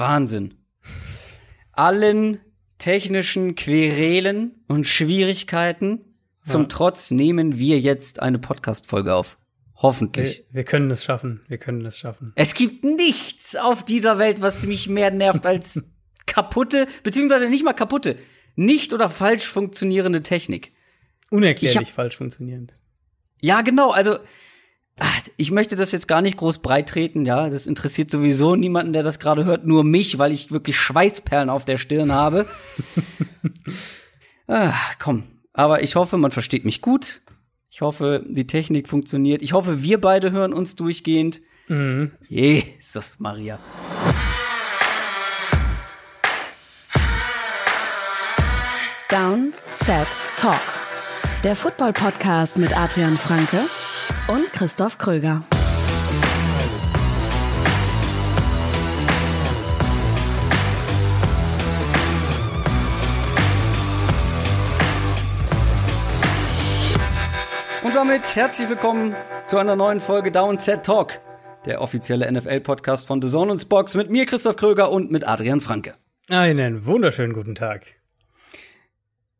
Wahnsinn. Allen technischen Querelen und Schwierigkeiten zum Ja. Trotz nehmen wir jetzt eine Podcast-Folge auf. Hoffentlich. Wir, wir können es schaffen. Wir können es schaffen. Es gibt nichts auf dieser Welt, was mich mehr nervt als kaputte, beziehungsweise nicht mal kaputte, nicht oder falsch funktionierende Technik. Unerklärlich Ich hab- falsch funktionierend. Ja, genau, also ich möchte das jetzt gar nicht groß breit treten, ja, das interessiert sowieso niemanden, der das gerade hört, nur mich, weil ich wirklich Schweißperlen auf der Stirn habe. ah, komm, aber ich hoffe, man versteht mich gut. Ich hoffe, die Technik funktioniert. Ich hoffe, wir beide hören uns durchgehend. Mhm. Jesus Maria. Down, Set, Talk. Der Football-Podcast mit Adrian Franke und Christoph Kröger. Und damit herzlich willkommen zu einer neuen Folge Down Set Talk, der offizielle NFL-Podcast von The Zone und Box mit mir, Christoph Kröger und mit Adrian Franke. Einen wunderschönen guten Tag.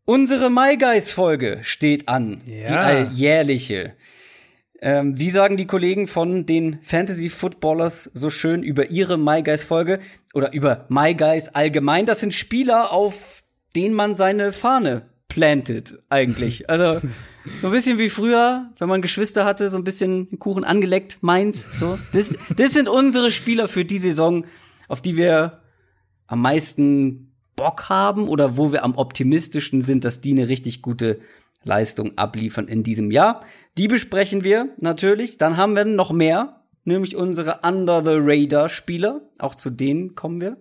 Unsere My Guys-Folge steht an, Ja. die alljährliche. Ähm, wie sagen die Kollegen von den Fantasy Footballers so schön über ihre My Guys-Folge oder über My Guys allgemein? Das sind Spieler, auf denen man seine Fahne plantet, eigentlich. Also so ein bisschen wie früher, wenn man Geschwister hatte, so ein bisschen den Kuchen angeleckt, meins. So. Das, das sind unsere Spieler für die Saison, auf die wir am meisten Bock haben oder wo wir am optimistischsten sind, dass die eine richtig gute Leistung abliefern in diesem Jahr. Die besprechen wir natürlich. Dann haben wir noch mehr, nämlich unsere Under the Radar Spieler. Auch zu denen kommen wir.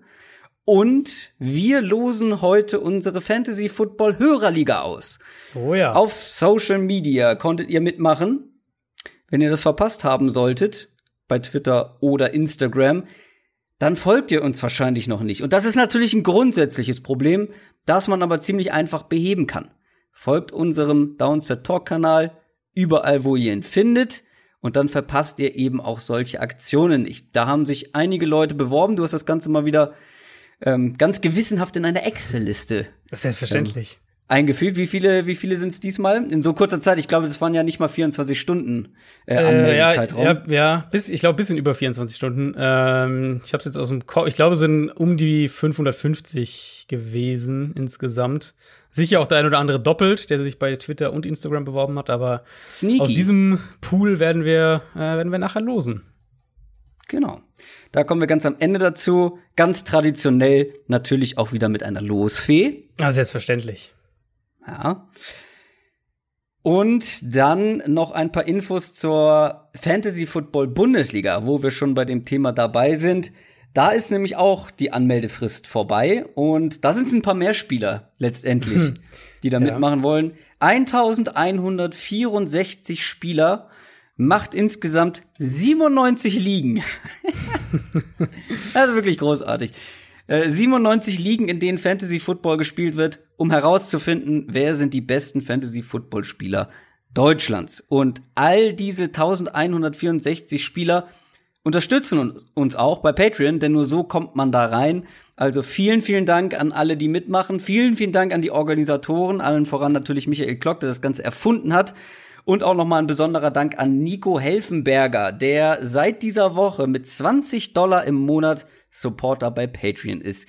Und wir losen heute unsere Fantasy Football Hörerliga aus. Oh ja. Auf Social Media konntet ihr mitmachen. Wenn ihr das verpasst haben solltet, bei Twitter oder Instagram, dann folgt ihr uns wahrscheinlich noch nicht. Und das ist natürlich ein grundsätzliches Problem, das man aber ziemlich einfach beheben kann. Folgt unserem Downset Talk Kanal überall, wo ihr ihn findet. Und dann verpasst ihr eben auch solche Aktionen nicht. Da haben sich einige Leute beworben. Du hast das Ganze mal wieder ähm, ganz gewissenhaft in eine Excel-Liste selbstverständlich. eingefügt. Wie viele, wie viele sind es diesmal? In so kurzer Zeit, ich glaube, das waren ja nicht mal 24 Stunden äh, Äh, ja, Anmeldezeitraum. ja, ja, bis, ich glaube, bisschen über 24 Stunden. Ähm, ich habe es jetzt aus dem Kopf, ich glaube, es sind um die 550 gewesen insgesamt. Sicher auch der ein oder andere doppelt, der sich bei Twitter und Instagram beworben hat, aber Sneaky. aus diesem Pool werden wir, äh, werden wir nachher losen. Genau. Da kommen wir ganz am Ende dazu. Ganz traditionell natürlich auch wieder mit einer Losfee. Ah, selbstverständlich. Ja. Und dann noch ein paar Infos zur Fantasy Football Bundesliga, wo wir schon bei dem Thema dabei sind. Da ist nämlich auch die Anmeldefrist vorbei und da sind es ein paar mehr Spieler letztendlich, die da Ja. mitmachen wollen. 1164 Spieler macht insgesamt 97 Ligen. das ist wirklich großartig. Äh, 97 Ligen, in denen Fantasy Football gespielt wird, um herauszufinden, wer sind die besten Fantasy Football Spieler Deutschlands. Und all diese 1164 Spieler unterstützen uns, auch bei Patreon, denn nur so kommt man da rein. Also vielen, vielen Dank an alle, die mitmachen. Vielen, vielen Dank an die Organisatoren, allen voran natürlich Michael Klock, der das Ganze erfunden hat. Und auch nochmal ein besonderer Dank an Nico Helfenberger, der seit dieser Woche mit 20 Dollar im Monat Supporter bei Patreon ist.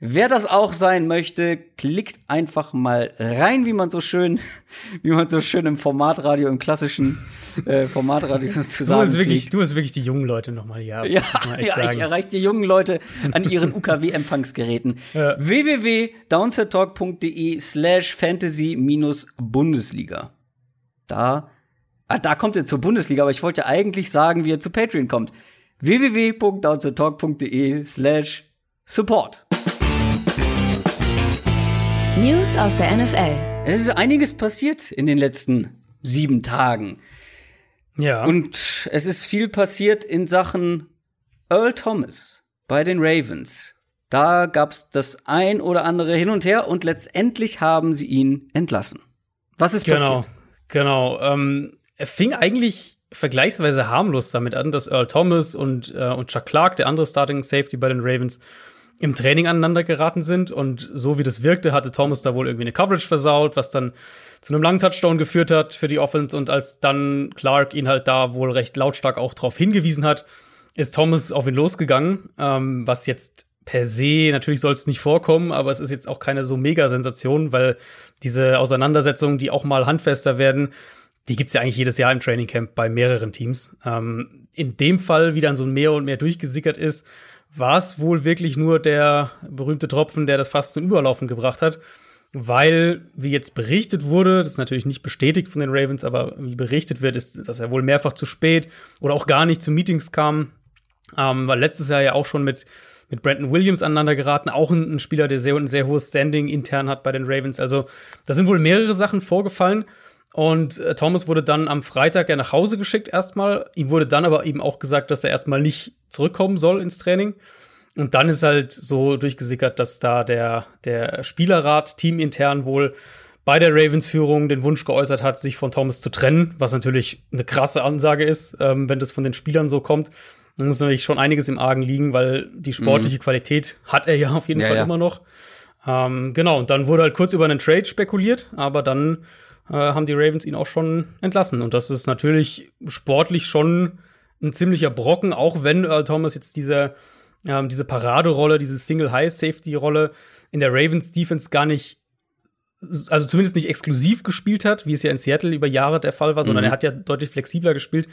Wer das auch sein möchte, klickt einfach mal rein, wie man so schön, wie man so schön im Formatradio, im klassischen äh, Formatradio zu Du sagen hast wirklich, du hast wirklich die jungen Leute noch mal hier. Ja, ja ich erreiche die jungen Leute an ihren UKW-Empfangsgeräten. Ja. www.downsettalk.de slash fantasy-bundesliga. Da, ah, da kommt ihr zur Bundesliga, aber ich wollte ja eigentlich sagen, wie ihr zu Patreon kommt. www.downsettalk.de slash support. News aus der NFL. Es ist einiges passiert in den letzten sieben Tagen. Ja. Und es ist viel passiert in Sachen Earl Thomas bei den Ravens. Da gab's das ein oder andere hin und her und letztendlich haben sie ihn entlassen. Was ist Genau, passiert? genau. Ähm, er fing eigentlich vergleichsweise harmlos damit an, dass Earl Thomas und, äh, und Chuck Clark, der andere Starting Safety bei den Ravens, im Training aneinander geraten sind. Und so wie das wirkte, hatte Thomas da wohl irgendwie eine Coverage versaut, was dann zu einem langen Touchdown geführt hat für die Offense. Und als dann Clark ihn halt da wohl recht lautstark auch drauf hingewiesen hat, ist Thomas auf ihn losgegangen, ähm, was jetzt per se, natürlich soll es nicht vorkommen, aber es ist jetzt auch keine so Mega-Sensation, weil diese Auseinandersetzungen, die auch mal handfester werden, die gibt's ja eigentlich jedes Jahr im Training Camp bei mehreren Teams. Ähm, in dem Fall, wie dann so mehr und mehr durchgesickert ist, war es wohl wirklich nur der berühmte Tropfen, der das fast zum Überlaufen gebracht hat. Weil, wie jetzt berichtet wurde, das ist natürlich nicht bestätigt von den Ravens, aber wie berichtet wird, ist, dass er wohl mehrfach zu spät oder auch gar nicht zu Meetings kam. Ähm, weil letztes Jahr ja auch schon mit mit Brandon Williams aneinander geraten, auch ein, ein Spieler, der sehr, ein sehr hohes Standing intern hat bei den Ravens. Also da sind wohl mehrere Sachen vorgefallen. Und äh, Thomas wurde dann am Freitag ja nach Hause geschickt erstmal. Ihm wurde dann aber eben auch gesagt, dass er erstmal nicht zurückkommen soll ins Training. Und dann ist halt so durchgesickert, dass da der, der Spielerrat teamintern wohl bei der Ravens-Führung den Wunsch geäußert hat, sich von Thomas zu trennen, was natürlich eine krasse Ansage ist, ähm, wenn das von den Spielern so kommt. Da muss natürlich schon einiges im Argen liegen, weil die sportliche mhm. Qualität hat er ja auf jeden ja, Fall ja. immer noch. Ähm, genau, und dann wurde halt kurz über einen Trade spekuliert, aber dann äh, haben die Ravens ihn auch schon entlassen. Und das ist natürlich sportlich schon ein ziemlicher Brocken, auch wenn Earl Thomas jetzt diese, ähm, diese Paraderolle, diese Single-High-Safety-Rolle in der Ravens-Defense gar nicht also zumindest nicht exklusiv gespielt hat, wie es ja in Seattle über Jahre der Fall war, sondern mhm. er hat ja deutlich flexibler gespielt.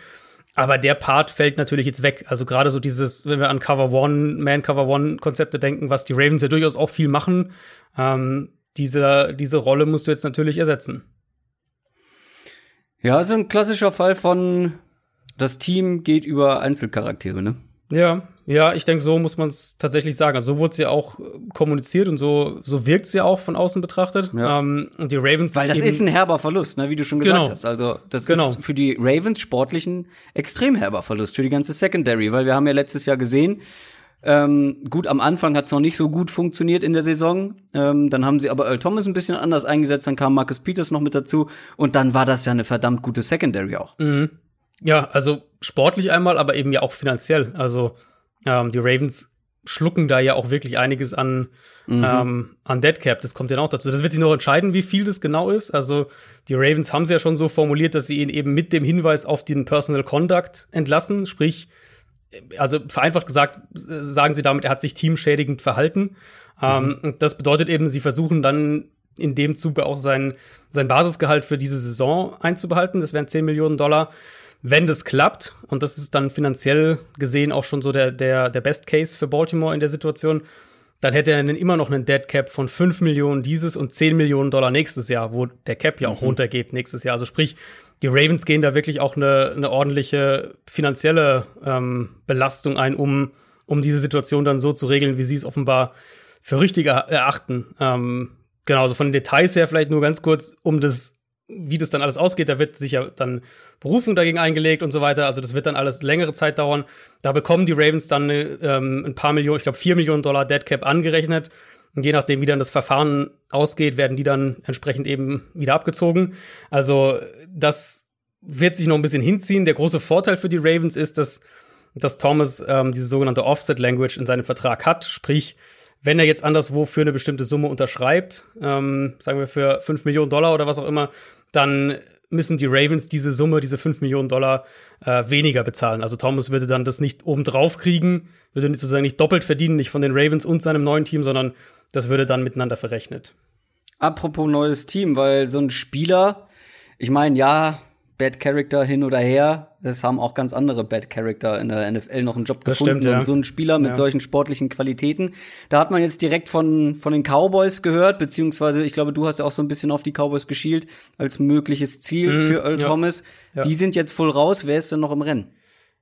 Aber der Part fällt natürlich jetzt weg. Also gerade so dieses, wenn wir an Cover One, Man Cover One Konzepte denken, was die Ravens ja durchaus auch viel machen, ähm, diese, diese Rolle musst du jetzt natürlich ersetzen. Ja, ist ein klassischer Fall von das Team geht über Einzelcharaktere, ne? Ja, ja, ich denke, so muss man es tatsächlich sagen. Also so wurde ja auch kommuniziert und so, so wirkt ja auch von außen betrachtet. Ja. Ähm, und die Ravens. Weil das ist ein herber Verlust, ne, wie du schon gesagt genau. hast. Also das genau. ist für die Ravens sportlich ein extrem herber Verlust für die ganze Secondary, weil wir haben ja letztes Jahr gesehen, ähm, gut, am Anfang hat es noch nicht so gut funktioniert in der Saison. Ähm, dann haben sie aber Earl Thomas ein bisschen anders eingesetzt, dann kam Marcus Peters noch mit dazu und dann war das ja eine verdammt gute Secondary auch. Mhm. Ja, also sportlich einmal, aber eben ja auch finanziell. Also ähm, die Ravens schlucken da ja auch wirklich einiges an, mhm. ähm, an Deadcap. Das kommt ja noch dazu. Das wird sich noch entscheiden, wie viel das genau ist. Also die Ravens haben es ja schon so formuliert, dass sie ihn eben mit dem Hinweis auf den Personal Conduct entlassen. Sprich, also vereinfacht gesagt, sagen sie damit, er hat sich teamschädigend verhalten. Ähm, mhm. Ähm, das bedeutet eben, sie versuchen dann in dem Zuge auch sein, sein Basisgehalt für diese Saison einzubehalten. Das wären 10 Millionen Dollar wenn das klappt, und das ist dann finanziell gesehen auch schon so der, der, der Best Case für Baltimore in der Situation, dann hätte er dann immer noch einen Dead Cap von 5 Millionen dieses und 10 Millionen Dollar nächstes Jahr, wo der Cap ja auch mhm. runtergeht nächstes Jahr. Also sprich, die Ravens gehen da wirklich auch eine, eine ordentliche finanzielle ähm, Belastung ein, um, um diese Situation dann so zu regeln, wie sie es offenbar für richtig erachten. Ähm, genau, also von den Details her vielleicht nur ganz kurz, um das wie das dann alles ausgeht, da wird sicher dann Berufung dagegen eingelegt und so weiter. Also das wird dann alles längere Zeit dauern. Da bekommen die Ravens dann ähm, ein paar Millionen, ich glaube vier Millionen Dollar Dead Cap angerechnet. Und je nachdem, wie dann das Verfahren ausgeht, werden die dann entsprechend eben wieder abgezogen. Also das wird sich noch ein bisschen hinziehen. Der große Vorteil für die Ravens ist, dass, dass Thomas ähm, diese sogenannte Offset Language in seinem Vertrag hat. Sprich, wenn er jetzt anderswo für eine bestimmte Summe unterschreibt, ähm, sagen wir für 5 Millionen Dollar oder was auch immer, dann müssen die Ravens diese Summe, diese 5 Millionen Dollar äh, weniger bezahlen. Also Thomas würde dann das nicht obendrauf kriegen, würde sozusagen nicht doppelt verdienen, nicht von den Ravens und seinem neuen Team, sondern das würde dann miteinander verrechnet. Apropos neues Team, weil so ein Spieler, ich meine, ja, Bad Character hin oder her. Das haben auch ganz andere Bad Character in der NFL noch einen Job das gefunden. Stimmt, ja. Und so ein Spieler mit ja. solchen sportlichen Qualitäten. Da hat man jetzt direkt von, von den Cowboys gehört, beziehungsweise ich glaube, du hast ja auch so ein bisschen auf die Cowboys geschielt als mögliches Ziel mhm, für Earl ja. Thomas. Die sind jetzt voll raus. Wer ist denn noch im Rennen?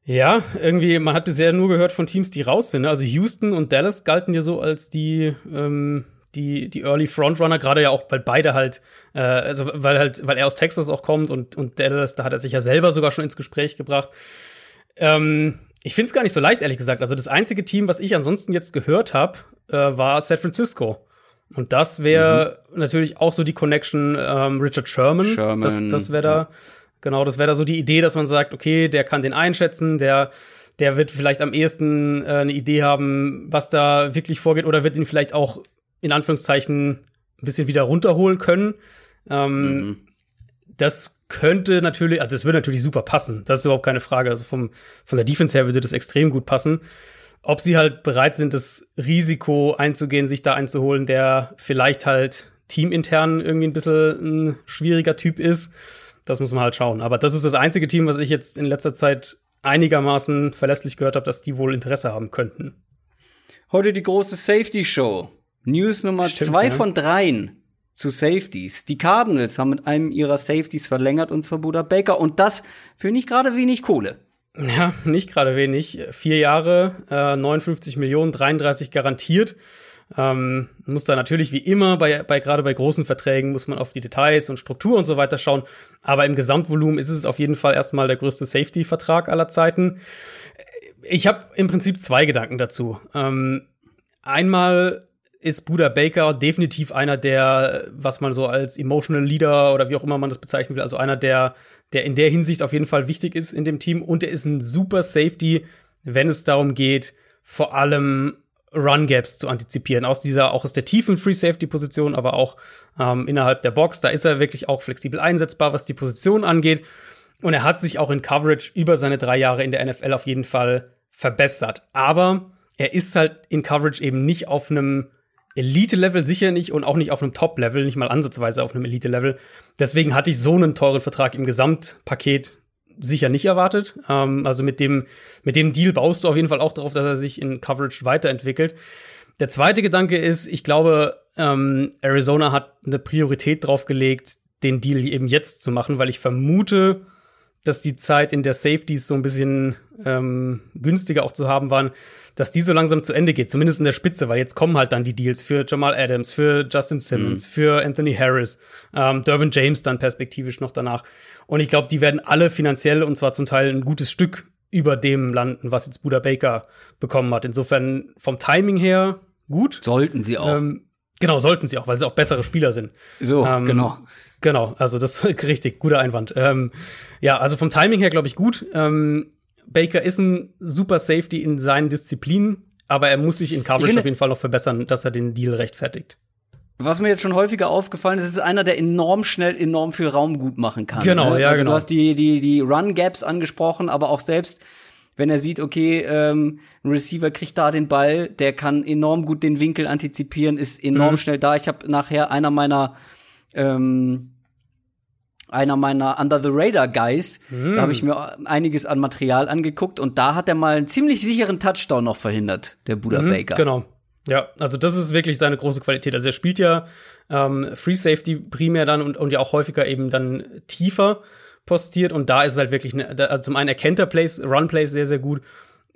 Ja, irgendwie, man hat bisher nur gehört von Teams, die raus sind. Also Houston und Dallas galten ja so als die ähm, die, die Early Frontrunner, gerade ja auch, weil beide halt, äh, also weil halt, weil er aus Texas auch kommt und, und Dallas, da hat er sich ja selber sogar schon ins Gespräch gebracht. Ähm, ich finde es gar nicht so leicht, ehrlich gesagt. Also das einzige Team, was ich ansonsten jetzt gehört habe, äh, war San Francisco. Und das wäre mhm. natürlich auch so die Connection ähm, Richard Sherman. Sherman das das wäre da, Genau, das wäre da so die Idee, dass man sagt, okay, der kann den einschätzen, der, der wird vielleicht am ehesten äh, eine Idee haben, was da wirklich vorgeht, oder wird ihn vielleicht auch in Anführungszeichen ein bisschen wieder runterholen können. Ähm, mhm. Das könnte natürlich, also das würde natürlich super passen. Das ist überhaupt keine Frage. Also vom, von der Defense her würde das extrem gut passen. Ob sie halt bereit sind, das Risiko einzugehen, sich da einzuholen, der vielleicht halt teamintern irgendwie ein bisschen ein schwieriger Typ ist, das muss man halt schauen. Aber das ist das einzige Team, was ich jetzt in letzter Zeit einigermaßen verlässlich gehört habe, dass die wohl Interesse haben könnten. Heute die große Safety Show. News Nummer Stimmt, zwei ja. von dreien zu Safeties. Die Cardinals haben mit einem ihrer Safeties verlängert, und zwar Buda Baker. Und das für nicht gerade wenig Kohle. Ja, nicht gerade wenig. Vier Jahre, äh, 59 Millionen, 33 garantiert. Ähm, muss da natürlich wie immer bei, bei gerade bei großen Verträgen muss man auf die Details und Struktur und so weiter schauen. Aber im Gesamtvolumen ist es auf jeden Fall erstmal der größte Safety-Vertrag aller Zeiten. Ich habe im Prinzip zwei Gedanken dazu. Ähm, einmal ist Buda Baker definitiv einer der, was man so als emotional Leader oder wie auch immer man das bezeichnen will, also einer der, der in der Hinsicht auf jeden Fall wichtig ist in dem Team und er ist ein super Safety, wenn es darum geht, vor allem Run Gaps zu antizipieren. Aus dieser, auch aus der tiefen Free Safety Position, aber auch ähm, innerhalb der Box. Da ist er wirklich auch flexibel einsetzbar, was die Position angeht. Und er hat sich auch in Coverage über seine drei Jahre in der NFL auf jeden Fall verbessert. Aber er ist halt in Coverage eben nicht auf einem Elite-Level sicher nicht und auch nicht auf einem Top-Level, nicht mal ansatzweise auf einem Elite-Level. Deswegen hatte ich so einen teuren Vertrag im Gesamtpaket sicher nicht erwartet. Ähm, also mit dem, mit dem Deal baust du auf jeden Fall auch darauf, dass er sich in Coverage weiterentwickelt. Der zweite Gedanke ist, ich glaube, ähm, Arizona hat eine Priorität drauf gelegt, den Deal eben jetzt zu machen, weil ich vermute, dass die Zeit, in der Safeties so ein bisschen ähm, günstiger auch zu haben waren, dass die so langsam zu Ende geht, zumindest in der Spitze, weil jetzt kommen halt dann die Deals für Jamal Adams, für Justin Simmons, mhm. für Anthony Harris, ähm, Dervin James dann perspektivisch noch danach. Und ich glaube, die werden alle finanziell und zwar zum Teil ein gutes Stück über dem landen, was jetzt Buda Baker bekommen hat. Insofern vom Timing her gut. Sollten sie auch. Ähm, genau, sollten sie auch, weil sie auch bessere Spieler sind. So, ähm, genau. Genau, also das ist richtig, guter Einwand. Ähm, ja, also vom Timing her glaube ich gut. Ähm, Baker ist ein super Safety in seinen Disziplinen, aber er muss sich in Coverage finde, auf jeden Fall noch verbessern, dass er den Deal rechtfertigt. Was mir jetzt schon häufiger aufgefallen ist, ist einer, der enorm schnell enorm viel Raum gut machen kann. Genau, ne? ja, also genau. Du hast die, die, die Run-Gaps angesprochen, aber auch selbst, wenn er sieht, okay, ähm, ein Receiver kriegt da den Ball, der kann enorm gut den Winkel antizipieren, ist enorm mhm. schnell da. Ich habe nachher einer meiner ähm, einer meiner Under the Radar Guys. Mm. Da habe ich mir einiges an Material angeguckt und da hat er mal einen ziemlich sicheren Touchdown noch verhindert, der Buda mm, Baker. Genau. Ja, also das ist wirklich seine große Qualität. Also er spielt ja ähm, Free Safety primär dann und, und ja auch häufiger eben dann tiefer postiert und da ist es halt wirklich, ne, also zum einen erkennt er Plays, Run Plays sehr, sehr gut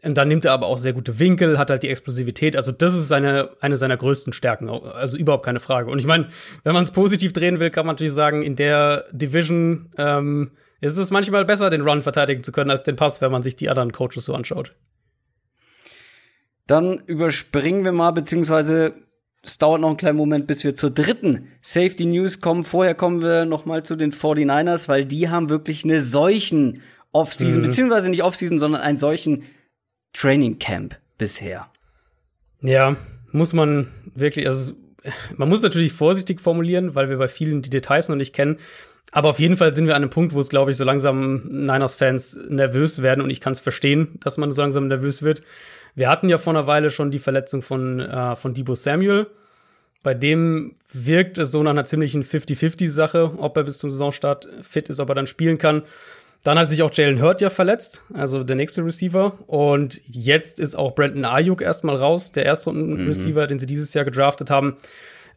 und dann nimmt er aber auch sehr gute Winkel, hat halt die Explosivität. Also das ist seine, eine seiner größten Stärken. Also überhaupt keine Frage. Und ich meine, wenn man es positiv drehen will, kann man natürlich sagen, in der Division ähm, ist es manchmal besser, den Run verteidigen zu können, als den Pass, wenn man sich die anderen Coaches so anschaut. Dann überspringen wir mal, beziehungsweise es dauert noch einen kleinen Moment, bis wir zur dritten Safety News kommen. Vorher kommen wir noch mal zu den 49ers, weil die haben wirklich eine solchen Offseason, mhm. beziehungsweise nicht Offseason, sondern einen solchen Training Camp bisher. Ja, muss man wirklich, also man muss natürlich vorsichtig formulieren, weil wir bei vielen die Details noch nicht kennen. Aber auf jeden Fall sind wir an einem Punkt, wo es, glaube ich, so langsam Niners-Fans nervös werden und ich kann es verstehen, dass man so langsam nervös wird. Wir hatten ja vor einer Weile schon die Verletzung von, äh, von Debo Samuel. Bei dem wirkt es so nach einer ziemlichen 50-50-Sache, ob er bis zum Saisonstart fit ist, ob er dann spielen kann. Dann hat sich auch Jalen Hurt ja verletzt, also der nächste Receiver. Und jetzt ist auch Brandon Ayuk erstmal raus, der erste Receiver, mhm. den sie dieses Jahr gedraftet haben.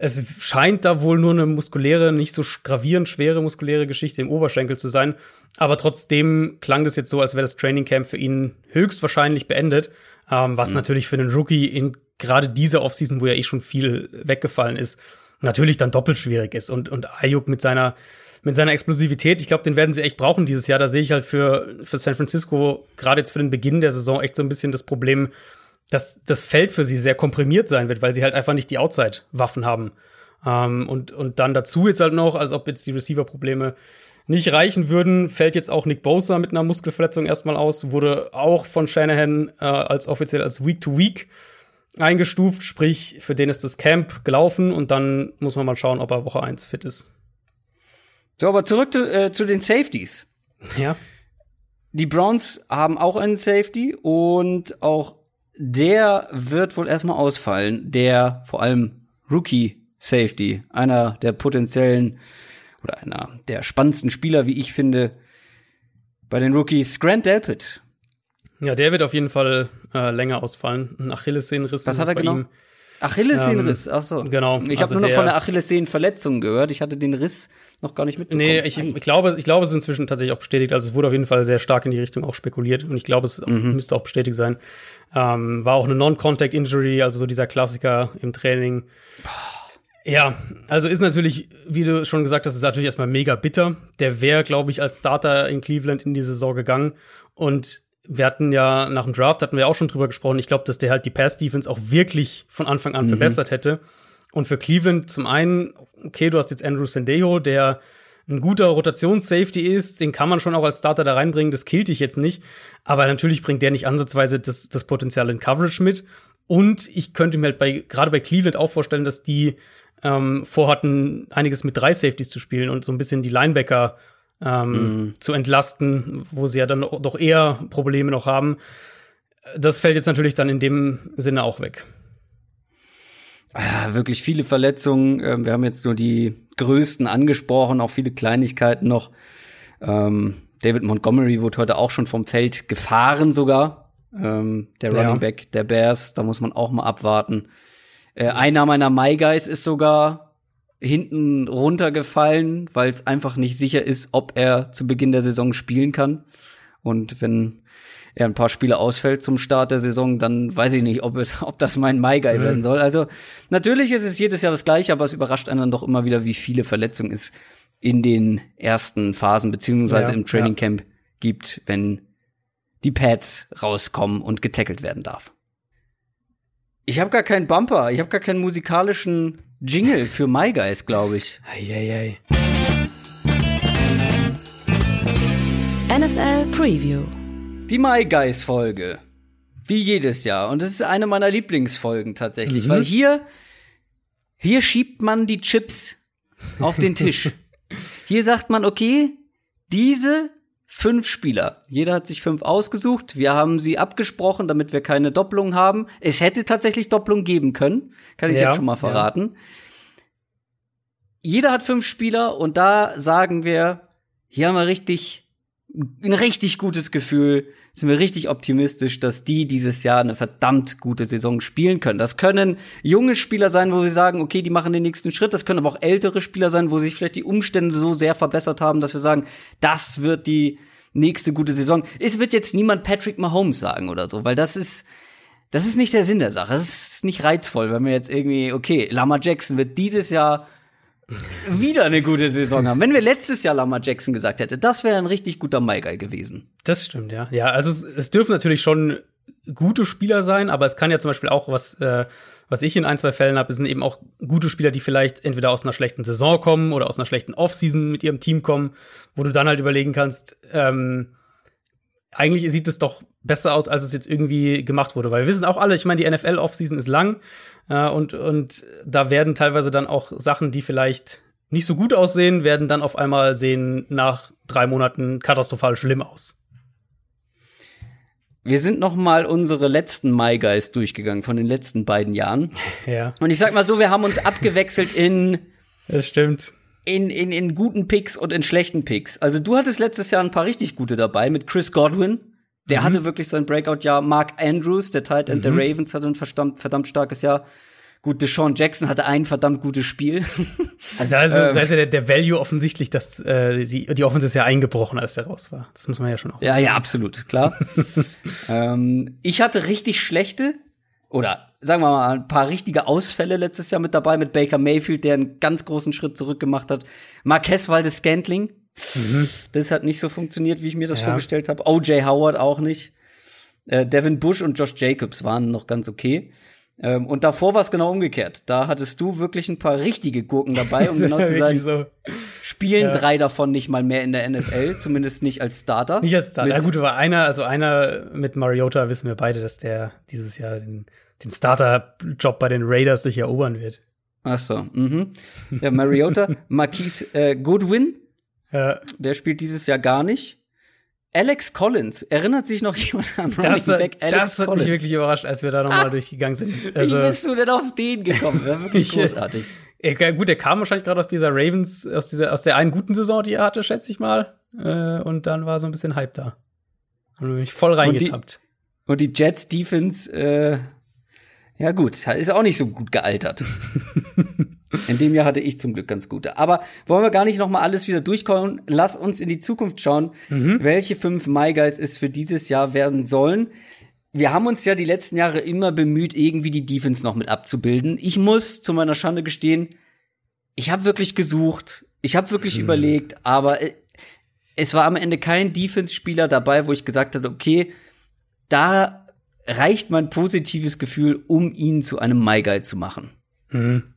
Es scheint da wohl nur eine muskuläre, nicht so gravierend schwere muskuläre Geschichte im Oberschenkel zu sein. Aber trotzdem klang das jetzt so, als wäre das Training Camp für ihn höchstwahrscheinlich beendet. Ähm, was mhm. natürlich für einen Rookie in gerade dieser Offseason, wo ja eh schon viel weggefallen ist, natürlich dann doppelt schwierig ist. Und, und Ayuk mit seiner mit seiner Explosivität, ich glaube, den werden sie echt brauchen dieses Jahr. Da sehe ich halt für, für San Francisco gerade jetzt für den Beginn der Saison echt so ein bisschen das Problem, dass das Feld für sie sehr komprimiert sein wird, weil sie halt einfach nicht die Outside-Waffen haben. Ähm, und, und dann dazu jetzt halt noch, als ob jetzt die Receiver-Probleme nicht reichen würden, fällt jetzt auch Nick Bosa mit einer Muskelverletzung erstmal aus, wurde auch von Shanahan äh, als offiziell als Week-to-Week eingestuft, sprich, für den ist das Camp gelaufen und dann muss man mal schauen, ob er Woche 1 fit ist. So, aber zurück zu, äh, zu den Safeties. Ja. Die Browns haben auch einen Safety und auch der wird wohl erstmal ausfallen. Der vor allem Rookie Safety, einer der potenziellen oder einer der spannendsten Spieler, wie ich finde, bei den Rookies, Grant Delpit. Ja, der wird auf jeden Fall äh, länger ausfallen. Ein Achillessehnenriss. Was hat er genau? Achillessehnenriss, ähm, ach so. Genau. Ich also habe nur noch von der Achillessehnenverletzung gehört. Ich hatte den Riss noch gar nicht mitbekommen. Nee, ich, ich, glaube, ich glaube, es ist inzwischen tatsächlich auch bestätigt. Also es wurde auf jeden Fall sehr stark in die Richtung auch spekuliert und ich glaube, es mhm. müsste auch bestätigt sein. Ähm, war auch eine Non-Contact-Injury, also so dieser Klassiker im Training. Ja, also ist natürlich, wie du schon gesagt hast, ist natürlich erstmal mega bitter. Der wäre, glaube ich, als Starter in Cleveland in die Saison gegangen und wir hatten ja nach dem Draft hatten wir auch schon drüber gesprochen. Ich glaube, dass der halt die Pass Defense auch wirklich von Anfang an mhm. verbessert hätte. Und für Cleveland zum einen, okay, du hast jetzt Andrew Sendejo, der ein guter Rotations-Safety ist, den kann man schon auch als Starter da reinbringen, das killt ich jetzt nicht. Aber natürlich bringt der nicht ansatzweise das, das Potenzial in Coverage mit. Und ich könnte mir halt bei, gerade bei Cleveland auch vorstellen, dass die ähm, vorhatten, einiges mit drei Safeties zu spielen und so ein bisschen die Linebacker ähm, mhm. zu entlasten, wo sie ja dann doch eher Probleme noch haben. Das fällt jetzt natürlich dann in dem Sinne auch weg. Ja, wirklich viele Verletzungen. Ähm, wir haben jetzt nur die größten angesprochen, auch viele Kleinigkeiten noch. Ähm, David Montgomery wurde heute auch schon vom Feld gefahren sogar. Ähm, der Running ja. Back der Bears, da muss man auch mal abwarten. Äh, einer meiner My Guys ist sogar hinten runtergefallen, weil es einfach nicht sicher ist, ob er zu Beginn der Saison spielen kann. Und wenn er ein paar Spiele ausfällt zum Start der Saison, dann weiß ich nicht, ob, es, ob das mein Guy mhm. werden soll. Also natürlich ist es jedes Jahr das gleiche, aber es überrascht einen dann doch immer wieder, wie viele Verletzungen es in den ersten Phasen beziehungsweise ja, im Training Camp ja. gibt, wenn die Pads rauskommen und getackelt werden darf. Ich habe gar keinen Bumper, ich habe gar keinen musikalischen Jingle für My Guys, glaube ich. Eieiei. NFL Preview. Die My Guys Folge. Wie jedes Jahr. Und es ist eine meiner Lieblingsfolgen tatsächlich, mhm. weil hier, hier schiebt man die Chips auf den Tisch. hier sagt man, okay, diese fünf Spieler. Jeder hat sich fünf ausgesucht. Wir haben sie abgesprochen, damit wir keine Doppelung haben. Es hätte tatsächlich Doppelung geben können. Kann ich ja, jetzt schon mal verraten. Ja. Jeder hat fünf Spieler und da sagen wir, hier haben wir richtig, ein richtig gutes Gefühl, sind wir richtig optimistisch, dass die dieses Jahr eine verdammt gute Saison spielen können. Das können junge Spieler sein, wo wir sagen, okay, die machen den nächsten Schritt. Das können aber auch ältere Spieler sein, wo sich vielleicht die Umstände so sehr verbessert haben, dass wir sagen, das wird die nächste gute Saison. Es wird jetzt niemand Patrick Mahomes sagen oder so, weil das ist, das ist nicht der Sinn der Sache. Das ist nicht reizvoll, wenn wir jetzt irgendwie, okay, Lama Jackson wird dieses Jahr wieder eine gute Saison haben. Wenn wir letztes Jahr Lama Jackson gesagt hätten, das wäre ein richtig guter Maiguy gewesen. Das stimmt, ja. Ja, also es, es, dürfen natürlich schon gute Spieler sein, aber es kann ja zum Beispiel auch was, äh, was ich in ein, zwei Fällen habe, sind eben auch gute Spieler, die vielleicht entweder aus einer schlechten Saison kommen oder aus einer schlechten Offseason mit ihrem Team kommen, wo du dann halt überlegen kannst, ähm, eigentlich sieht es doch besser aus, als es jetzt irgendwie gemacht wurde. Weil wir wissen auch alle, ich meine, die NFL-Offseason ist lang und, und da werden teilweise dann auch Sachen, die vielleicht nicht so gut aussehen, werden dann auf einmal sehen nach drei Monaten katastrophal schlimm aus. Wir sind noch mal unsere letzten My Guys durchgegangen von den letzten beiden Jahren. Ja. Und ich sag mal so, wir haben uns abgewechselt in Das stimmt in, in, in guten Picks und in schlechten Picks. Also du hattest letztes Jahr ein paar richtig gute dabei mit Chris Godwin. Der mhm. hatte wirklich sein Breakout-Jahr. Mark Andrews, der Tight End mhm. der Ravens, hatte ein verdammt, verdammt starkes Jahr. Gut, Deshaun Jackson hatte ein verdammt gutes Spiel. Also da ist, ähm, da ist ja der, der, Value offensichtlich, dass äh, die, die Offense ist ja eingebrochen, als der raus war. Das muss man ja schon auch. Ja, ja, absolut, klar. ähm, ich hatte richtig schlechte oder sagen wir mal, ein paar richtige Ausfälle letztes Jahr mit dabei, mit Baker Mayfield, der einen ganz großen Schritt zurück gemacht hat. Marquez Waldes Scantling. Mhm. Das hat nicht so funktioniert, wie ich mir das ja. vorgestellt habe. O.J. Howard auch nicht. Äh, Devin Bush und Josh Jacobs waren noch ganz okay. Ähm, und davor war es genau umgekehrt. Da hattest du wirklich ein paar richtige Gurken dabei, um genau zu sein. So. Spielen ja. drei davon nicht mal mehr in der NFL, zumindest nicht als Starter. Nicht als Starter. Ja gut, aber einer, also einer mit Mariota wissen wir beide, dass der dieses Jahr den, den Starter-Job bei den Raiders sich erobern wird. Ach so, mhm. Ja, Mariota, Marquise äh, Goodwin, ja. der spielt dieses Jahr gar nicht. Alex Collins, erinnert sich noch jemand an Running das, Back Alex Das hat Collins. mich wirklich überrascht, als wir da nochmal ah, durchgegangen sind. Also, wie bist du denn auf den gekommen? Das war wirklich großartig. Ja, gut, der kam wahrscheinlich gerade aus dieser Ravens, aus dieser, aus der einen guten Saison, die er hatte, schätze ich mal. Äh, und dann war so ein bisschen Hype da. Haben mich voll reingetappt. Und die, und die Jets Defense, äh, ja gut, ist auch nicht so gut gealtert. In dem Jahr hatte ich zum Glück ganz gute. Aber wollen wir gar nicht noch mal alles wieder durchkommen. Lass uns in die Zukunft schauen, mhm. welche fünf My Guys es für dieses Jahr werden sollen. Wir haben uns ja die letzten Jahre immer bemüht, irgendwie die Defense noch mit abzubilden. Ich muss zu meiner Schande gestehen, ich habe wirklich gesucht, ich habe wirklich mhm. überlegt, aber äh, es war am Ende kein Defense-Spieler dabei, wo ich gesagt hatte, okay, da reicht mein positives Gefühl, um ihn zu einem My Guy zu machen. Mhm.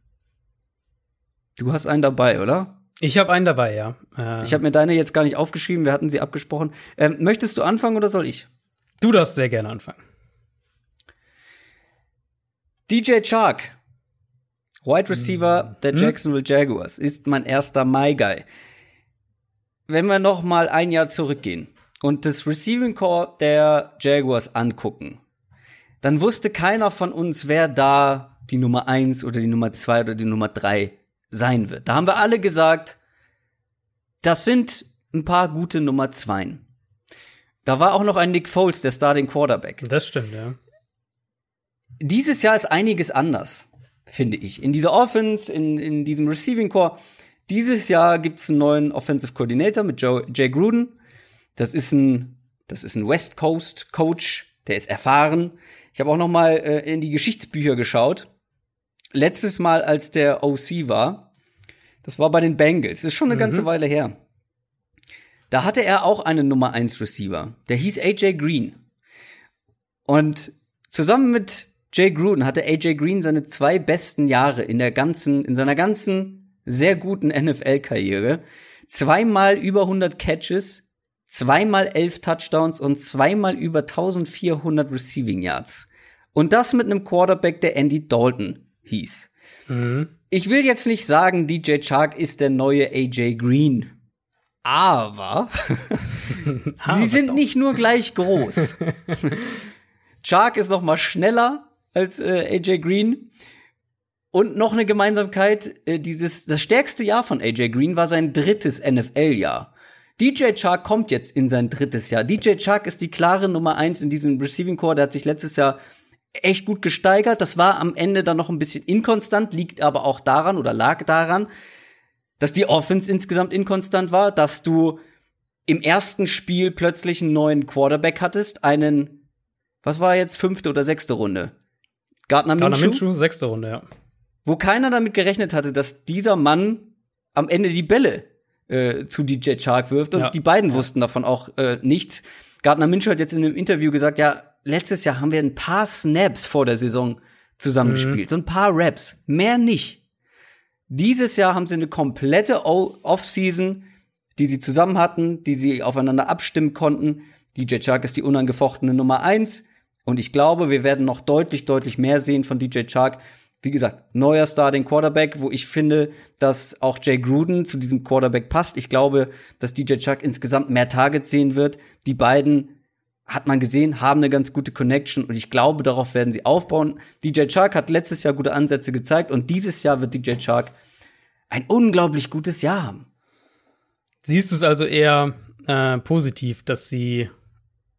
Du hast einen dabei, oder? Ich habe einen dabei, ja. Ähm. Ich habe mir deine jetzt gar nicht aufgeschrieben, wir hatten sie abgesprochen. Ähm, möchtest du anfangen oder soll ich? Du darfst sehr gerne anfangen. DJ Chark, Wide Receiver mhm. der Jacksonville Jaguars, ist mein erster My Guy. Wenn wir noch mal ein Jahr zurückgehen und das Receiving Core der Jaguars angucken, dann wusste keiner von uns, wer da die Nummer eins oder die Nummer zwei oder die Nummer drei sein wird. Da haben wir alle gesagt, das sind ein paar gute Nummer Zweien. Da war auch noch ein Nick Foles, der Starting Quarterback. Das stimmt, ja. Dieses Jahr ist einiges anders, finde ich. In dieser Offense, in, in diesem Receiving Core. Dieses Jahr gibt's einen neuen Offensive Coordinator mit Joe, Jay Gruden. Das ist ein, das ist ein West Coast Coach, der ist erfahren. Ich habe auch noch mal äh, in die Geschichtsbücher geschaut letztes Mal, als der OC war, das war bei den Bengals, das ist schon eine mhm. ganze Weile her. Da hatte er auch einen Nummer 1 Receiver. Der hieß AJ Green. Und zusammen mit Jay Gruden hatte AJ Green seine zwei besten Jahre in der ganzen, in seiner ganzen sehr guten NFL-Karriere. Zweimal über 100 Catches, zweimal elf Touchdowns und zweimal über 1400 Receiving Yards. Und das mit einem Quarterback, der Andy Dalton hieß. Mhm. Ich will jetzt nicht sagen, DJ Chark ist der neue AJ Green. Aber sie sind nicht nur gleich groß. Chark ist noch mal schneller als äh, AJ Green. Und noch eine Gemeinsamkeit, äh, dieses, das stärkste Jahr von AJ Green war sein drittes NFL-Jahr. DJ Chark kommt jetzt in sein drittes Jahr. DJ Chark ist die klare Nummer eins in diesem Receiving Core. Der hat sich letztes Jahr echt gut gesteigert. Das war am Ende dann noch ein bisschen inkonstant, liegt aber auch daran oder lag daran, dass die Offense insgesamt inkonstant war, dass du im ersten Spiel plötzlich einen neuen Quarterback hattest, einen, was war jetzt, fünfte oder sechste Runde? Gardner Minshew? Gardner Minshew, sechste Runde, ja. Wo keiner damit gerechnet hatte, dass dieser Mann am Ende die Bälle äh, zu DJ Chark wirft und ja. die beiden ja. wussten davon auch äh, nichts. Gardner Minshew hat jetzt in einem Interview gesagt, ja, letztes Jahr haben wir ein paar Snaps vor der Saison zusammengespielt, mhm. so ein paar Raps, mehr nicht. Dieses Jahr haben sie eine komplette Offseason, die sie zusammen hatten, die sie aufeinander abstimmen konnten. DJ Chark ist die unangefochtene Nummer eins. Und ich glaube, wir werden noch deutlich, deutlich mehr sehen von DJ Chark. Wie gesagt, neuer Starting Quarterback, wo ich finde, dass auch Jay Gruden zu diesem Quarterback passt. Ich glaube, dass DJ Chuck insgesamt mehr Targets sehen wird. Die beiden hat man gesehen, haben eine ganz gute Connection und ich glaube, darauf werden sie aufbauen. DJ Chark hat letztes Jahr gute Ansätze gezeigt und dieses Jahr wird DJ Chark ein unglaublich gutes Jahr haben. Siehst du es also eher äh, positiv, dass sie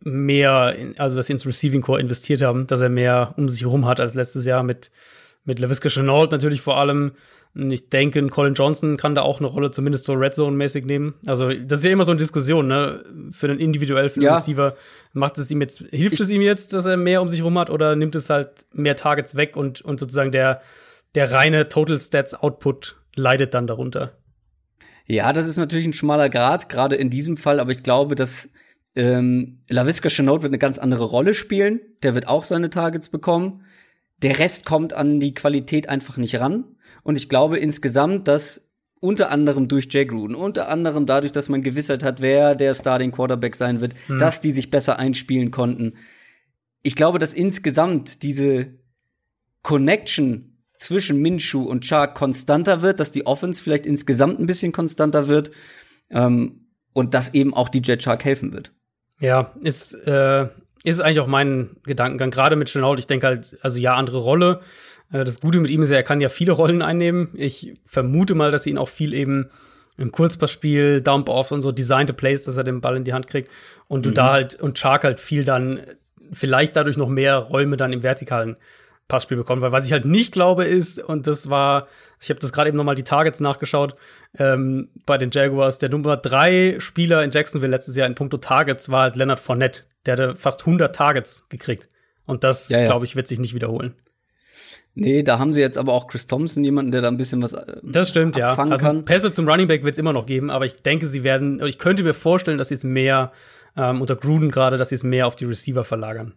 mehr, in, also dass sie ins Receiving Core investiert haben, dass er mehr um sich herum hat als letztes Jahr mit mit LaVisca Chenault natürlich vor allem. Ich denke, Colin Johnson kann da auch eine Rolle zumindest so Red Zone-mäßig nehmen. Also, das ist ja immer so eine Diskussion, ne? Für den individuell, für den ja. Receiver. Macht es ihm jetzt, hilft es ihm jetzt, dass er mehr um sich rum hat oder nimmt es halt mehr Targets weg und, und sozusagen der, der reine Total Stats Output leidet dann darunter? Ja, das ist natürlich ein schmaler Grad, gerade in diesem Fall, aber ich glaube, dass ähm, LaVisca Chenault wird eine ganz andere Rolle spielen. Der wird auch seine Targets bekommen. Der Rest kommt an die Qualität einfach nicht ran. Und ich glaube insgesamt, dass unter anderem durch Jay Gruden, unter anderem dadurch, dass man Gewissheit hat, wer der Starting Quarterback sein wird, hm. dass die sich besser einspielen konnten. Ich glaube, dass insgesamt diese Connection zwischen Minshu und Chark konstanter wird, dass die Offense vielleicht insgesamt ein bisschen konstanter wird ähm, und dass eben auch DJ Chark helfen wird. Ja, ist, äh, ist eigentlich auch mein Gedankengang, gerade mit Chenault. Ich denke halt, also ja, andere Rolle. Äh, das Gute mit ihm ist ja, er kann ja viele Rollen einnehmen. Ich vermute mal, dass sie ihn auch viel eben im Kurzpassspiel, Dump-Offs und so designte Plays, dass er den Ball in die Hand kriegt und du mhm. da halt und Chark halt viel dann vielleicht dadurch noch mehr Räume dann im vertikalen Passspiel bekommt. Weil was ich halt nicht glaube ist, und das war, ich habe das gerade eben nochmal die Targets nachgeschaut, ähm, bei den Jaguars, der Nummer drei Spieler in Jacksonville letztes Jahr in puncto Targets war halt Leonard Fournette. Der hatte fast 100 Targets gekriegt. Und das, ja, ja. glaube ich, wird sich nicht wiederholen. Nee, da haben sie jetzt aber auch Chris Thompson, jemanden, der da ein bisschen was äh, Das stimmt, ja. Also kann. Pässe zum Running Back wird es immer noch geben, aber ich denke, sie werden, ich könnte mir vorstellen, dass sie es mehr ähm, unter Gruden gerade, dass sie es mehr auf die Receiver verlagern.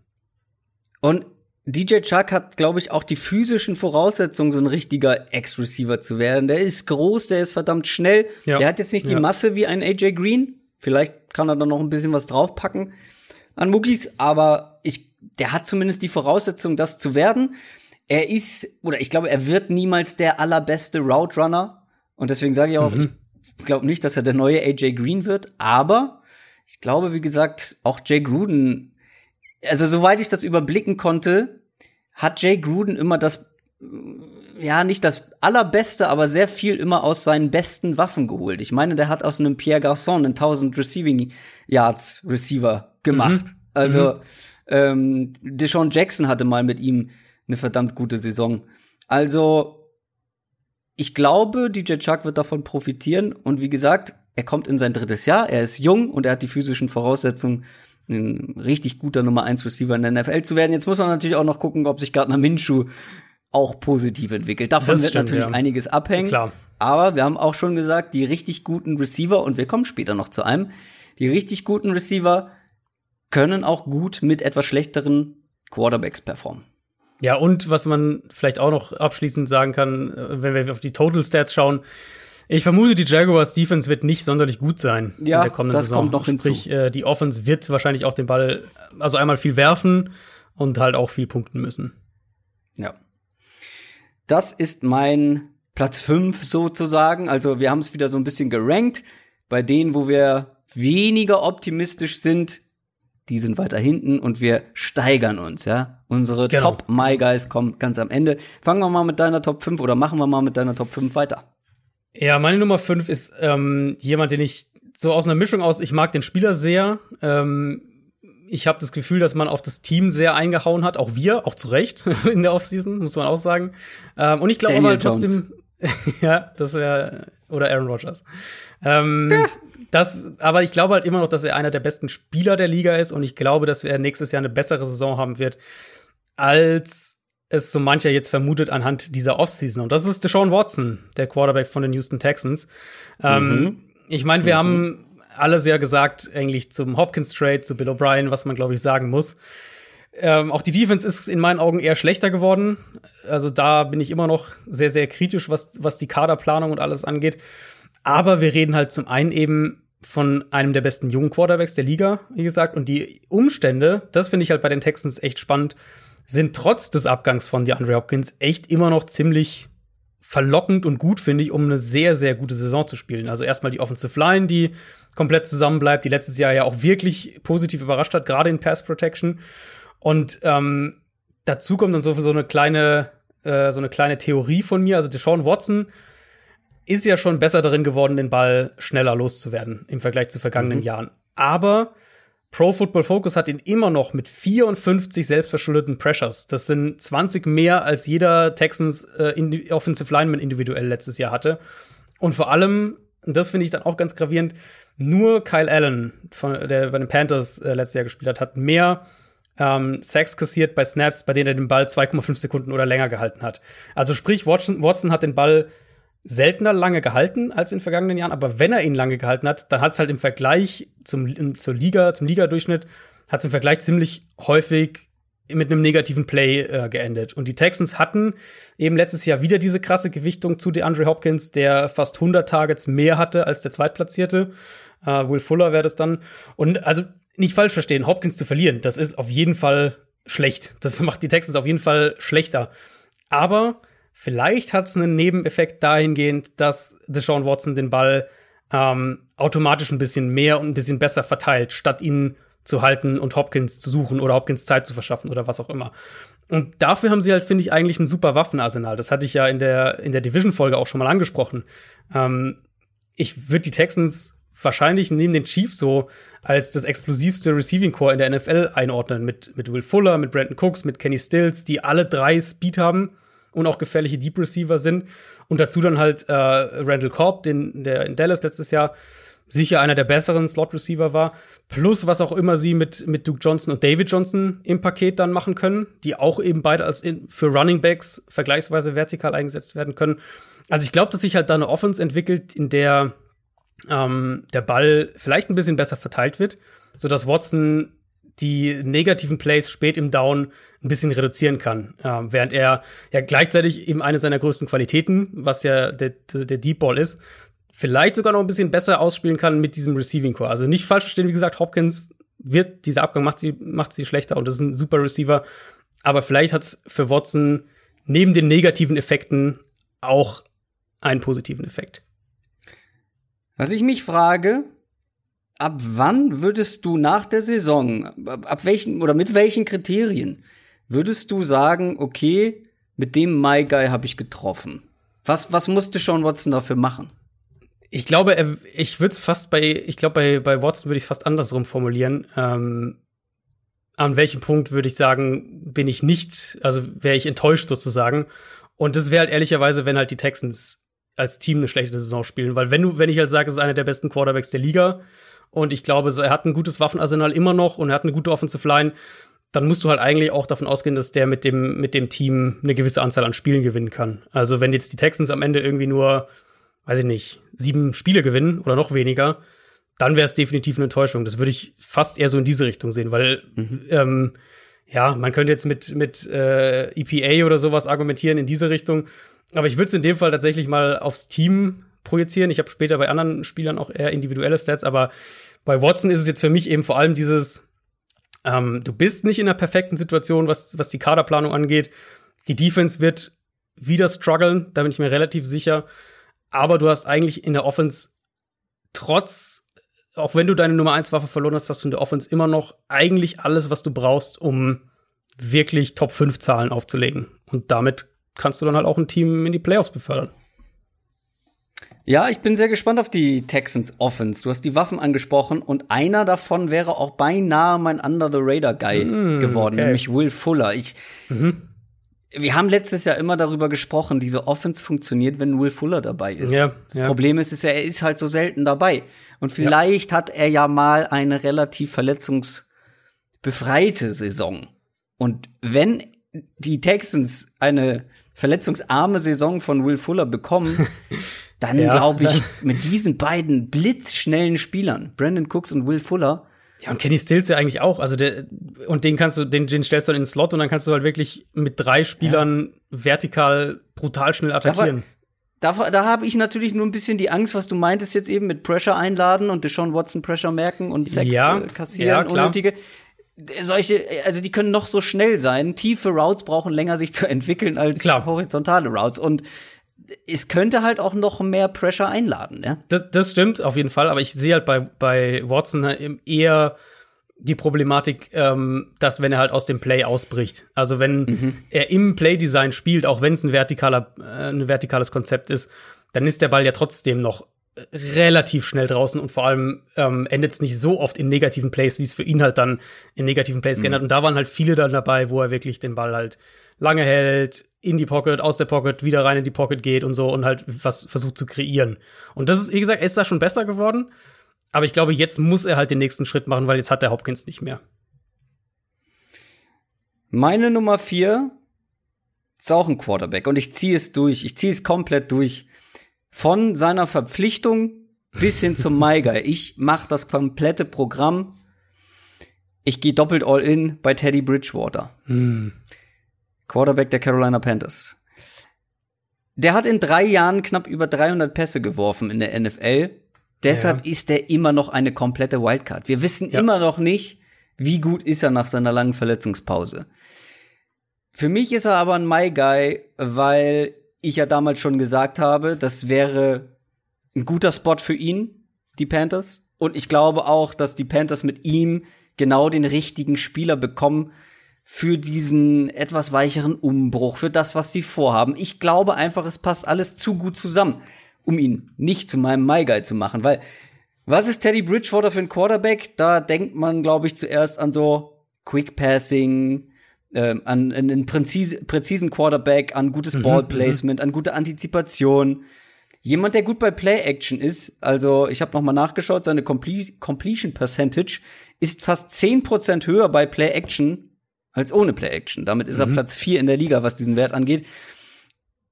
Und DJ Chuck hat, glaube ich, auch die physischen Voraussetzungen, so ein richtiger Ex-Receiver zu werden. Der ist groß, der ist verdammt schnell. Ja. Der hat jetzt nicht die ja. Masse wie ein AJ Green. Vielleicht kann er da noch ein bisschen was draufpacken an Muckis, aber ich, der hat zumindest die Voraussetzung, das zu werden. Er ist, oder ich glaube, er wird niemals der allerbeste Route Runner. Und deswegen sage ich auch, mhm. ich glaube nicht, dass er der neue AJ Green wird, aber ich glaube, wie gesagt, auch Jay Gruden also soweit ich das überblicken konnte, hat Jay Gruden immer das, ja, nicht das allerbeste, aber sehr viel immer aus seinen besten Waffen geholt. Ich meine, der hat aus einem Pierre Garçon einen 1000 Receiving Yards Receiver gemacht. Mhm. Also, mhm. ähm, Deshaun Jackson hatte mal mit ihm eine verdammt gute Saison. Also, ich glaube, DJ Chuck wird davon profitieren. Und wie gesagt, er kommt in sein drittes Jahr, er ist jung und er hat die physischen Voraussetzungen, ein richtig guter Nummer 1 Receiver in der NFL zu werden. Jetzt muss man natürlich auch noch gucken, ob sich Gardner Minshew auch positiv entwickelt. Davon das wird stimmt, natürlich ja. einiges abhängen. Klar. Aber wir haben auch schon gesagt, die richtig guten Receiver, und wir kommen später noch zu einem, die richtig guten Receiver können auch gut mit etwas schlechteren Quarterbacks performen. Ja, und was man vielleicht auch noch abschließend sagen kann, äh, wenn wir auf die Total Stats schauen, ich vermute, die Jaguars Defense wird nicht sonderlich gut sein ja, in der kommenden das Saison. Kommt noch hinzu. Sprich, äh, die Offense wird wahrscheinlich auch den Ball, also einmal viel werfen und halt auch viel punkten müssen. Ja. Das ist mein Platz 5 sozusagen. Also wir haben es wieder so ein bisschen gerankt. Bei denen, wo wir weniger optimistisch sind, die sind weiter hinten und wir steigern uns, ja. Unsere genau. Top My Guys kommen ganz am Ende. Fangen wir mal mit deiner Top 5 oder machen wir mal mit deiner Top 5 weiter. Ja, meine Nummer 5 ist ähm, jemand, den ich so aus einer Mischung aus, ich mag den Spieler sehr. Ähm, ich habe das Gefühl, dass man auf das Team sehr eingehauen hat, auch wir, auch zu Recht in der Offseason, muss man auch sagen. Ähm, und ich glaube aber trotzdem, ja, das wäre oder Aaron Rodgers. Ähm, ja. Das, aber ich glaube halt immer noch, dass er einer der besten Spieler der Liga ist und ich glaube, dass er nächstes Jahr eine bessere Saison haben wird als es so mancher jetzt vermutet anhand dieser Offseason. Und das ist Deshaun Watson, der Quarterback von den Houston Texans. Ähm, mhm. ich meine, wir mhm. haben alles ja gesagt, eigentlich zum Hopkins Trade, zu Bill O'Brien, was man, glaube ich, sagen muss. Ähm, auch die Defense ist in meinen Augen eher schlechter geworden. Also da bin ich immer noch sehr, sehr kritisch, was, was die Kaderplanung und alles angeht. Aber wir reden halt zum einen eben von einem der besten jungen Quarterbacks der Liga, wie gesagt. Und die Umstände, das finde ich halt bei den Texans echt spannend sind trotz des Abgangs von DeAndre Hopkins echt immer noch ziemlich verlockend und gut, finde ich, um eine sehr, sehr gute Saison zu spielen. Also erstmal die Offensive Line, die komplett zusammen bleibt, die letztes Jahr ja auch wirklich positiv überrascht hat, gerade in Pass Protection. Und ähm, dazu kommt dann so, so eine kleine, äh, so eine kleine Theorie von mir. Also Deshaun Watson ist ja schon besser darin geworden, den Ball schneller loszuwerden im Vergleich zu vergangenen mhm. Jahren. Aber Pro Football Focus hat ihn immer noch mit 54 selbstverschuldeten Pressures. Das sind 20 mehr als jeder Texans äh, Offensive Lineman individuell letztes Jahr hatte. Und vor allem, und das finde ich dann auch ganz gravierend, nur Kyle Allen, von, der bei den Panthers äh, letztes Jahr gespielt hat, hat mehr ähm, Sacks kassiert bei Snaps, bei denen er den Ball 2,5 Sekunden oder länger gehalten hat. Also sprich, Watson, Watson hat den Ball seltener lange gehalten als in den vergangenen Jahren, aber wenn er ihn lange gehalten hat, dann hat es halt im Vergleich zum, zur Liga, zum Ligadurchschnitt, hat es im Vergleich ziemlich häufig mit einem negativen Play äh, geendet. Und die Texans hatten eben letztes Jahr wieder diese krasse Gewichtung zu DeAndre Hopkins, der fast 100 Targets mehr hatte als der Zweitplatzierte. Äh, Will Fuller wäre das dann. Und also nicht falsch verstehen, Hopkins zu verlieren, das ist auf jeden Fall schlecht. Das macht die Texans auf jeden Fall schlechter. Aber vielleicht hat es einen Nebeneffekt dahingehend, dass Deshaun Watson den Ball ähm, automatisch ein bisschen mehr und ein bisschen besser verteilt, statt ihn zu halten und Hopkins zu suchen oder Hopkins Zeit zu verschaffen oder was auch immer. Und dafür haben sie halt, finde ich, eigentlich ein super Waffenarsenal. Das hatte ich ja in der, in der Division-Folge auch schon mal angesprochen. Ähm, ich würde die Texans wahrscheinlich neben den Chiefs so als das explosivste Receiving Core in der NFL einordnen. Mit, mit Will Fuller, mit Brandon Cooks, mit Kenny Stills, die alle drei Speed haben und auch gefährliche Deep Receiver sind. Und dazu dann halt äh, Randall Cobb, den, der in Dallas letztes Jahr sicher einer der besseren Slot-Receiver war. Plus, was auch immer sie mit, mit Duke Johnson und David Johnson im Paket dann machen können, die auch eben beide als in, für Running Backs vergleichsweise vertikal eingesetzt werden können. Also ich glaube, dass sich halt da eine Offense entwickelt, in der ähm, der Ball vielleicht ein bisschen besser verteilt wird, sodass Watson die negativen Plays spät im Down ein bisschen reduzieren kann. Äh, während er ja gleichzeitig eben eine seiner größten Qualitäten, was ja der, der Deep Ball ist, vielleicht sogar noch ein bisschen besser ausspielen kann mit diesem Receiving Core. Also nicht falsch verstehen, wie gesagt, Hopkins wird, dieser Abgang macht sie, macht sie schlechter und das ist ein super Receiver. Aber vielleicht hat es für Watson neben den negativen Effekten auch einen positiven Effekt. Was ich mich frage, ab wann würdest du nach der Saison, ab welchen oder mit welchen Kriterien würdest du sagen, okay, mit dem My Guy habe ich getroffen? Was, was musste Sean Watson dafür machen? Ich glaube, ich würde es fast bei, ich glaube, bei, bei Watson würde ich es fast andersrum formulieren. Ähm, an welchem Punkt würde ich sagen, bin ich nicht, also wäre ich enttäuscht sozusagen. Und das wäre halt ehrlicherweise, wenn halt die Texans als Team eine schlechte Saison spielen. Weil wenn du, wenn ich halt sage, es ist einer der besten Quarterbacks der Liga und ich glaube, er hat ein gutes Waffenarsenal immer noch und er hat eine gute Offensive Line, dann musst du halt eigentlich auch davon ausgehen, dass der mit dem, mit dem Team eine gewisse Anzahl an Spielen gewinnen kann. Also wenn jetzt die Texans am Ende irgendwie nur, weiß ich nicht, sieben Spiele gewinnen oder noch weniger, dann wäre es definitiv eine Enttäuschung. Das würde ich fast eher so in diese Richtung sehen, weil mhm. ähm, ja, man könnte jetzt mit, mit äh, EPA oder sowas argumentieren in diese Richtung. Aber ich würde es in dem Fall tatsächlich mal aufs Team projizieren. Ich habe später bei anderen Spielern auch eher individuelle Stats, aber bei Watson ist es jetzt für mich eben vor allem dieses, ähm, du bist nicht in einer perfekten Situation, was, was die Kaderplanung angeht. Die Defense wird wieder strugglen, da bin ich mir relativ sicher. Aber du hast eigentlich in der Offense trotz, auch wenn du deine Nummer 1 Waffe verloren hast, hast du in der Offense immer noch eigentlich alles, was du brauchst, um wirklich Top 5 Zahlen aufzulegen. Und damit kannst du dann halt auch ein Team in die Playoffs befördern. Ja, ich bin sehr gespannt auf die Texans Offense. Du hast die Waffen angesprochen und einer davon wäre auch beinahe mein Under the Radar Guy mm, geworden, okay. nämlich Will Fuller. Ich, mhm. wir haben letztes Jahr immer darüber gesprochen, diese Offense funktioniert, wenn Will Fuller dabei ist. Ja, das ja. Problem ist, ist ja, er ist halt so selten dabei. Und vielleicht ja. hat er ja mal eine relativ verletzungsbefreite Saison. Und wenn die Texans eine verletzungsarme Saison von Will Fuller bekommen, dann ja. glaube ich, mit diesen beiden blitzschnellen Spielern, Brandon Cooks und Will Fuller, ja, und Kenny Stills ja eigentlich auch. Also der, und den kannst du, den, den stellst du dann in den Slot und dann kannst du halt wirklich mit drei Spielern ja. vertikal brutal schnell attackieren. Da, da, da habe ich natürlich nur ein bisschen die Angst, was du meintest jetzt eben mit Pressure einladen und Deshaun Watson Pressure merken und Sex ja, äh, kassieren, ja, unnötige solche, also die können noch so schnell sein. Tiefe Routes brauchen länger sich zu entwickeln als Klar. horizontale Routes. Und es könnte halt auch noch mehr Pressure einladen, ja. Das, das stimmt, auf jeden Fall. Aber ich sehe halt bei, bei Watson halt eher die Problematik, ähm, dass wenn er halt aus dem Play ausbricht. Also wenn mhm. er im Playdesign spielt, auch wenn es ein vertikaler, äh, ein vertikales Konzept ist, dann ist der Ball ja trotzdem noch relativ schnell draußen und vor allem ähm, endet es nicht so oft in negativen Plays, wie es für ihn halt dann in negativen Plays mhm. geändert. Und da waren halt viele dann dabei, wo er wirklich den Ball halt lange hält, in die Pocket, aus der Pocket, wieder rein in die Pocket geht und so und halt was versucht zu kreieren. Und das ist, wie gesagt, er ist da schon besser geworden. Aber ich glaube, jetzt muss er halt den nächsten Schritt machen, weil jetzt hat der Hopkins nicht mehr. Meine Nummer vier ist auch ein Quarterback und ich ziehe es durch. Ich ziehe es komplett durch. Von seiner Verpflichtung bis hin zum Maiger. Ich mache das komplette Programm. Ich gehe doppelt all in bei Teddy Bridgewater. Hm. Quarterback der Carolina Panthers. Der hat in drei Jahren knapp über 300 Pässe geworfen in der NFL. Deshalb Ja. ist er immer noch eine komplette Wildcard. Wir wissen Ja. immer noch nicht, wie gut ist er nach seiner langen Verletzungspause. Für mich ist er aber ein My Guy, weil ich ja damals schon gesagt habe, das wäre ein guter Spot für ihn, die Panthers. Und ich glaube auch, dass die Panthers mit ihm genau den richtigen Spieler bekommen für diesen etwas weicheren Umbruch, für das, was sie vorhaben. Ich glaube einfach, es passt alles zu gut zusammen, um ihn nicht zu meinem My Guy zu machen, weil was ist Teddy Bridgewater für ein Quarterback? Da denkt man, glaube ich, zuerst an so Quick Passing, ähm, an, einen präzise, präzisen Quarterback, an gutes Ballplacement, an gute Antizipation. Jemand, der gut bei Play-Action ist, also ich habe noch mal nachgeschaut, seine Comple Completion Percentage ist fast 10% höher bei Play-Action als ohne Play-Action. Damit ist er Platz 4 in der Liga, was diesen Wert angeht.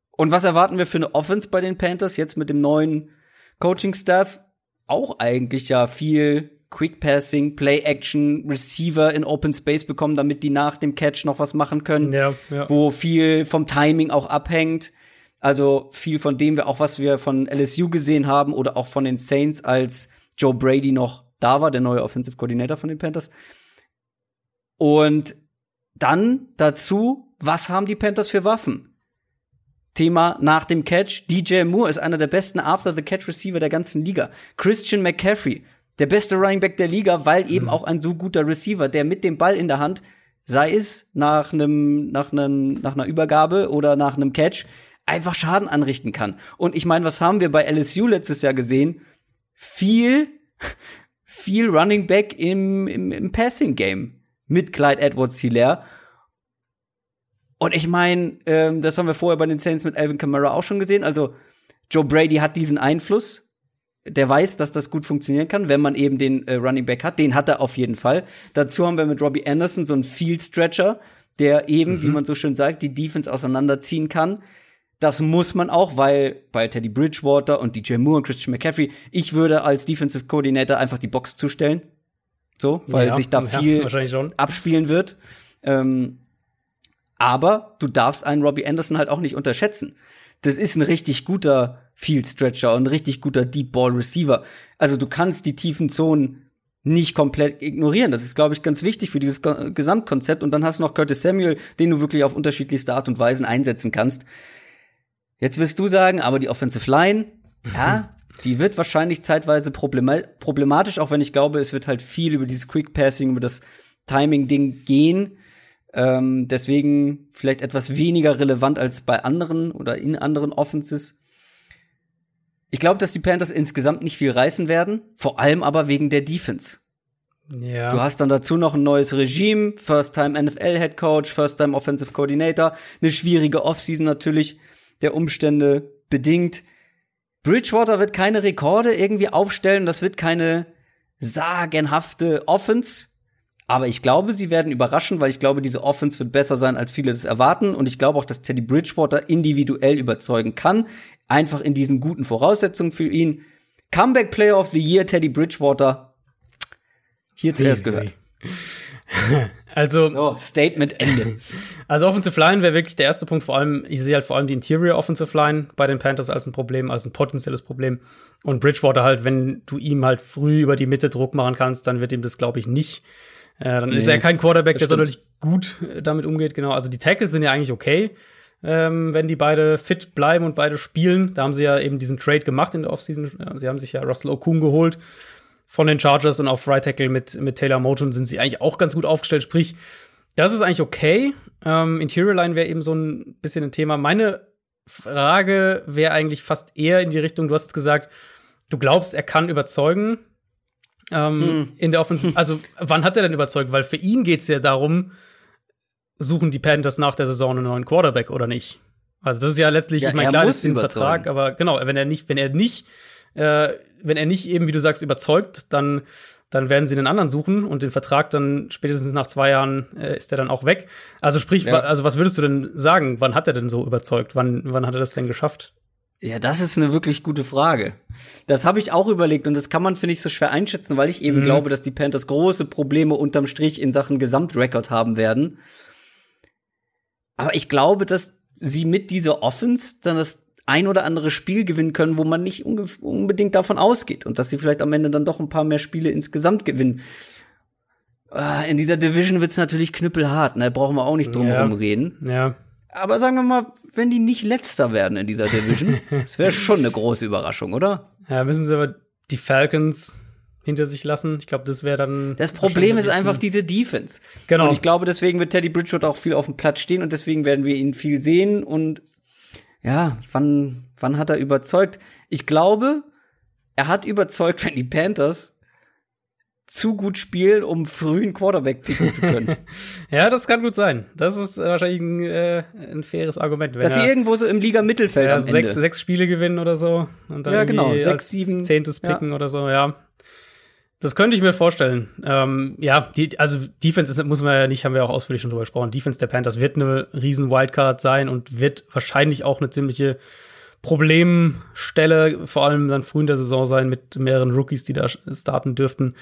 Und was erwarten wir für eine Offense bei den Panthers jetzt mit dem neuen Coaching-Staff? Auch eigentlich ja viel Quick Passing, Play Action, Receiver in Open Space bekommen, damit die nach dem Catch noch was machen können. Ja, ja. Wo viel vom Timing auch abhängt. Also viel von dem wir auch, was wir von LSU gesehen haben oder auch von den Saints, als Joe Brady noch da war, der neue Offensive Coordinator von den Panthers. Und dann dazu, was haben die Panthers für Waffen? Thema nach dem Catch. DJ Moore ist einer der besten After-the-Catch-Receiver der ganzen Liga. Christian McCaffrey, der beste Running Back der Liga, weil eben auch ein so guter Receiver, der mit dem Ball in der Hand, sei es nach einem, nach einem, nach einer Übergabe oder nach einem Catch, einfach Schaden anrichten kann. Und ich meine, was haben wir bei LSU letztes Jahr gesehen? Viel, viel Running Back im, im, im Passing Game mit Clyde Edwards Hilaire. Und ich meine, ähm, das haben wir vorher bei den Saints mit Alvin Kamara auch schon gesehen. Also Joe Brady hat diesen Einfluss. Der weiß, dass das gut funktionieren kann, wenn man eben den äh, Running Back hat. Den hat er auf jeden Fall. Dazu haben wir mit Robbie Anderson so einen Field Stretcher, der eben, wie man so schön sagt, die Defense auseinanderziehen kann. Das muss man auch, weil bei Teddy Bridgewater und DJ Moore und Christian McCaffrey, ich würde als Defensive Coordinator einfach die Box zustellen. So, weil Ja, sich da ja, viel schon. abspielen wird. Ähm, aber du darfst einen Robbie Anderson halt auch nicht unterschätzen. Das ist ein richtig guter Field Stretcher und ein richtig guter Deep Ball Receiver. Also du kannst die tiefen Zonen nicht komplett ignorieren. Das ist, glaube ich, ganz wichtig für dieses Ge- Gesamtkonzept. Und dann hast du noch Curtis Samuel, den du wirklich auf unterschiedlichste Art und Weisen einsetzen kannst. Jetzt wirst du sagen, aber die Offensive Line, ja, die wird wahrscheinlich zeitweise problema problematisch, auch wenn ich glaube, es wird halt viel über dieses Quick Passing, über das Timing-Ding gehen. Ähm, deswegen vielleicht etwas weniger relevant als bei anderen oder in anderen Offenses. Ich glaube, dass die Panthers insgesamt nicht viel reißen werden, vor allem aber wegen der Defense. Ja. Du hast dann dazu noch ein neues Regime, First-Time NFL-Head Coach, First-Time Offensive Coordinator, eine schwierige Offseason natürlich der Umstände bedingt. Bridgewater wird keine Rekorde irgendwie aufstellen, das wird keine sagenhafte Offense. Aber ich glaube, sie werden überraschen, weil ich glaube, diese Offense wird besser sein, als viele das erwarten. Und ich glaube auch, dass Teddy Bridgewater individuell überzeugen kann. Einfach in diesen guten Voraussetzungen für ihn. Comeback Player of the Year, Teddy Bridgewater. Hier zuerst gehört. Also, So, Statement Ende. also Offensive Line wäre wirklich der erste Punkt. Vor allem, ich sehe halt vor allem die Interior Offensive Line bei den Panthers als ein Problem, als ein potenzielles Problem. Und Bridgewater halt, wenn du ihm halt früh über die Mitte Druck machen kannst, dann wird ihm das, glaube ich, nicht. Äh, dann ist Nee, er kein Quarterback, der sonderlich gut äh, damit umgeht. Genau. Also die Tackles sind ja eigentlich okay, ähm, wenn die beide fit bleiben und beide spielen. Da haben sie ja eben diesen Trade gemacht in der Offseason. Ja, Sie haben sich ja Russell Okun geholt von den Chargers und auf Right Tackle mit, mit Taylor Moton sind sie eigentlich auch ganz gut aufgestellt. Sprich, das ist eigentlich okay. Ähm, Interior Line wäre eben so ein bisschen ein Thema. Meine Frage wäre eigentlich fast eher in die Richtung, du hast gesagt, du glaubst, er kann überzeugen ähm, in der Offensive. Also, wann hat er denn überzeugt? Weil für ihn geht es ja darum, suchen die Panthers nach der Saison einen neuen Quarterback oder nicht? Also, das ist ja letztlich, Ja, ich meine, klar, das ist ein. Vertrag, aber genau, wenn er nicht, wenn er nicht, äh, wenn er nicht eben, wie du sagst, überzeugt, dann dann werden sie einen anderen suchen und den Vertrag dann spätestens nach zwei Jahren äh, ist er dann auch weg. Also sprich, Ja. also was würdest du denn sagen? Wann hat er denn so überzeugt? Wann, wann hat er das denn geschafft? Ja, das ist eine wirklich gute Frage. Das habe ich auch überlegt und das kann man, finde ich, so schwer einschätzen, weil ich eben mhm. glaube, dass die Panthers große Probleme unterm Strich in Sachen Gesamtrekord haben werden. Aber ich glaube, dass sie mit dieser Offense dann das ein oder andere Spiel gewinnen können, wo man nicht unbedingt davon ausgeht und dass sie vielleicht am Ende dann doch ein paar mehr Spiele insgesamt gewinnen. Ah, in dieser Division wird's natürlich knüppelhart, ne? Brauchen wir auch nicht drum herum ja. reden. Ja. Aber sagen wir mal, wenn die nicht letzter werden in dieser Division, das wäre schon eine große Überraschung, oder? Ja, müssen sie aber die Falcons hinter sich lassen. Ich glaube, das wäre dann. Das Problem ist einfach diese Defense. Genau. Und ich glaube, deswegen wird Teddy Bridgewater auch viel auf dem Platz stehen und deswegen werden wir ihn viel sehen. Und ja, wann, wann hat er überzeugt? Ich glaube, er hat überzeugt, wenn die Panthers zu gut spielen, um früh einen Quarterback picken zu können. ja, das kann gut sein. Das ist wahrscheinlich ein, äh, ein faires Argument. Dass sie irgendwo so im Liga-Mittelfeld ja, am sechs, sechs Spiele gewinnen oder so. Und dann ja, genau. Sechs, sieben. Zehntes picken ja. oder so, ja. Das könnte ich mir vorstellen. Ähm, ja, die, also Defense ist, muss man ja nicht, haben wir auch ausführlich schon drüber gesprochen. Defense der Panthers wird eine riesen Wildcard sein und wird wahrscheinlich auch eine ziemliche Problemstelle, vor allem dann früh in der Saison sein mit mehreren Rookies, die da starten dürften.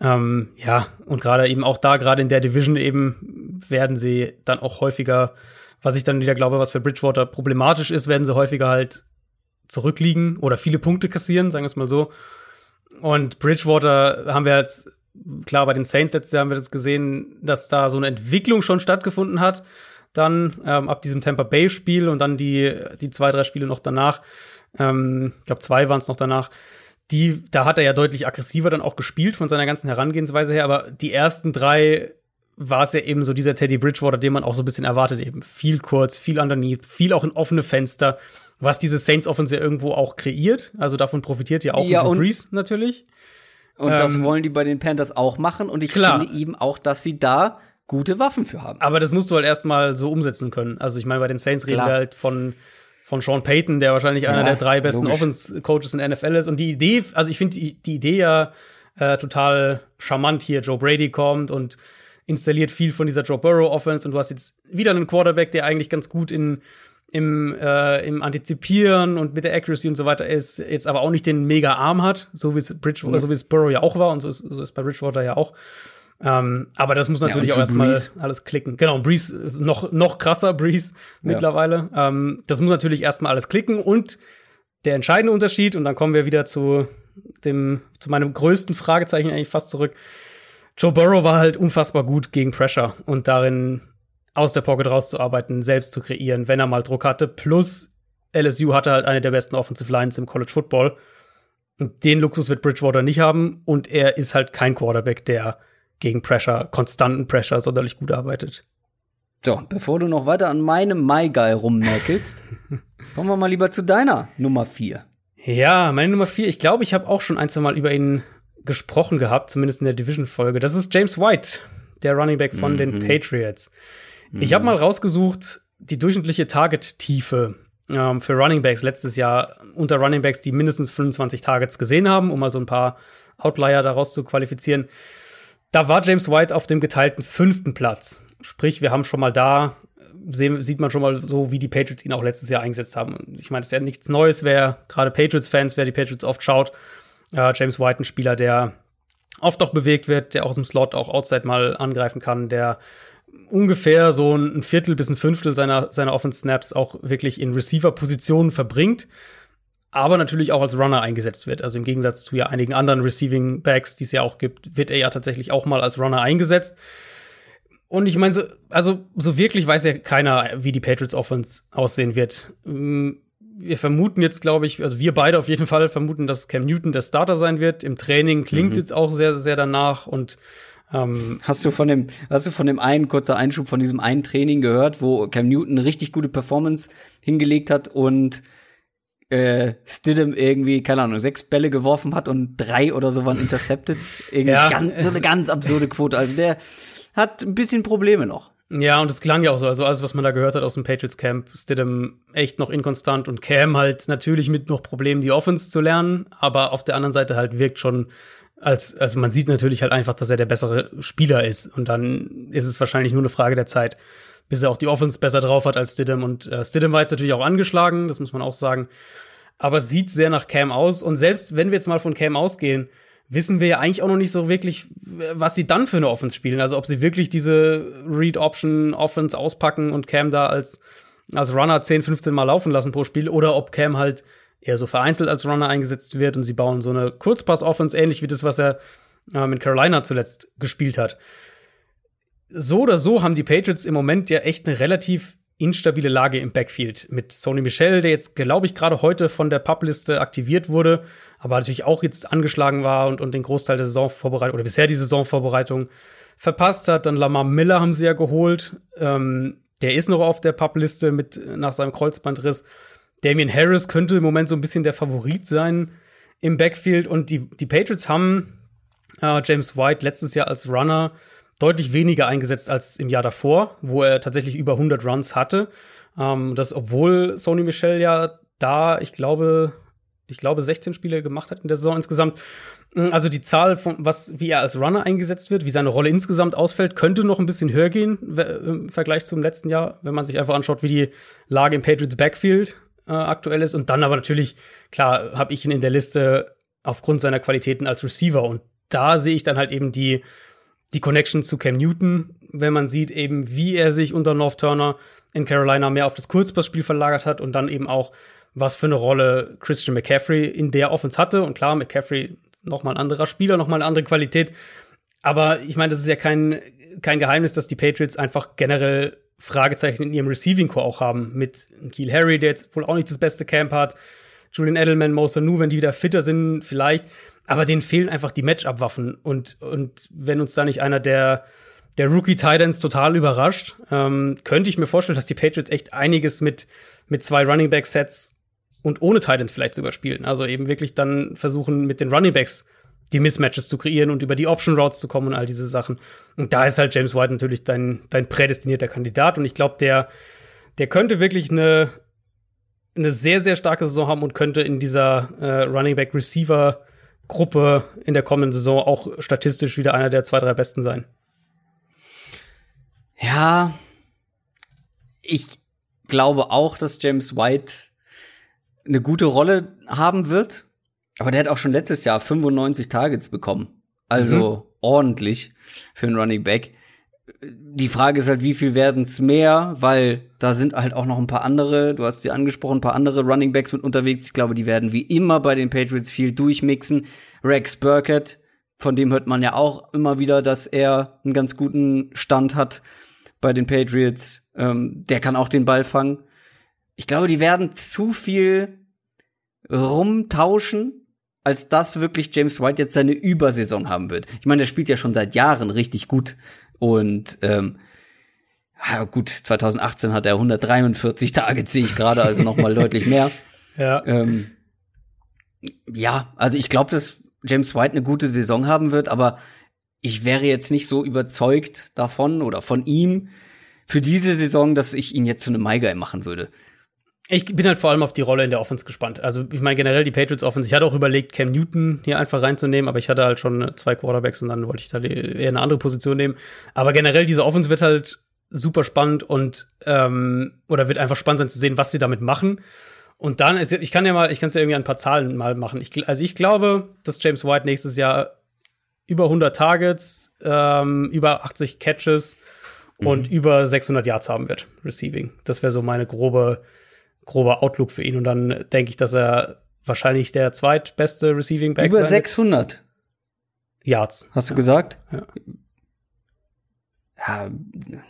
Ähm, ja, und gerade eben auch da, gerade in der Division eben, werden sie dann auch häufiger, was ich dann wieder glaube, was für Bridgewater problematisch ist, werden sie häufiger halt zurückliegen oder viele Punkte kassieren, sagen wir es mal so. Und Bridgewater haben wir jetzt, klar, bei den Saints letztes Jahr haben wir das gesehen, dass da so eine Entwicklung schon stattgefunden hat. Dann ähm, ab diesem Tampa Bay-Spiel und dann die, die zwei, drei Spiele noch danach. Ähm, ich glaube, zwei waren es noch danach. Die, da hat er ja deutlich aggressiver dann auch gespielt von seiner ganzen Herangehensweise her, aber die ersten drei war es ja eben so dieser Teddy Bridgewater, den man auch so ein bisschen erwartet, eben viel kurz, viel underneath, viel auch in offene Fenster was diese Saints Offense ja irgendwo auch kreiert. Also davon profitiert ja auch ja, und Breeze natürlich. Und ähm, das wollen die bei den Panthers auch machen. Und ich klar. finde eben auch, dass sie da gute Waffen für haben. Aber das musst du halt erstmal so umsetzen können. Also ich meine, bei den Saints reden wir halt von von Sean Payton, der wahrscheinlich einer der drei besten Offense-Coaches in der NFL ist. Und die Idee, also ich finde die, die Idee ja äh, total charmant hier. Joe Brady kommt und installiert viel von dieser Joe Burrow Offense und du hast jetzt wieder einen Quarterback, der eigentlich ganz gut in im, äh, im Antizipieren und mit der Accuracy und so weiter ist, jetzt aber auch nicht den mega Arm hat, so wie es Bridgewater, mhm. so wie es Burrow ja auch war und so ist, so ist bei Bridgewater ja auch. Ähm, aber das muss natürlich ja, auch erstmal alles klicken. Genau, Breeze noch, noch krasser, Breeze ja. mittlerweile. Ähm, das muss natürlich erstmal alles klicken und der entscheidende Unterschied, und dann kommen wir wieder zu dem, zu meinem größten Fragezeichen eigentlich fast zurück. Joe Burrow war halt unfassbar gut gegen Pressure und darin aus der Pocket rauszuarbeiten, selbst zu kreieren, wenn er mal Druck hatte. Plus LSU hatte halt eine der besten Offensive Lines im College Football. Und den Luxus wird Bridgewater nicht haben. Und er ist halt kein Quarterback, der gegen Pressure, konstanten Pressure sonderlich gut arbeitet. So, bevor du noch weiter an meinem My Guy rummäkelst, kommen wir mal lieber zu deiner Nummer 4. Ja, meine Nummer 4. Ich glaube, ich habe auch schon ein, zwei Mal über ihn gesprochen gehabt, zumindest in der Division-Folge. Das ist James White, der Running Back von mhm. den Patriots. Ich habe mal rausgesucht, die durchschnittliche Target-Tiefe ähm, für Running Backs letztes Jahr unter Running Backs, die mindestens 25 Targets gesehen haben, um mal so ein paar Outlier daraus zu qualifizieren. Da war James White auf dem geteilten fünften Platz. Sprich, wir haben schon mal da, sehen, sieht man schon mal so, wie die Patriots ihn auch letztes Jahr eingesetzt haben. Ich meine, es ist ja nichts Neues, wer gerade Patriots-Fans, wer die Patriots oft schaut. Äh, James White, ein Spieler, der oft auch bewegt wird, der auch aus dem Slot auch Outside mal angreifen kann, der ungefähr so ein Viertel bis ein Fünftel seiner, seiner Offense Snaps auch wirklich in Receiver-Positionen verbringt, aber natürlich auch als Runner eingesetzt wird. Also im Gegensatz zu ja einigen anderen Receiving Backs, die es ja auch gibt, wird er ja tatsächlich auch mal als Runner eingesetzt. Und ich meine, so, also so wirklich weiß ja keiner, wie die Patriots Offense aussehen wird. Mm, wir vermuten jetzt, glaube ich, also wir beide auf jeden Fall vermuten, dass Cam Newton der Starter sein wird. Im Training klingt mhm. jetzt auch sehr, sehr danach und ähm, hast du von dem, hast du von dem einen, kurzer Einschub von diesem einen Training gehört, wo Cam Newton eine richtig gute Performance hingelegt hat und äh, Stidham irgendwie, keine Ahnung, sechs Bälle geworfen hat und drei oder so waren intercepted. Irgendwie ja. ganz, so eine ganz absurde Quote. Also der hat ein bisschen Probleme noch. Ja, und es klang ja auch so. Also alles, was man da gehört hat aus dem Patriots Camp, Stidham echt noch inkonstant und Cam halt natürlich mit noch Problemen, die Offense zu lernen, aber auf der anderen Seite halt wirkt schon als, also man sieht natürlich halt einfach, dass er der bessere Spieler ist. Und dann ist es wahrscheinlich nur eine Frage der Zeit, bis er auch die Offense besser drauf hat als Stidham. Und äh, Stidham war jetzt natürlich auch angeschlagen, das muss man auch sagen. aber es sieht sehr nach Cam aus. Und selbst wenn wir jetzt mal von Cam ausgehen, wissen wir ja eigentlich auch noch nicht so wirklich, was sie dann für eine Offense spielen. Also ob sie wirklich diese Read-Option-Offense auspacken und Cam da als, als Runner 10, 15 Mal laufen lassen pro Spiel oder ob Cam halt eher so vereinzelt als Runner eingesetzt wird und sie bauen so eine Kurzpass-Offense, ähnlich wie das, was er äh, mit Carolina zuletzt gespielt hat. So oder so haben die Patriots im Moment ja echt eine relativ instabile Lage im Backfield mit Sony Michel, der jetzt, glaube ich, gerade heute von der Publiste aktiviert wurde, aber natürlich auch jetzt angeschlagen war und, und den Großteil der Saisonvorbereitung oder bisher die Saisonvorbereitung verpasst hat. Dann Lamar Miller haben sie ja geholt. Ähm, der ist noch auf der Publiste mit nach seinem Kreuzbandriss. Damian Harris könnte im Moment so ein bisschen der Favorit sein im Backfield und die, die Patriots haben äh, James White letztes Jahr als Runner deutlich weniger eingesetzt als im Jahr davor, wo er tatsächlich über 100 Runs hatte. Ähm, das, obwohl Sony Michel ja da, ich glaube, ich glaube, 16 Spiele gemacht hat in der Saison insgesamt. Mm, also die Zahl von was, wie er als Runner eingesetzt wird, wie seine Rolle insgesamt ausfällt, könnte noch ein bisschen höher gehen im Vergleich zum letzten Jahr, wenn man sich einfach anschaut, wie die Lage im Patriots Backfield äh, aktuell ist. Und dann aber natürlich, klar, habe ich ihn in der Liste aufgrund seiner Qualitäten als Receiver. Und da sehe ich dann halt eben die die Connection zu Cam Newton, wenn man sieht eben, wie er sich unter North Turner in Carolina mehr auf das Kurzpassspiel verlagert hat und dann eben auch, was für eine Rolle Christian McCaffrey in der Offense hatte. Und klar, McCaffrey noch mal ein anderer Spieler, noch mal eine andere Qualität. Aber ich meine, das ist ja kein, kein Geheimnis, dass die Patriots einfach generell Fragezeichen in ihrem Receiving Core auch haben. Mit Keel Harry, der jetzt wohl auch nicht das beste Camp hat. Julian Edelman, Moser Nu, wenn die wieder fitter sind, vielleicht aber denen fehlen einfach die Matchup-Waffen. Und, und wenn uns da nicht einer der, der Rookie-Titans total überrascht, ähm, könnte ich mir vorstellen, dass die Patriots echt einiges mit, mit zwei Running Back-Sets und ohne Titans vielleicht sogar spielen. Also eben wirklich dann versuchen, mit den Running Backs die Mismatches zu kreieren und über die Option Routes zu kommen und all diese Sachen. Und da ist halt James White natürlich dein, dein prädestinierter Kandidat. Und ich glaube, der, der könnte wirklich eine, eine sehr, sehr starke Saison haben und könnte in dieser äh, Running Back Receiver Gruppe in der kommenden Saison auch statistisch wieder einer der zwei, drei besten sein. Ja, ich glaube auch, dass James White eine gute Rolle haben wird. Aber der hat auch schon letztes Jahr 95 Targets bekommen. Also mhm. ordentlich für einen Running Back die Frage ist halt, wie viel werden es mehr, weil da sind halt auch noch ein paar andere, du hast sie angesprochen, ein paar andere Running Backs mit unterwegs. Ich glaube, die werden wie immer bei den Patriots viel durchmixen. Rex Burkett, von dem hört man ja auch immer wieder, dass er einen ganz guten Stand hat bei den Patriots. Ähm, der kann auch den Ball fangen. Ich glaube, die werden zu viel rumtauschen, als dass wirklich James White jetzt seine Übersaison haben wird. Ich meine, der spielt ja schon seit Jahren richtig gut. Und ähm, ja, gut, 2018 hat er 143 Tage, sehe ich gerade, also noch mal deutlich mehr. Ja. Ähm, ja, also ich glaube, dass James White eine gute Saison haben wird, aber ich wäre jetzt nicht so überzeugt davon oder von ihm für diese Saison, dass ich ihn jetzt zu einem MyGuy machen würde. Ich bin halt vor allem auf die Rolle in der Offense gespannt. Also, ich meine generell die Patriots Offense. Ich hatte auch überlegt, Cam Newton hier einfach reinzunehmen, aber ich hatte halt schon zwei Quarterbacks und dann wollte ich da eher eine andere Position nehmen. Aber generell diese Offense wird halt super spannend und ähm, oder wird einfach spannend sein zu sehen, was sie damit machen. Und dann ist, ich kann ja mal, ich kann es ja irgendwie ein paar Zahlen mal machen. Ich, also ich glaube, dass James White nächstes Jahr über 100 Targets, ähm, über 80 Catches mhm. und über 600 Yards haben wird, Receiving. Das wäre so meine grobe grober Outlook für ihn. Und dann denke ich, dass er wahrscheinlich der zweitbeste Receiving Back Über 600 Yards. Hast du ja. gesagt? Ja. Ja,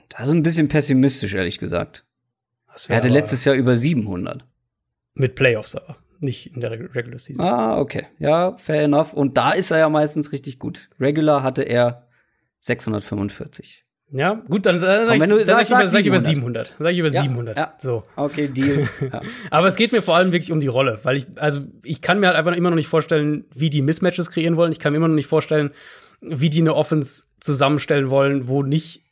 das ist ein bisschen pessimistisch, ehrlich gesagt. Er hatte letztes Jahr über 700. Mit Playoffs aber, nicht in der Regular Season. Ah, okay. Ja, fair enough. Und da ist er ja meistens richtig gut. Regular hatte er 645. Ja, gut, dann, dann sag, ich, du sag, ich, sag ich über 700. Sag ich über ja, 700. Ja. So. Okay, Deal. Ja. Aber es geht mir vor allem wirklich um die Rolle, weil ich, also ich kann mir halt einfach immer noch nicht vorstellen, wie die Mismatches kreieren wollen. Ich kann mir immer noch nicht vorstellen, wie die eine Offense zusammenstellen wollen, wo nicht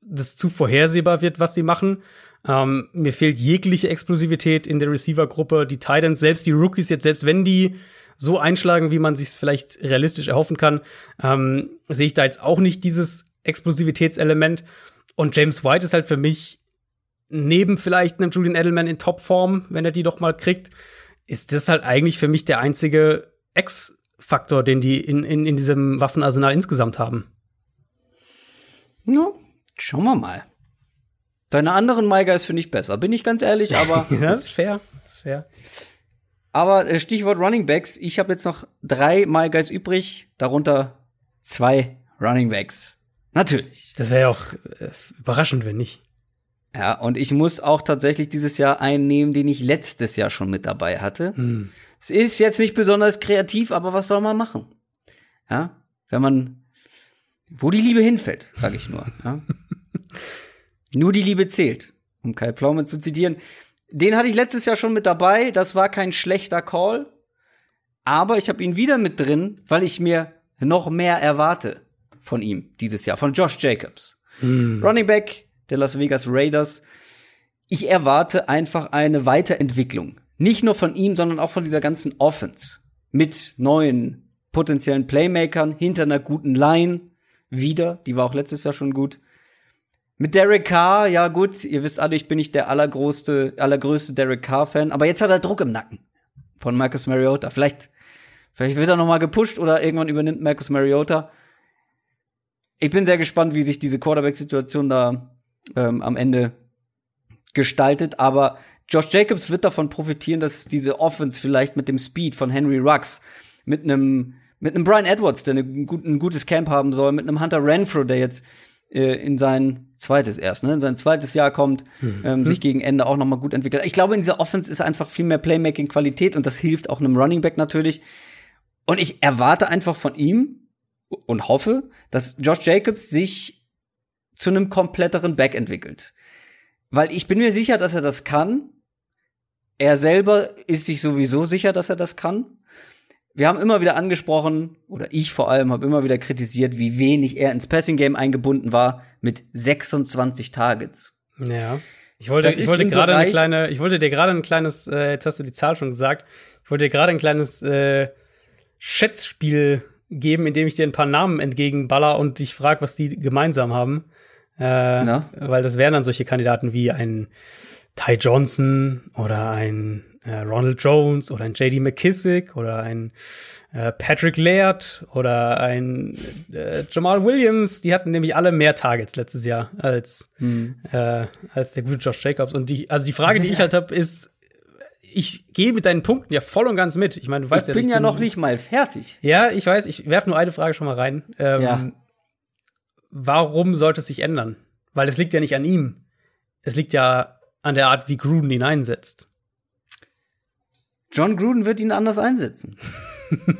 das zu vorhersehbar wird, was sie machen. Ähm, mir fehlt jegliche Explosivität in der Receiver-Gruppe. Die Titans, selbst die Rookies jetzt, selbst wenn die so einschlagen, wie man sich vielleicht realistisch erhoffen kann, ähm, sehe ich da jetzt auch nicht dieses Explosivitätselement. Und James White ist halt für mich neben vielleicht einem Julian Edelman in Topform, wenn er die doch mal kriegt, ist das halt eigentlich für mich der einzige X-Faktor, den die in, in, in diesem Waffenarsenal insgesamt haben. Ja, schauen wir mal. Deine anderen My Guys finde ich besser, bin ich ganz ehrlich, aber. ja, das ist fair. Das ist fair. Aber äh, Stichwort Running Backs, ich habe jetzt noch drei My Guys übrig, darunter zwei Running Backs. Natürlich. Das wäre ja auch äh, überraschend, wenn nicht. Ja, und ich muss auch tatsächlich dieses Jahr einen nehmen, den ich letztes Jahr schon mit dabei hatte. Hm. Es ist jetzt nicht besonders kreativ, aber was soll man machen? Ja, wenn man, wo die Liebe hinfällt, sage ich nur. Ja? nur die Liebe zählt, um Kai Pflaume zu zitieren. Den hatte ich letztes Jahr schon mit dabei. Das war kein schlechter Call, aber ich habe ihn wieder mit drin, weil ich mir noch mehr erwarte von ihm dieses Jahr, von Josh Jacobs. Hm. Running Back der Las Vegas Raiders. Ich erwarte einfach eine Weiterentwicklung. Nicht nur von ihm, sondern auch von dieser ganzen Offense. Mit neuen potenziellen Playmakern hinter einer guten Line. Wieder. Die war auch letztes Jahr schon gut. Mit Derek Carr, ja gut, ihr wisst alle, ich bin nicht der allergrößte, allergrößte Derek Carr-Fan, aber jetzt hat er Druck im Nacken von Marcus Mariota. Vielleicht, vielleicht wird er noch mal gepusht oder irgendwann übernimmt Marcus Mariota. Ich bin sehr gespannt, wie sich diese Quarterback-Situation da ähm, am Ende gestaltet. Aber Josh Jacobs wird davon profitieren, dass diese Offense vielleicht mit dem Speed von Henry Rux, mit einem mit einem Brian Edwards, der ein gutes Camp haben soll, mit einem Hunter Renfro, der jetzt äh, in sein zweites erst, ne, in sein zweites Jahr kommt, Mhm. ähm, sich gegen Ende auch noch mal gut entwickelt. Ich glaube, in dieser Offense ist einfach viel mehr Playmaking-Qualität und das hilft auch einem Running Back natürlich. Und ich erwarte einfach von ihm und hoffe, dass Josh Jacobs sich zu einem kompletteren Back entwickelt. Weil ich bin mir sicher, dass er das kann. Er selber ist sich sowieso sicher, dass er das kann. Wir haben immer wieder angesprochen, oder ich vor allem habe immer wieder kritisiert, wie wenig er ins Passing Game eingebunden war mit 26 Targets. Ja. Ich wollte, Das ich wollte gerade eine kleine, ich wollte dir gerade ein kleines, äh, jetzt hast du die Zahl schon gesagt, ich wollte dir gerade ein kleines äh, Schätzspiel geben, in dem ich dir ein paar Namen entgegenballer und dich frag, was die gemeinsam haben. Äh, Na? Weil das wären dann solche Kandidaten wie ein Ty Johnson oder ein äh, Ronald Jones oder ein JD McKissick oder ein äh, Patrick Laird oder ein äh, Jamal Williams. Die hatten nämlich alle mehr Targets letztes Jahr als, äh, als der gute Josh Jacobs. Und die, also die Frage, die ich halt habe, ist, ich gehe mit deinen Punkten ja voll und ganz mit. Ich meine, du weißt ich ja, bin ja noch nicht mal fertig. Ja, ich weiß, ich werfe nur eine Frage schon mal rein. Ähm, Ja. Warum sollte es sich ändern? Weil es liegt ja nicht an ihm. Es liegt ja an der Art, wie Gruden ihn einsetzt. John Gruden wird ihn anders einsetzen.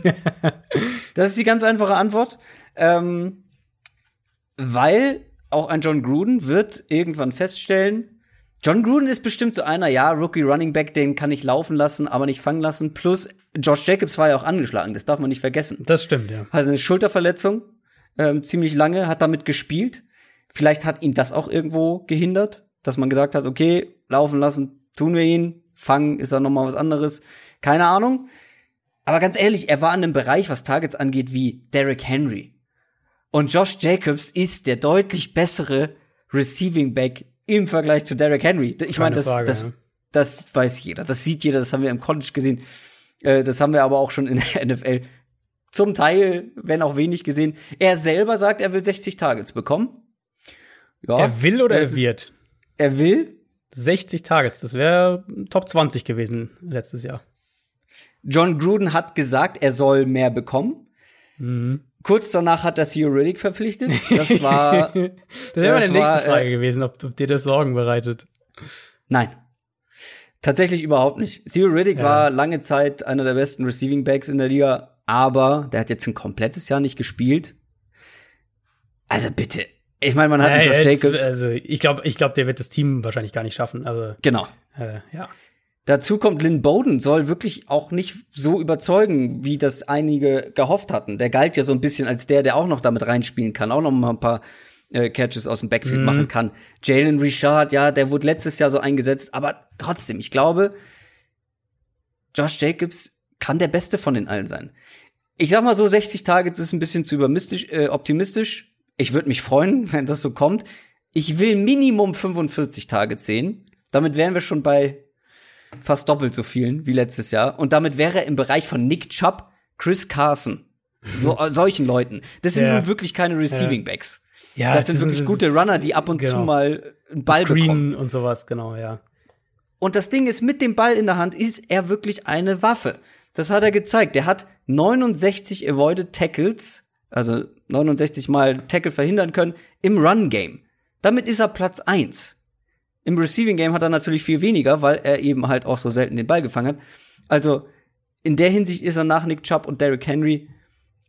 das ist die ganz einfache Antwort. Ähm, weil auch ein John Gruden wird irgendwann feststellen, John Gruden ist bestimmt so einer, ja, Rookie Running Back, den kann ich laufen lassen, aber nicht fangen lassen. Plus, Josh Jacobs war ja auch angeschlagen, das darf man nicht vergessen. Das stimmt, ja. Hatte eine Schulterverletzung, ähm, ziemlich lange, hat damit gespielt. Vielleicht hat ihn das auch irgendwo gehindert, dass man gesagt hat, okay, laufen lassen, tun wir ihn, fangen ist dann noch mal was anderes. Keine Ahnung. Aber ganz ehrlich, er war in einem Bereich, was Targets angeht, wie Derrick Henry. Und Josh Jacobs ist der deutlich bessere Receiving Back im Vergleich zu Derrick Henry. Ich meine, das, Frage, das, ja. das weiß jeder, das sieht jeder, das haben wir im College gesehen. Äh, das haben wir aber auch schon in der NFL zum Teil, wenn auch wenig gesehen. Er selber sagt, er will 60 Targets bekommen. Ja, Er will oder er ist- wird? Er will. 60 Targets, das wäre Top 20 gewesen letztes Jahr. John Gruden hat gesagt, er soll mehr bekommen. Mhm. Kurz danach hat er Theoretic verpflichtet. Das war Das wäre meine nächste war, äh, Frage gewesen, ob, ob dir das Sorgen bereitet. Nein. Tatsächlich überhaupt nicht. Theoretic Ja. war lange Zeit einer der besten Receiving Backs in der Liga, aber der hat jetzt ein komplettes Jahr nicht gespielt. Also bitte. Ich meine, man hat einen Äh, Josh Jacobs. Also ich glaube, ich glaub, der wird das Team wahrscheinlich gar nicht schaffen, aber genau. äh, ja. Dazu kommt Lynn Bowden, soll wirklich auch nicht so überzeugen, wie das einige gehofft hatten. Der galt ja so ein bisschen als der, der auch noch damit reinspielen kann, auch noch mal ein paar äh, Catches aus dem Backfield machen kann. Jalen Richard, ja, der wurde letztes Jahr so eingesetzt, aber trotzdem, ich glaube, Josh Jacobs kann der Beste von den allen sein. Ich sag mal so, 60 Targets ist ein bisschen zu übermistisch, äh, optimistisch. Ich würde mich freuen, wenn das so kommt. Ich will Minimum 45 Targets sehen. Damit wären wir schon bei fast doppelt so vielen wie letztes Jahr. Und damit wäre er im Bereich von Nick Chubb, Chris Carson, so, äh, solchen Leuten. Das sind Ja. nun wirklich keine Receiving Backs. Ja, das sind wirklich gute Runner, die ab und zu genau. mal einen Ball Screen bekommen. und sowas, genau, ja. Und das Ding ist, mit dem Ball in der Hand ist er wirklich eine Waffe. Das hat er gezeigt. Der hat 69 avoided Tackles, also 69 Mal Tackle verhindern können im Run-Game. Damit ist er Platz 1. Im Receiving-Game hat er natürlich viel weniger, weil er eben halt auch so selten den Ball gefangen hat. Also in der Hinsicht ist er nach Nick Chubb und Derrick Henry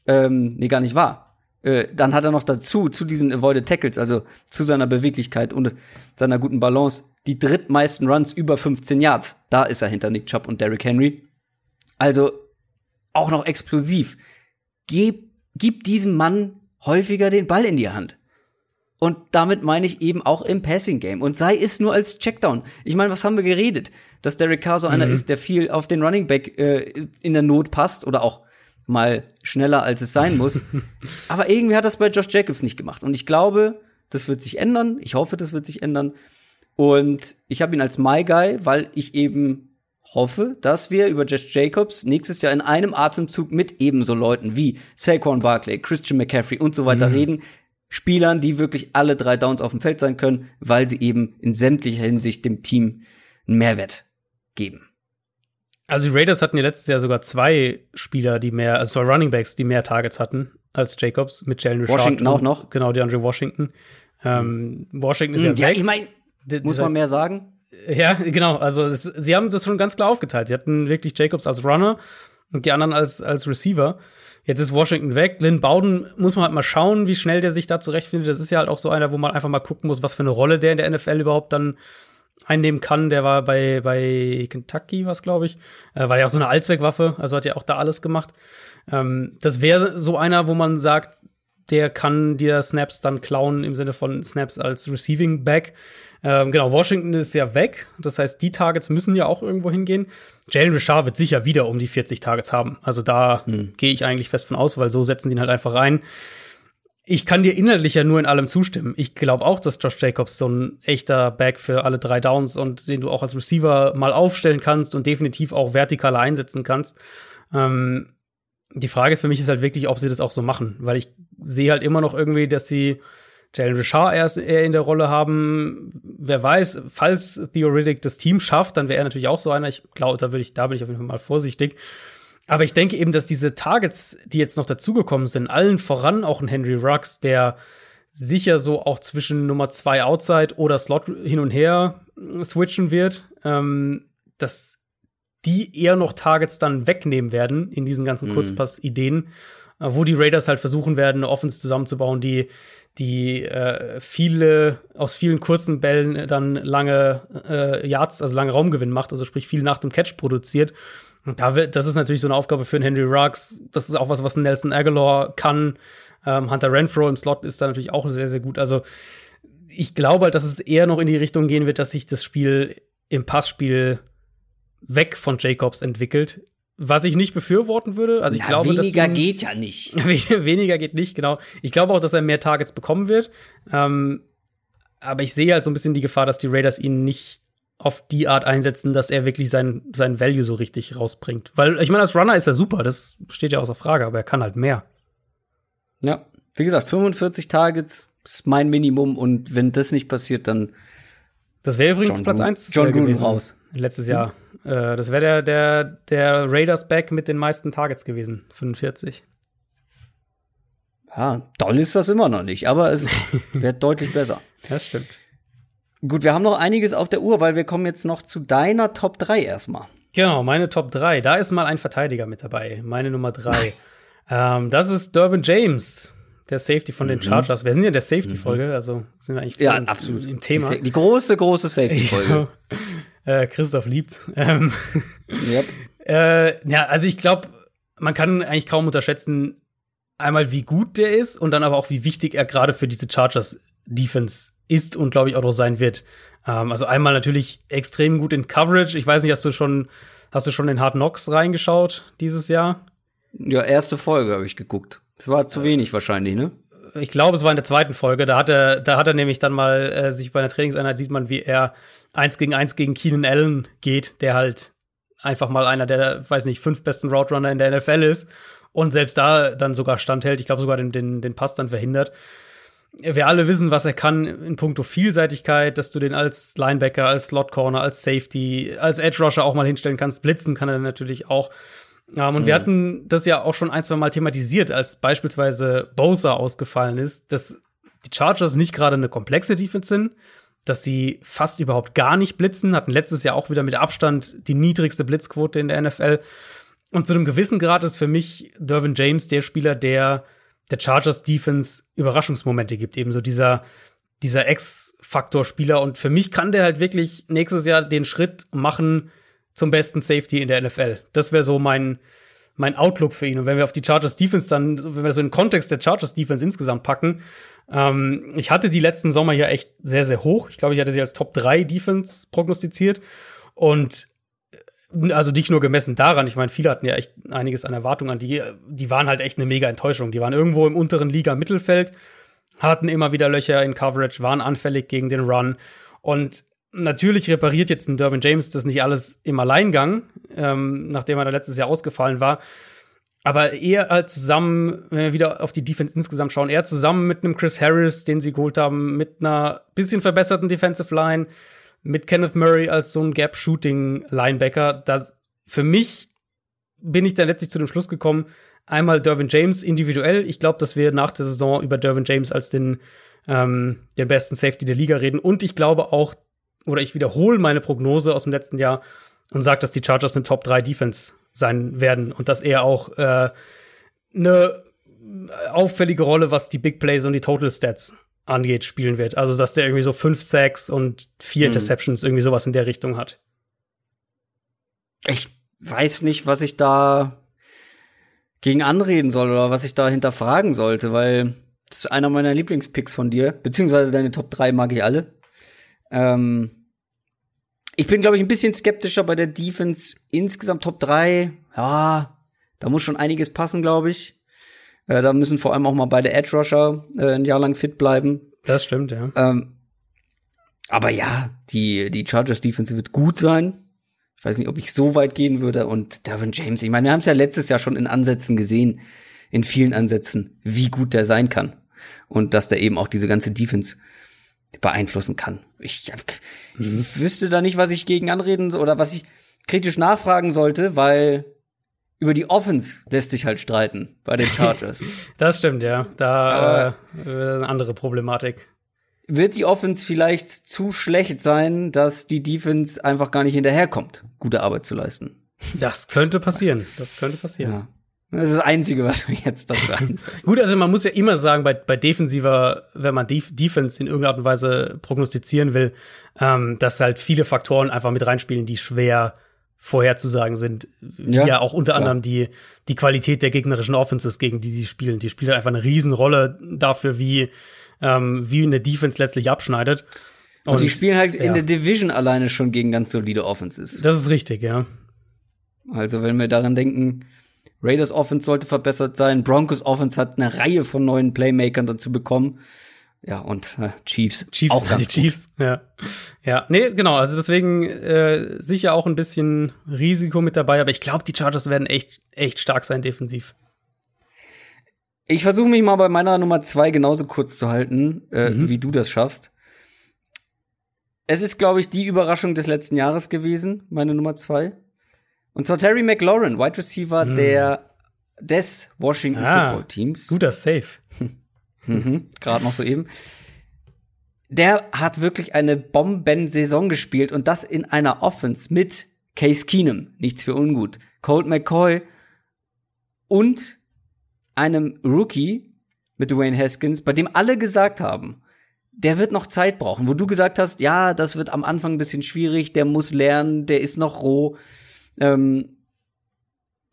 ähm, nee, gar nicht wahr. Äh, dann hat er noch dazu, zu diesen Avoided Tackles, also zu seiner Beweglichkeit und seiner guten Balance, die drittmeisten Runs über 15 Yards. Da ist er hinter Nick Chubb und Derrick Henry. Also auch noch explosiv. Gib, gib diesem Mann häufiger den Ball in die Hand. Und damit meine ich eben auch im Passing Game. Und sei es nur als Checkdown. Ich meine, was haben wir geredet? Dass Derek Carr so einer ist, der viel auf den Running Back äh, in der Not passt oder auch mal schneller als es sein muss. Aber irgendwie hat das bei Josh Jacobs nicht gemacht. Und ich glaube, das wird sich ändern. Ich hoffe, das wird sich ändern. Und ich habe ihn als My Guy, weil ich eben hoffe, dass wir über Josh Jacobs nächstes Jahr in einem Atemzug mit ebenso Leuten wie Saquon Barkley, Christian McCaffrey und so weiter reden. Spielern, die wirklich alle drei Downs auf dem Feld sein können, weil sie eben in sämtlicher Hinsicht dem Team einen Mehrwert geben. Also die Raiders hatten ja letztes Jahr sogar zwei Spieler, die mehr, also zwei Running Backs, die mehr Targets hatten als Jacobs mit Jalen Richard. Washington auch noch. Genau, DeAndre Washington. Ähm, Washington ist Hm, ja Ja, weg. ich meine, muss man heißt- mehr sagen? Ja, genau. Also es, sie haben das schon ganz klar aufgeteilt. Sie hatten wirklich Jacobs als Runner und die anderen als, als Receiver. Jetzt ist Washington weg. Lynn Bowden muss man halt mal schauen, wie schnell der sich da zurechtfindet. Das ist ja halt auch so einer, wo man einfach mal gucken muss, was für eine Rolle der in der NFL überhaupt dann einnehmen kann. Der war bei, bei Kentucky, was glaube ich. Äh, war ja auch so eine Allzweckwaffe, also hat ja auch da alles gemacht. Ähm, das wäre so einer, wo man sagt, der kann dir Snaps dann klauen im Sinne von Snaps als Receiving Back. Ähm, genau, Washington ist ja weg. Das heißt, die Targets müssen ja auch irgendwo hingehen. Jalen Richard wird sicher wieder um die 40 Targets haben. Also da gehe ich eigentlich fest von aus, weil so setzen die ihn halt einfach rein. Ich kann dir inhaltlich ja nur in allem zustimmen. Ich glaube auch, dass Josh Jacobs so ein echter Back für alle drei Downs und den du auch als Receiver mal aufstellen kannst und definitiv auch vertikal einsetzen kannst. Ähm, die Frage für mich ist halt wirklich, ob sie das auch so machen, weil ich sehe halt immer noch irgendwie, dass sie Jalen Richard erst eher in der Rolle haben. Wer weiß, falls Theoretic das Team schafft, dann wäre er natürlich auch so einer. Ich glaube, da würde ich, da bin ich auf jeden Fall mal vorsichtig. Aber ich denke eben, dass diese Targets, die jetzt noch dazugekommen sind, allen voran auch ein Henry Ruggs, der sicher so auch zwischen Nummer zwei Outside oder Slot hin und her switchen wird, ähm, dass die eher noch Targets dann wegnehmen werden in diesen ganzen Kurzpass-Ideen, äh, wo die Raiders halt versuchen werden, eine Offense zusammenzubauen, die die äh, viele aus vielen kurzen Bällen dann lange äh, Yards, also lange Raumgewinn macht, also sprich viel nach dem Catch produziert. Und da wird, das ist natürlich so eine Aufgabe für einen Henry Ruggs. Das ist auch was, was Nelson Aguilar kann. Ähm, Hunter Renfro im Slot ist da natürlich auch sehr, sehr gut. Also ich glaube halt, dass es eher noch in die Richtung gehen wird, dass sich das Spiel im Passspiel weg von Jacobs entwickelt. Was ich nicht befürworten würde. Also ich Ja, glaube, weniger dass geht ja nicht. Wen- Weniger geht nicht, genau. Ich glaube auch, dass er mehr Targets bekommen wird. Ähm, aber ich sehe halt so ein bisschen die Gefahr, dass die Raiders ihn nicht auf die Art einsetzen, dass er wirklich sein, sein Value so richtig rausbringt. Weil, ich meine, als Runner ist er super, das steht ja außer Frage, aber er kann halt mehr. Ja, wie gesagt, 45 Targets ist mein Minimum und wenn das nicht passiert, dann Das wäre übrigens John Platz Gruden- 1 John Gruden gewesen. raus. Letztes Jahr. Äh, das wäre der, der, der Raiders Back mit den meisten Targets gewesen. 45. ja, doll ist das immer noch nicht, aber es wird deutlich besser. Das stimmt. Gut, wir haben noch einiges auf der Uhr, weil wir kommen jetzt noch zu deiner Top 3 erstmal. Genau, meine Top 3. Da ist mal ein Verteidiger mit dabei. Meine Nummer 3. ähm, das ist Dervin James, der Safety von den Chargers. Wir sind ja in der Safety-Folge, also sind wir eigentlich Mhm. Ja, absolut. im Thema. Die, die große, große Safety-Folge. Äh, Christoph liebt's. Ähm, yep. Äh, ja, also ich glaube, man kann eigentlich kaum unterschätzen, einmal wie gut der ist und dann aber auch wie wichtig er gerade für diese Chargers Defense ist und glaube ich auch noch sein wird. Ähm, also einmal natürlich extrem gut in Coverage. Ich weiß nicht, hast du schon hast du schon in Hard Knocks reingeschaut dieses Jahr? Ja, erste Folge habe ich geguckt. Das war zu wenig wahrscheinlich, ne? ich glaube, es war in der zweiten Folge, da hat er, da hat er nämlich dann mal äh, sich bei einer Trainingseinheit sieht man, wie er eins gegen eins gegen Keenan Allen geht, der halt einfach mal einer der, weiß nicht, fünf besten Route Runner in der NFL ist und selbst da dann sogar standhält. Ich glaube sogar den, den, den Pass dann verhindert. Wir alle wissen, was er kann in puncto Vielseitigkeit, dass du den als Linebacker, als Slot Corner, als Safety, als Edge Rusher auch mal hinstellen kannst. Blitzen kann er natürlich auch. Um, ähm, und mhm. wir hatten das ja auch schon ein, zwei Mal thematisiert, als beispielsweise Bosa ausgefallen ist, dass die Chargers nicht gerade eine komplexe Defense sind, dass sie fast überhaupt gar nicht blitzen, hatten letztes Jahr auch wieder mit Abstand die niedrigste Blitzquote in der NFL. Und zu einem gewissen Grad ist für mich Dervin James der Spieler, der der Chargers Defense Überraschungsmomente gibt, ebenso dieser dieser X-Faktor-Spieler. Und für mich kann der halt wirklich nächstes Jahr den Schritt machen zum besten Safety in der NFL. Das wäre so mein, mein Outlook für ihn. Und wenn wir auf die Chargers Defense dann, wenn wir so in den Kontext der Chargers Defense insgesamt packen, ähm, ich hatte die letzten Sommer ja echt sehr, sehr hoch. Ich glaube, ich hatte sie als Top 3 Defense prognostiziert. Und äh, also nicht nur gemessen daran, ich meine, viele hatten ja echt einiges an Erwartungen an die, die waren halt echt eine mega Enttäuschung. Die waren irgendwo im unteren Liga-Mittelfeld, hatten immer wieder Löcher in Coverage, waren anfällig gegen den Run. Und natürlich repariert jetzt ein Derwin James das nicht alles im Alleingang, ähm, nachdem er da letztes Jahr ausgefallen war. Aber eher halt zusammen, wenn wir wieder auf die Defense insgesamt schauen, eher zusammen mit einem Chris Harris, den sie geholt haben, mit einer bisschen verbesserten Defensive Line, mit Kenneth Murray als so ein Gap-Shooting-Linebacker. Für mich bin ich dann letztlich zu dem Schluss gekommen, einmal Dervin James individuell. Ich glaube, dass wir nach der Saison über Dervin James als den, ähm, den besten Safety der Liga reden. Und ich glaube auch, oder ich wiederhole meine Prognose aus dem letzten Jahr und sage, dass die Chargers eine Top 3 Defense sein werden und dass er auch äh, eine auffällige Rolle, was die Big Plays und die Total Stats angeht, spielen wird. Also, dass der irgendwie so fünf Sacks und vier mhm. Interceptions irgendwie sowas in der Richtung hat. Ich weiß nicht, was ich da gegen anreden soll oder was ich da hinterfragen sollte, weil das ist einer meiner Lieblingspicks von dir, beziehungsweise deine Top 3 mag ich alle. Ähm, ich bin, glaube ich, ein bisschen skeptischer bei der Defense. Insgesamt Top 3, ja, da muss schon einiges passen, glaube ich. Äh, da müssen vor allem auch mal beide Edge Rusher äh, ein Jahr lang fit bleiben. Das stimmt, ja. Ähm, aber ja, die, die Chargers Defense wird gut sein. Ich weiß nicht, ob ich so weit gehen würde. Und Derwin James, ich meine, wir haben es ja letztes Jahr schon in Ansätzen gesehen, in vielen Ansätzen, wie gut der sein kann. Und dass der eben auch diese ganze Defense beeinflussen kann. Ich, ich wüsste da nicht, was ich gegen anreden oder was ich kritisch nachfragen sollte, weil über die Offense lässt sich halt streiten bei den Chargers. das stimmt, ja. Da äh, eine andere Problematik. Wird die Offense vielleicht zu schlecht sein, dass die Defense einfach gar nicht hinterherkommt, gute Arbeit zu leisten? Das könnte passieren. Das könnte passieren. Ja. Das ist das Einzige, was mir jetzt dazu einfällt. Gut, also man muss ja immer sagen, bei, bei defensiver, wenn man Def Defense in irgendeiner Art und Weise prognostizieren will, ähm, dass halt viele Faktoren einfach mit reinspielen, die schwer vorherzusagen sind. Ja, ja auch unter klar. anderem die, die Qualität der gegnerischen Offenses, gegen die sie spielen. Die spielen einfach eine Riesenrolle dafür, wie, ähm, wie eine Defense letztlich abschneidet. Und, Und die spielen halt ja. in der Division alleine schon gegen ganz solide Offenses. Das ist richtig, ja. Also wenn wir daran denken, Raiders Offense sollte verbessert sein. Broncos Offense hat eine Reihe von neuen Playmakern dazu bekommen. Ja, und äh, Chiefs. Chiefs, auch ganz die Chiefs, ja. Ja, nee, genau, also deswegen äh, sicher auch ein bisschen Risiko mit dabei, aber ich glaube, die Chargers werden echt, echt stark sein defensiv. Ich versuche mich mal bei meiner Nummer zwei genauso kurz zu halten, äh, mhm. wie du das schaffst. Es ist, glaube ich, die Überraschung des letzten Jahres gewesen, meine Nummer zwei. Und zwar Terry McLaurin, Wide Receiver mhm. der des Washington ah, Football Teams. Guter Safe. mhm, Gerade noch so eben. Der hat wirklich eine Bomben-Saison gespielt und das in einer Offense mit Case Keenum, nichts für ungut, Colt McCoy und einem Rookie mit Dwayne Haskins, bei dem alle gesagt haben, der wird noch Zeit brauchen, wo du gesagt hast, ja, das wird am Anfang ein bisschen schwierig, der muss lernen, der ist noch roh. Ähm,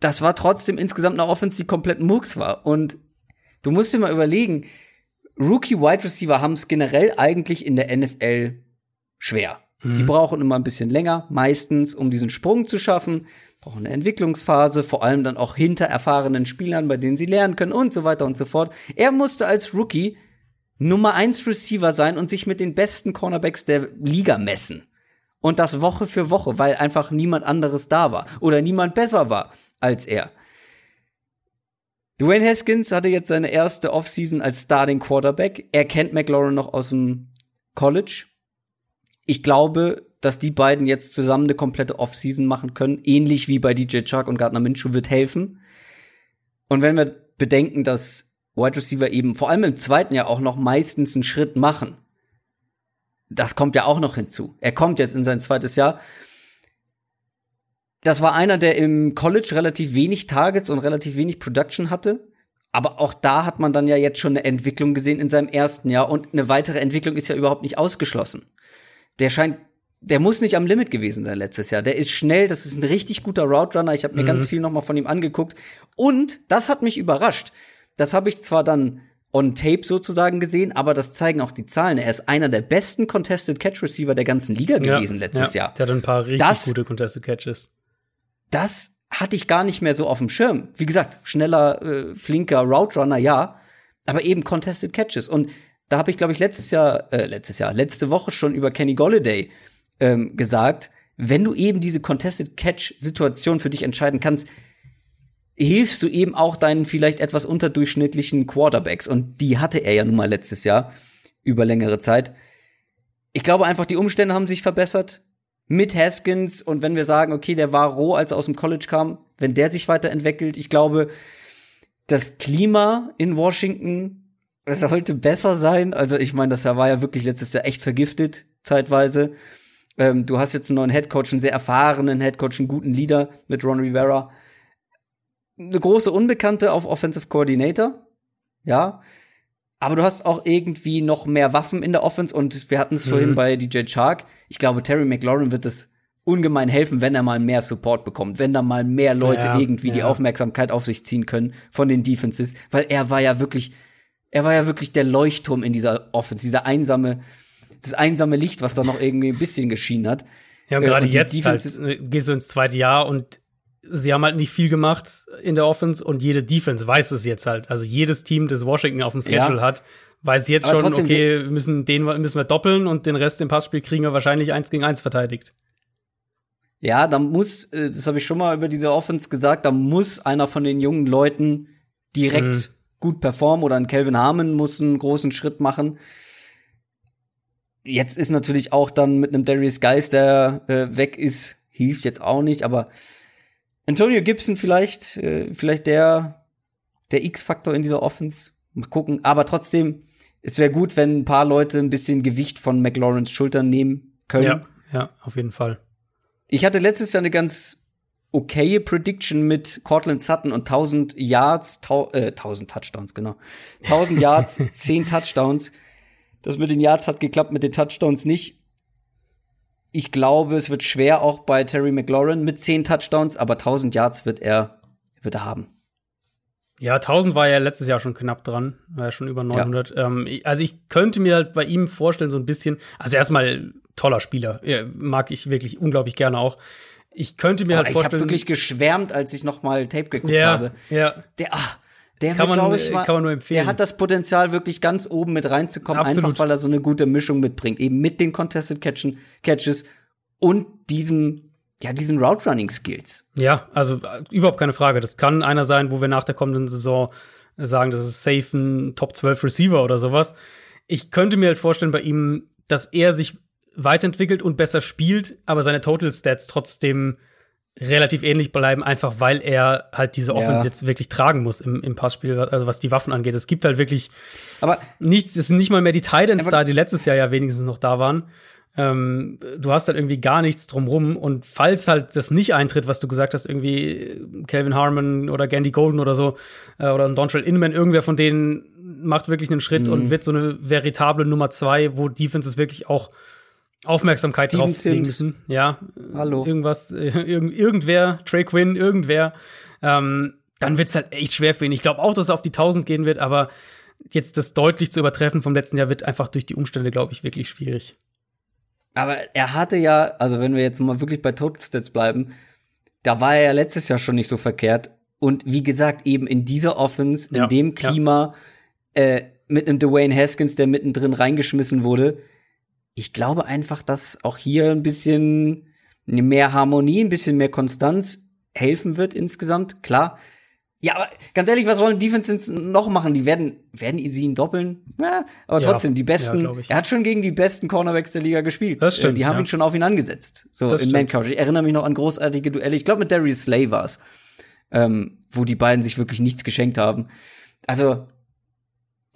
das war trotzdem insgesamt eine Offense, die komplett Murks war. Und du musst dir mal überlegen, Rookie-Wide Receiver haben es generell eigentlich in der NFL schwer. Mhm. Die brauchen immer ein bisschen länger, meistens, um diesen Sprung zu schaffen. brauchen eine Entwicklungsphase, vor allem dann auch hinter erfahrenen Spielern, bei denen sie lernen können und so weiter und so fort. Er musste als Rookie Nummer eins Receiver sein und sich mit den besten Cornerbacks der Liga messen. Und das Woche für Woche, weil einfach niemand anderes da war oder niemand besser war als er. Dwayne Haskins hatte jetzt seine erste Offseason als Starting Quarterback. Er kennt McLaurin noch aus dem College. Ich glaube, dass die beiden jetzt zusammen eine komplette Offseason machen können, ähnlich wie bei DJ Chuck und Gardner Minshew wird helfen. Und wenn wir bedenken, dass Wide Receiver eben vor allem im zweiten Jahr auch noch meistens einen Schritt machen, das kommt ja auch noch hinzu. Er kommt jetzt in sein zweites Jahr. Das war einer, der im College relativ wenig Targets und relativ wenig Production hatte. Aber auch da hat man dann ja jetzt schon eine Entwicklung gesehen in seinem ersten Jahr und eine weitere Entwicklung ist ja überhaupt nicht ausgeschlossen. Der scheint, der muss nicht am Limit gewesen sein letztes Jahr. Der ist schnell, das ist ein richtig guter Route Runner. Ich habe mir mhm. ganz viel noch mal von ihm angeguckt und das hat mich überrascht. Das habe ich zwar dann on tape sozusagen gesehen, aber das zeigen auch die Zahlen. Er ist einer der besten Contested Catch Receiver der ganzen Liga gewesen ja, letztes ja. Jahr. Der hat ein paar richtig das, gute Contested Catches. Das hatte ich gar nicht mehr so auf dem Schirm. Wie gesagt, schneller, äh, flinker Route Runner, ja, aber eben Contested Catches. Und da habe ich, glaube ich, letztes Jahr, äh, letztes Jahr, letzte Woche schon über Kenny Golladay ähm, gesagt, wenn du eben diese Contested Catch-Situation für dich entscheiden kannst, hilfst du eben auch deinen vielleicht etwas unterdurchschnittlichen Quarterbacks. Und die hatte er ja nun mal letztes Jahr über längere Zeit. Ich glaube einfach, die Umstände haben sich verbessert mit Haskins. Und wenn wir sagen, okay, der war roh, als er aus dem College kam, wenn der sich weiterentwickelt, ich glaube, das Klima in Washington sollte besser sein. Also ich meine, das war ja wirklich letztes Jahr echt vergiftet, zeitweise. Ähm, du hast jetzt einen neuen Headcoach, einen sehr erfahrenen Headcoach, einen guten Leader mit Ron Rivera eine große Unbekannte auf Offensive Coordinator. Ja. Aber du hast auch irgendwie noch mehr Waffen in der Offense und wir hatten es mhm. vorhin bei DJ Shark. Ich glaube, Terry McLaurin wird es ungemein helfen, wenn er mal mehr Support bekommt, wenn da mal mehr Leute ja, irgendwie ja. die Aufmerksamkeit auf sich ziehen können von den Defenses, weil er war ja wirklich, er war ja wirklich der Leuchtturm in dieser Offense, dieser einsame, das einsame Licht, was da noch irgendwie ein bisschen geschienen hat. Ja, und gerade äh, jetzt halt, gehst du ins zweite Jahr und sie haben halt nicht viel gemacht in der Offense und jede Defense weiß es jetzt halt. Also jedes Team, das Washington auf dem Schedule ja. hat, weiß jetzt Aber schon, okay, wir müssen den müssen wir doppeln und den Rest im Passspiel kriegen wir wahrscheinlich eins gegen eins verteidigt. Ja, da muss, äh, das habe ich schon mal über diese Offense gesagt, da muss einer von den jungen Leuten direkt mhm. gut performen oder ein Calvin Harmon muss einen großen Schritt machen. Jetzt ist natürlich auch dann mit einem Darius Geist, der äh, weg ist, hilft jetzt auch nicht, aber Antonio Gibson vielleicht, äh, vielleicht der, der X-Faktor in dieser Offense. Mal gucken. Aber trotzdem, es wäre gut, wenn ein paar Leute ein bisschen Gewicht von McLaurens Schultern nehmen können. Ja, ja, auf jeden Fall. Ich hatte letztes Jahr eine ganz okaye Prediction mit Cortland Sutton und 1000 Yards, tau äh, 1000 Touchdowns, genau. 1000 Yards, 10 Touchdowns. Das mit den Yards hat geklappt, mit den Touchdowns nicht ich glaube, es wird schwer auch bei Terry McLaurin mit zehn Touchdowns, aber 1000 Yards wird er, wird er haben. Ja, 1000 war ja letztes Jahr schon knapp dran, war ja schon über 900. Ja. Ähm, also ich könnte mir halt bei ihm vorstellen, so ein bisschen, also erstmal toller Spieler, ja, mag ich wirklich unglaublich gerne auch. Ich könnte mir oh, halt vorstellen. Ich habe wirklich geschwärmt, als ich noch mal Tape geguckt ja, habe. Ja. Der, ah, der kann, wird, man, ich, mal, kann man nur empfehlen. Der hat das Potenzial, wirklich ganz oben mit reinzukommen, Absolut. einfach weil er so eine gute Mischung mitbringt. Eben mit den Contested Catchen, Catches und diesem, ja, diesen Route Running Skills. Ja, also äh, überhaupt keine Frage. Das kann einer sein, wo wir nach der kommenden Saison sagen, das ist safe ein Top 12 Receiver oder sowas. Ich könnte mir halt vorstellen bei ihm, dass er sich weiterentwickelt und besser spielt, aber seine Total Stats trotzdem relativ ähnlich bleiben, einfach weil er halt diese Offense ja. jetzt wirklich tragen muss im, im Passspiel, also was die Waffen angeht. Es gibt halt wirklich aber nichts, es sind nicht mal mehr die Titans da, die letztes Jahr ja wenigstens noch da waren. Ähm, du hast halt irgendwie gar nichts drumrum und falls halt das nicht eintritt, was du gesagt hast, irgendwie Calvin Harmon oder Gandy Golden oder so äh, oder ein Dontrell Inman, irgendwer von denen macht wirklich einen Schritt mhm. und wird so eine veritable Nummer zwei, wo Defenses wirklich auch Aufmerksamkeit Steven drauf legen müssen. Ja. Hallo. Irgendwas, irgend, irgendwer, Trey Quinn, irgendwer. Ähm, dann wird's halt echt schwer für ihn. Ich glaube auch, dass er auf die 1000 gehen wird, aber jetzt das deutlich zu übertreffen vom letzten Jahr wird einfach durch die Umstände, glaube ich, wirklich schwierig. Aber er hatte ja, also wenn wir jetzt mal wirklich bei Total Stats bleiben, da war er ja letztes Jahr schon nicht so verkehrt. Und wie gesagt, eben in dieser Offense, in Ja, dem Klima, äh, mit einem Dwayne Haskins, der mittendrin reingeschmissen wurde. Ich glaube einfach, dass auch hier ein bisschen mehr Harmonie, ein bisschen mehr Konstanz helfen wird insgesamt. Klar. Ja, aber ganz ehrlich, was sollen Defenses noch machen? Die werden, werden sie ihn doppeln? Ja, aber Ja, trotzdem, die ja, besten, ich. er hat schon gegen die besten Cornerbacks der Liga gespielt. Das stimmt, Äh, Die haben ja. ihn schon auf ihn angesetzt. So Das im stimmt. Man-Couch. Ich erinnere mich noch an großartige Duelle. Ich glaube, mit Darius Slay war's, ähm, wo die beiden sich wirklich nichts geschenkt haben. Also,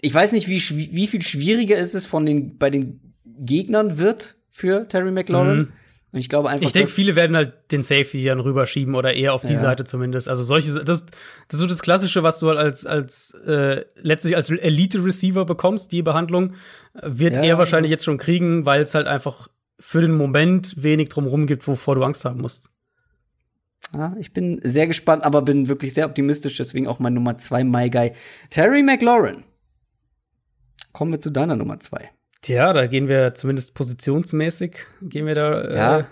ich weiß nicht, wie, wie viel schwieriger ist es von den, bei den Gegnern wird für Terry McLaurin. Mhm. Und ich glaube einfach, Ich denke, viele werden halt den Safety dann rüberschieben oder eher auf die Ja. Seite zumindest. Also solche, das, das ist so das Klassische, was du halt als, als äh, letztlich als Elite-Receiver bekommst, die Behandlung, äh, wird Ja. er wahrscheinlich jetzt schon kriegen, weil es halt einfach für den Moment wenig drumherum gibt, wovor du Angst haben musst. Ja, ich bin sehr gespannt, aber bin wirklich sehr optimistisch, deswegen auch mein Nummer zwei My Guy. Terry McLaurin. Kommen wir zu deiner Nummer zwei. Tja, da gehen wir zumindest positionsmäßig, gehen wir da. Äh, Ja.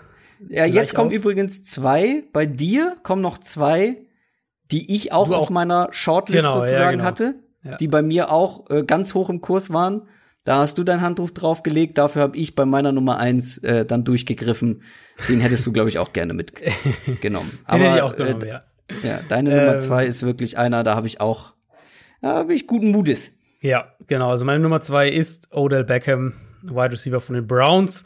Ja, jetzt kommen auf. übrigens zwei. Bei dir kommen noch zwei, die ich auch Du auf auch. meiner Shortlist Genau, ja, sozusagen genau. hatte, Ja. die bei mir auch äh, ganz hoch im Kurs waren. Da hast du dein Handtuch draufgelegt, dafür habe ich bei meiner Nummer eins äh, dann durchgegriffen. Den hättest du, glaube ich, auch gerne mitgenommen. Den hätte ich auch genommen, äh, ja. ja, deine Nummer Ähm. zwei ist wirklich einer, da habe ich auch, da habe ich guten Mutes. Ja, genau. Also meine Nummer zwei ist Odell Beckham, Wide Receiver von den Browns.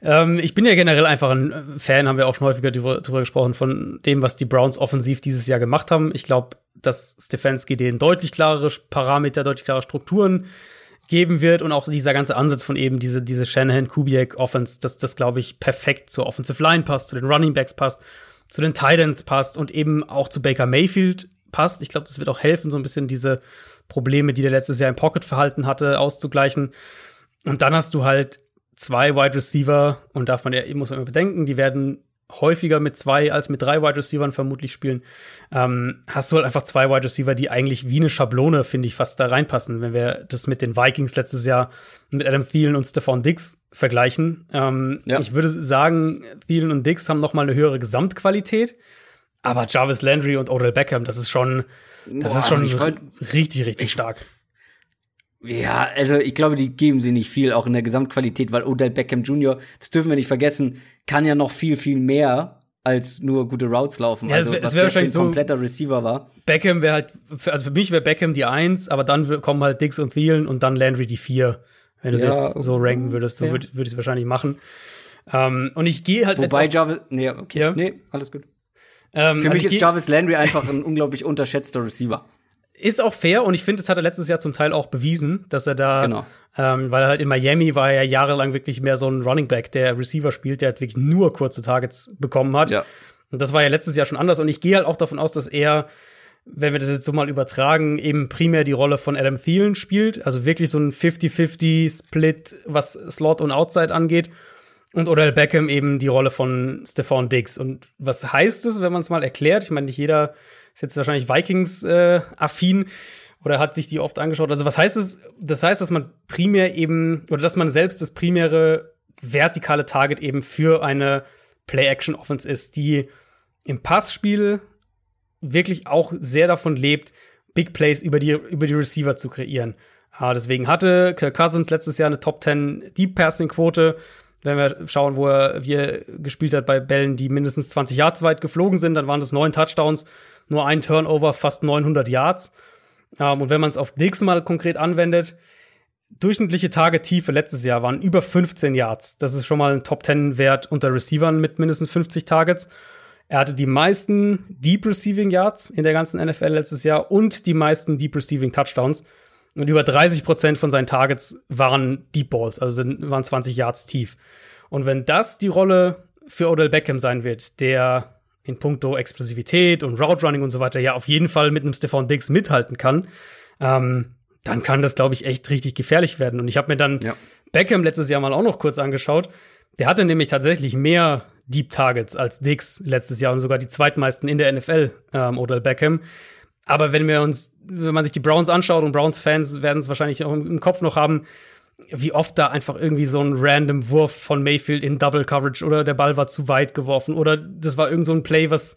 Ähm, ich bin ja generell einfach ein äh, Fan, haben wir auch schon häufiger drüber gesprochen, von dem, was die Browns offensiv dieses Jahr gemacht haben. Ich glaube, dass Stefanski denen deutlich klarere Parameter, deutlich klarere Strukturen geben wird und auch dieser ganze Ansatz von eben diese, diese Shanahan-Kubiak-Offense, dass das, glaube ich, perfekt zur Offensive Line passt, zu den Running Backs passt, zu den Titans passt und eben auch zu Baker Mayfield passt. Ich glaube, das wird auch helfen, so ein bisschen diese Probleme, die der letztes Jahr im Pocket-Verhalten hatte, auszugleichen. Und dann hast du halt zwei Wide Receiver und darf man ja, muss man immer bedenken, die werden häufiger mit zwei als mit drei Wide Receivern vermutlich spielen. Ähm, hast du halt einfach zwei Wide Receiver, die eigentlich wie eine Schablone, finde ich, fast da reinpassen. Wenn wir das mit den Vikings letztes Jahr mit Adam Thielen und Stephon Diggs vergleichen. Ähm, Ja. Ich würde sagen, Thielen und Diggs haben noch mal eine höhere Gesamtqualität. Aber Jarvis Landry und Odell Beckham, das ist schon, das Boah, ist schon ich wollt- richtig, richtig stark. Ja, also ich glaube, die geben sie nicht viel, auch in der Gesamtqualität, weil Odell Beckham Jr., das dürfen wir nicht vergessen, kann ja noch viel, viel mehr als nur gute Routes laufen. Ja, es also wär- es was wär für ein wahrscheinlich so- kompletter Receiver war. Beckham wäre halt, für- also für mich wäre Beckham die Eins, aber dann kommen halt Diggs und Thielen und dann Landry die Vier. Wenn du Ja, jetzt so ranken würdest, so ja. würde würd ich es wahrscheinlich machen. Ähm, und ich gehe halt Wobei Jarvis, nee, okay, Ja. nee, alles gut. Ähm, Für also mich ich ist Jarvis Landry einfach ein unglaublich unterschätzter Receiver. ist auch fair und ich finde, das hat er letztes Jahr zum Teil auch bewiesen, dass er da, Genau. ähm, weil er halt in Miami war er ja jahrelang wirklich mehr so ein Running Back, der Receiver spielt, der halt wirklich nur kurze Targets bekommen hat. Ja. Und das war ja letztes Jahr schon anders. Und ich gehe halt auch davon aus, dass er, wenn wir das jetzt so mal übertragen, eben primär die Rolle von Adam Thielen spielt. Also wirklich so ein 50-50-Split, was Slot und Outside angeht. Und Odell Beckham eben die Rolle von Stephon Diggs. Und was heißt es, wenn man es mal erklärt? Ich meine, nicht jeder ist jetzt wahrscheinlich Vikings-affin oder hat sich die oft angeschaut. Also was heißt es? Das heißt, dass man primär eben, oder dass man selbst das primäre vertikale Target eben für eine Play-Action-Offense ist, die im Passspiel wirklich auch sehr davon lebt, Big Plays über die, über die Receiver zu kreieren. Ah, deswegen hatte Kirk Cousins letztes Jahr eine Top 10 Deep Passing Quote. Wenn wir schauen, wo er, wie er gespielt hat bei Bällen, die mindestens 20 Yards weit geflogen sind, dann waren das neun Touchdowns, nur ein Turnover, fast 900 Yards. Ähm, und wenn man es auf Diggs mal konkret anwendet, durchschnittliche Tagetiefe letztes Jahr waren über 15 Yards. Das ist schon mal ein Top 10 Wert unter Receivern mit mindestens 50 Targets. Er hatte die meisten Deep Receiving Yards in der ganzen NFL letztes Jahr und die meisten Deep Receiving Touchdowns. Und über 30 Prozent von seinen Targets waren Deep Balls, also sind, waren 20 Yards tief. Und wenn das die Rolle für Odell Beckham sein wird, der in puncto Explosivität und Route Running und so weiter ja auf jeden Fall mit einem Stephon Diggs mithalten kann, ähm, dann kann das, glaube ich, echt richtig gefährlich werden. Und ich habe mir dann Ja. Beckham letztes Jahr mal auch noch kurz angeschaut. Der hatte nämlich tatsächlich mehr Deep Targets als Diggs letztes Jahr und sogar die zweitmeisten in der NFL, ähm, Odell Beckham. Aber wenn wir uns, wenn man sich die Browns anschaut und Browns-Fans werden es wahrscheinlich auch im, Kopf noch haben, wie oft da einfach irgendwie so ein random Wurf von Mayfield in Double Coverage oder der Ball war zu weit geworfen oder das war irgend so ein Play, was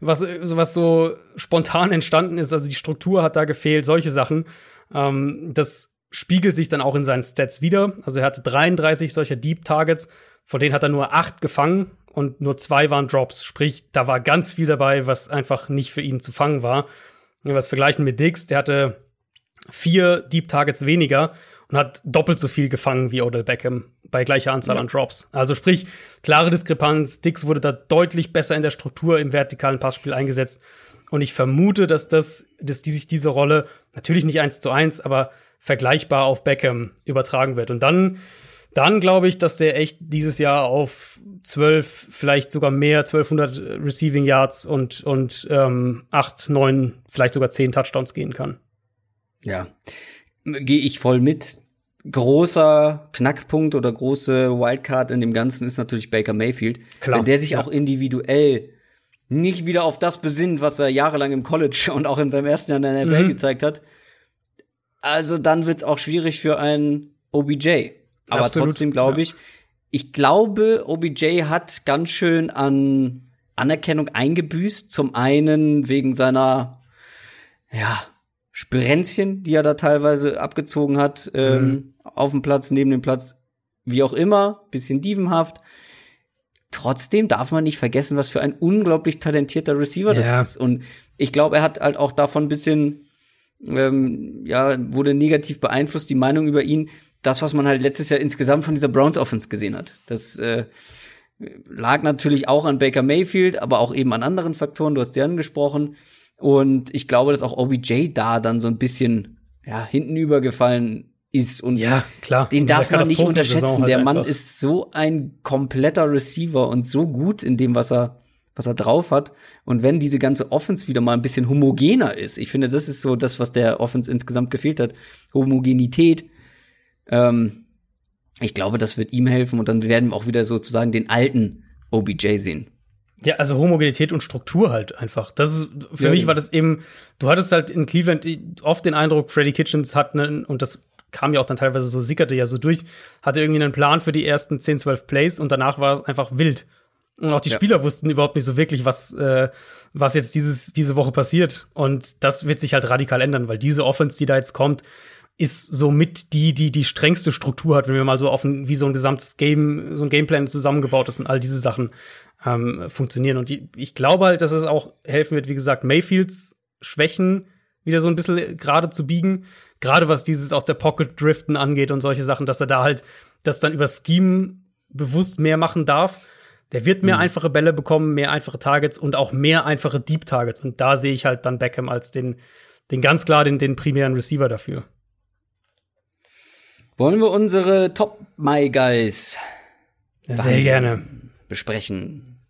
was, was so spontan entstanden ist. Also die Struktur hat da gefehlt, solche Sachen. Ähm, das spiegelt sich dann auch in seinen Stats wieder. Also er hatte 33 solcher Deep Targets, von denen hat er nur acht gefangen und nur zwei waren Drops. Sprich, da war ganz viel dabei, was einfach nicht für ihn zu fangen war. Wenn wir es vergleichen mit Dix, der hatte vier Deep Targets weniger und hat doppelt so viel gefangen wie Odell Beckham bei gleicher Anzahl ja. an Drops. Also sprich, klare Diskrepanz. Dix wurde da deutlich besser in der Struktur im vertikalen Passspiel eingesetzt. Und ich vermute, dass das, dass die sich diese Rolle natürlich nicht eins zu eins, aber vergleichbar auf Beckham übertragen wird. Und dann, dann glaube ich, dass der echt dieses Jahr auf zwölf, vielleicht sogar mehr, 1200 Receiving Yards und, und ähm, acht, neun, vielleicht sogar zehn Touchdowns gehen kann. Ja, gehe ich voll mit. Großer Knackpunkt oder große Wildcard in dem Ganzen ist natürlich Baker Mayfield. Klar. Wenn der sich ja. auch individuell nicht wieder auf das besinnt, was er jahrelang im College und auch in seinem ersten Jahr in der NFL mhm. gezeigt hat, also dann wird's auch schwierig für einen OBJ. Aber Absolut, trotzdem glaube ich, ja. ich glaube, OBJ hat ganz schön an Anerkennung eingebüßt. Zum einen wegen seiner, ja, Spirenzchen, die er da teilweise abgezogen hat, ähm, mhm. auf dem Platz, neben dem Platz, wie auch immer, bisschen dievenhaft. Trotzdem darf man nicht vergessen, was für ein unglaublich talentierter Receiver das ja. ist. Und ich glaube, er hat halt auch davon ein bisschen, ähm, ja, wurde negativ beeinflusst, die Meinung über ihn, das, was man halt letztes Jahr insgesamt von dieser Browns Offense gesehen hat. Das äh, lag natürlich auch an Baker Mayfield, aber auch eben an anderen Faktoren. Du hast sie angesprochen. Und ich glaube, dass auch OBJ da dann so ein bisschen ja, hinten übergefallen ist. Und ja, klar. den darf man nicht unterschätzen. Halt Der Mann einfach. ist so ein kompletter Receiver und so gut in dem, was er, was er drauf hat. Und wenn diese ganze Offense wieder mal ein bisschen homogener ist, ich finde, das ist so das, was der Offense insgesamt gefehlt hat. Homogenität. Ähm, ich glaube, das wird ihm helfen und dann werden wir auch wieder sozusagen den alten OBJ sehen. Ja, also Homogenität und Struktur halt einfach. Das ist, für ja, mich war das eben, du hattest halt in Cleveland oft den Eindruck, Freddie Kitchens hat einen, und das kam ja auch dann teilweise so, sickerte ja so durch, hatte irgendwie einen Plan für die ersten 10, 12 Plays und danach war es einfach wild. Und auch die ja. Spieler wussten überhaupt nicht so wirklich, was, äh, was jetzt dieses, diese Woche passiert. Und das wird sich halt radikal ändern, weil diese Offense, die da jetzt kommt, ist somit die, die die strengste Struktur hat, wenn wir mal so offen, wie so ein gesamtes Game, so ein Gameplan zusammengebaut ist und all diese Sachen ähm, funktionieren. Und die, ich glaube halt, dass es auch helfen wird, wie gesagt, Mayfields Schwächen wieder so ein bisschen gerade zu biegen. Gerade was dieses aus der Pocket Driften angeht und solche Sachen, dass er da halt das dann über Scheme bewusst mehr machen darf. Der wird mehr mhm. einfache Bälle bekommen, mehr einfache Targets und auch mehr einfache Deep Targets. Und da sehe ich halt dann Beckham als den, den ganz klar den, den primären Receiver dafür. Wollen wir unsere Top My Guys sehr gerne besprechen?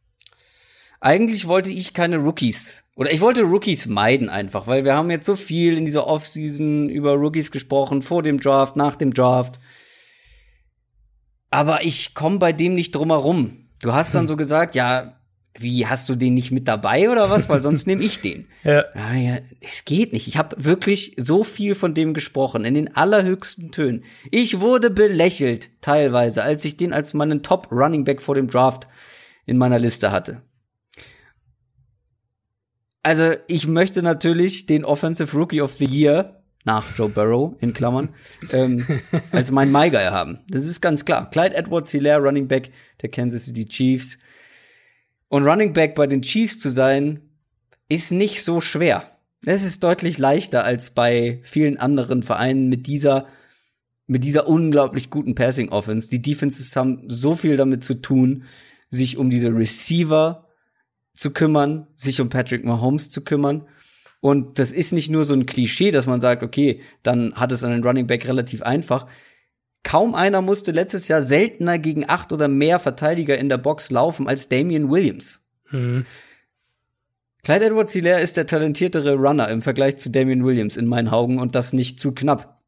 Eigentlich wollte ich keine Rookies. Oder ich wollte Rookies meiden einfach, weil wir haben jetzt so viel in dieser Offseason über Rookies gesprochen, vor dem Draft, nach dem Draft. Aber ich komme bei dem nicht drum herum. Du hast dann hm. so gesagt, ja, wie hast du den nicht mit dabei oder was? Weil sonst nehme ich den. Ja. ja. ja. Es geht nicht. Ich habe wirklich so viel von dem gesprochen in den allerhöchsten Tönen. Ich wurde belächelt teilweise, als ich den als meinen Top Running Back vor dem Draft in meiner Liste hatte. Also ich möchte natürlich den Offensive Rookie of the Year nach Joe Burrow in Klammern ähm, als mein My Guy haben. Das ist ganz klar. Clyde Edwards Hilaire, Running Back der Kansas City Chiefs. Und Running Back bei den Chiefs zu sein, ist nicht so schwer. Es ist deutlich leichter als bei vielen anderen Vereinen mit dieser mit dieser unglaublich guten Passing Offense. Die Defenses haben so viel damit zu tun, sich um diese Receiver zu kümmern, sich um Patrick Mahomes zu kümmern. Und das ist nicht nur so ein Klischee, dass man sagt, okay, dann hat es einen Running Back relativ einfach. Kaum einer musste letztes Jahr seltener gegen acht oder mehr Verteidiger in der Box laufen als Damian Williams. Mhm. Clyde Edwards Hilaire ist der talentiertere Runner im Vergleich zu Damian Williams in meinen Augen und das nicht zu knapp.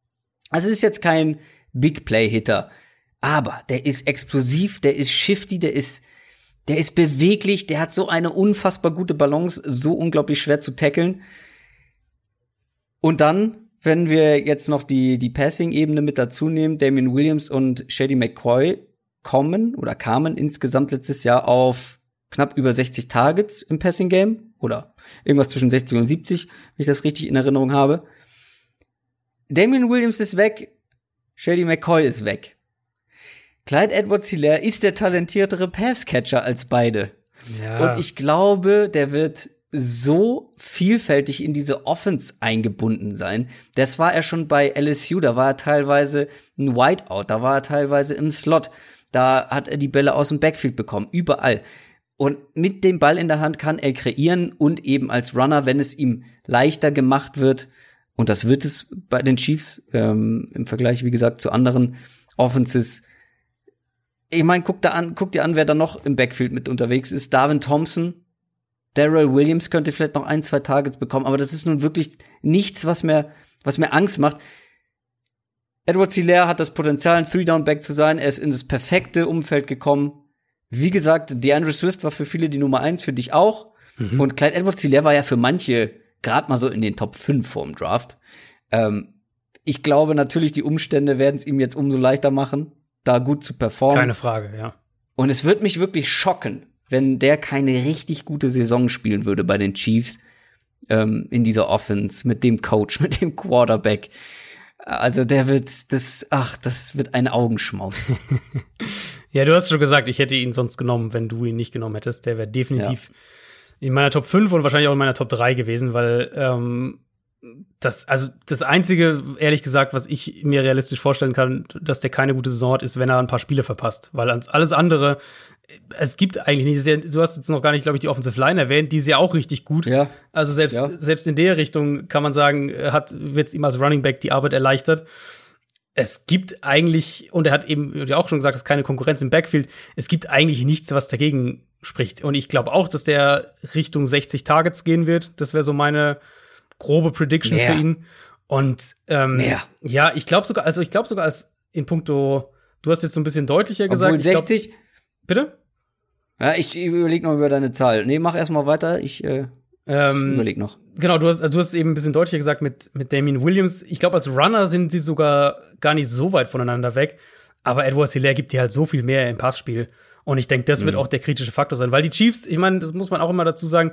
Also es ist jetzt kein Big Play Hitter, aber der ist explosiv, der ist shifty, der ist der ist beweglich, der hat so eine unfassbar gute Balance, so unglaublich schwer zu tackeln. Und dann, wenn wir jetzt noch die, die Passing-Ebene mit dazu nehmen, Damien Williams und Shady McCoy kommen oder kamen insgesamt letztes Jahr auf knapp über 60 Targets im Passing-Game oder irgendwas zwischen 60 und 70, wenn ich das richtig in Erinnerung habe. Damian Williams ist weg, Shady McCoy ist weg. Clyde Edwards Hilaire ist der talentiertere Passcatcher als beide. Ja. Und ich glaube, der wird so vielfältig in diese Offense eingebunden sein. Das war er schon bei LSU, da war er teilweise ein Whiteout, da war er teilweise im Slot, da hat er die Bälle aus dem Backfield bekommen, überall. Und mit dem Ball in der Hand kann er kreieren und eben als Runner, wenn es ihm leichter gemacht wird, und das wird es bei den Chiefs ähm, im Vergleich, wie gesagt, zu anderen Offenses. Ich meine, guck, da an, guck dir an, wer da noch im Backfield mit unterwegs ist. Darwin Thompson, Daryl Williams könnte vielleicht noch ein, zwei Targets bekommen, aber das ist nun wirklich nichts, was mir, was mir Angst macht. Edward Hilaire hat das Potenzial, ein Three-Down-Back zu sein. Er ist in das perfekte Umfeld gekommen. Wie gesagt, DeAndre Swift war für viele die Nummer eins, für dich auch. Mhm. Und Clyde Edward Hilaire war ja für manche gerade mal so in den Top 5 vorm Draft. Ähm, ich glaube natürlich, die Umstände werden es ihm jetzt umso leichter machen, da gut zu performen. Keine Frage, ja. Und es wird mich wirklich schocken, wenn der keine richtig gute Saison spielen würde bei den Chiefs ähm, in dieser Offense mit dem Coach, mit dem Quarterback. Also der wird das, ach, das wird ein Augenschmaus. ja, du hast schon gesagt, ich hätte ihn sonst genommen, wenn du ihn nicht genommen hättest. Der wäre definitiv ja. in meiner Top 5 und wahrscheinlich auch in meiner Top 3 gewesen, weil ähm, das, also das Einzige, ehrlich gesagt, was ich mir realistisch vorstellen kann, dass der keine gute Saison hat, ist, wenn er ein paar Spiele verpasst. Weil alles andere, es gibt eigentlich nicht. Du hast jetzt noch gar nicht, glaube ich, die Offensive Line erwähnt, die ist ja auch richtig gut. Ja. Also selbst, ja. selbst in der Richtung kann man sagen, hat wird's ihm als Running Back die Arbeit erleichtert. Es gibt eigentlich, und er hat eben ja auch schon gesagt, es ist keine Konkurrenz im Backfield. Es gibt eigentlich nichts, was dagegen spricht. Und ich glaube auch, dass der Richtung 60 Targets gehen wird. Das wäre so meine, grobe Prediction Mehr. für ihn. Und ähm, Mehr. ja, ich glaube sogar, also ich glaube sogar als in puncto, du hast jetzt so ein bisschen deutlicher gesagt. Obwohl 60. Glaub, bitte? Ja, ich überlege noch über deine Zahl. Nee, mach erstmal weiter. Ich, äh, ähm, überleg noch. Genau, du hast, also du hast eben ein bisschen deutlicher gesagt mit, mit Damien Williams. Ich glaube, als Runner sind sie sogar gar nicht so weit voneinander weg. Aber Edward Hilaire gibt dir halt so viel mehr im Passspiel. Und ich denke, das mhm. wird auch der kritische Faktor sein. Weil die Chiefs, ich meine, das muss man auch immer dazu sagen,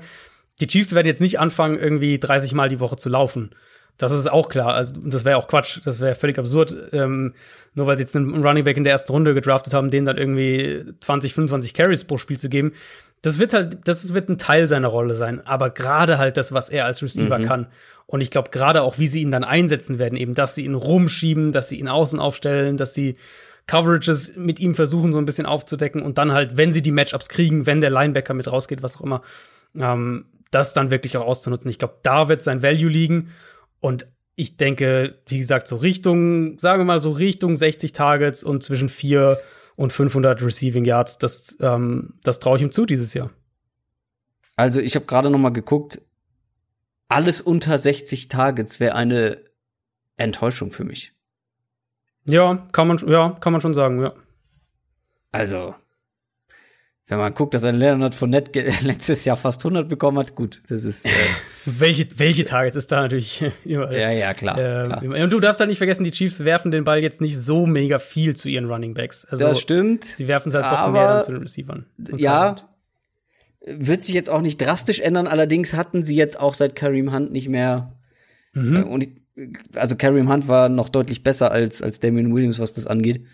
die Chiefs werden jetzt nicht anfangen, irgendwie 30 Mal die Woche zu laufen. Das ist auch klar. Also, das wäre auch Quatsch. Das wäre völlig absurd. Ähm, nur weil sie jetzt einen Running Back in der ersten Runde gedraftet haben, denen dann irgendwie 20, 25 Carries pro Spiel zu geben. Das wird halt, das wird ein Teil seiner Rolle sein. Aber gerade halt das, was er als Receiver mhm. kann. Und ich glaube, gerade auch, wie sie ihn dann einsetzen werden, eben, dass sie ihn rumschieben, dass sie ihn außen aufstellen, dass sie Coverages mit ihm versuchen, so ein bisschen aufzudecken und dann halt, wenn sie die Matchups kriegen, wenn der Linebacker mit rausgeht, was auch immer, ähm, das dann wirklich auch auszunutzen. Ich glaube, da wird sein Value liegen. Und ich denke, wie gesagt, so Richtung, sagen wir mal so Richtung 60 Targets und zwischen 4 und 500 Receiving Yards, das, ähm, das traue ich ihm zu dieses Jahr. Also ich habe gerade noch mal geguckt, alles unter 60 Targets wäre eine Enttäuschung für mich. Ja, kann man, ja, kann man schon sagen, ja. Also, wenn man guckt, dass ein Leonard Fournette letztes Jahr fast 100 bekommen hat, gut, das ist. Äh welche, welche Targets ist da natürlich immer. Ja, ja, klar, äh, klar. Und du darfst halt nicht vergessen, die Chiefs werfen den Ball jetzt nicht so mega viel zu ihren Running Backs. Also, das stimmt. Sie werfen es halt doch mehr dann zu den Receivern. Ja. Wird sich jetzt auch nicht drastisch ändern, allerdings hatten sie jetzt auch seit Kareem Hunt nicht mehr. Mhm. Äh, und also Kareem Hunt war noch deutlich besser als, als Damian Williams, was das angeht.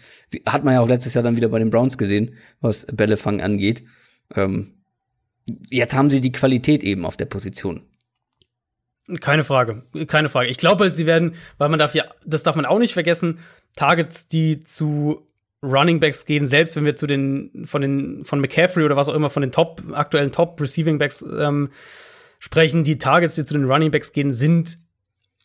Hat man ja auch letztes Jahr dann wieder bei den Browns gesehen, was Bällefang angeht. Ähm, jetzt haben sie die Qualität eben auf der Position. Keine Frage, keine Frage. Ich glaube halt, sie werden, weil man darf ja, das darf man auch nicht vergessen, Targets, die zu Running Backs gehen, selbst wenn wir zu den von den von McCaffrey oder was auch immer von den Top aktuellen Top Receiving Backs ähm, sprechen, die Targets, die zu den Running Backs gehen, sind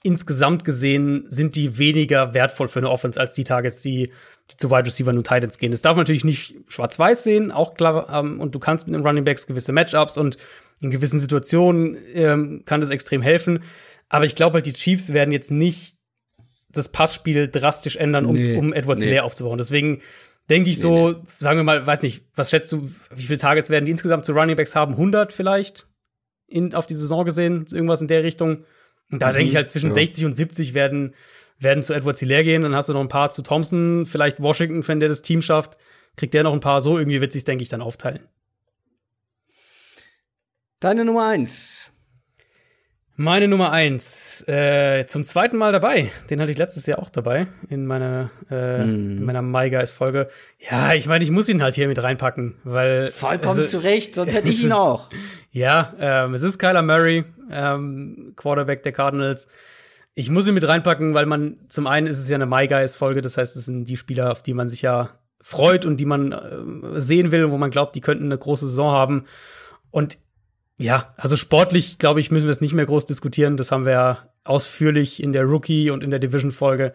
insgesamt gesehen sind die weniger wertvoll für eine Offense als die Targets, die, die zu Wide Receiver und Titans gehen. Das darf man natürlich nicht schwarz-weiß sehen, auch klar, ähm, und du kannst mit den Running Backs gewisse Matchups und in gewissen Situationen ähm, kann das extrem helfen. Aber ich glaube halt, die Chiefs werden jetzt nicht das Passspiel drastisch ändern, nee, um Edwards nee. leer aufzubauen. Deswegen denke ich so, nee, sagen wir mal, weiß nicht, was schätzt du, wie viele Targets werden die insgesamt zu Running Backs haben? 100 vielleicht in, auf die Saison gesehen, irgendwas in der Richtung. Und da mhm. denke ich halt, zwischen ja. 60 und 70 werden, werden zu Edward Hilaire gehen. Dann hast du noch ein paar zu Thompson, vielleicht Washington, wenn der das Team schafft, kriegt der noch ein paar. So irgendwie wird sich denke ich, dann aufteilen. Deine Nummer eins. Meine Nummer eins, äh, zum zweiten Mal dabei. Den hatte ich letztes Jahr auch dabei in meiner, äh, mm. in meiner My Guys Folge. Ja, ich meine, ich muss ihn halt hier mit reinpacken, weil vollkommen also, zu Recht, sonst hätte ich ihn auch. Ja, ähm, es ist Kyler Murray, ähm, Quarterback der Cardinals. Ich muss ihn mit reinpacken, weil man zum einen ist es ja eine My Guys Folge, das heißt, es sind die Spieler, auf die man sich ja freut und die man äh, sehen will, wo man glaubt, die könnten eine große Saison haben. Und ja, also sportlich, glaube ich, müssen wir es nicht mehr groß diskutieren. Das haben wir ja ausführlich in der Rookie- und in der Division-Folge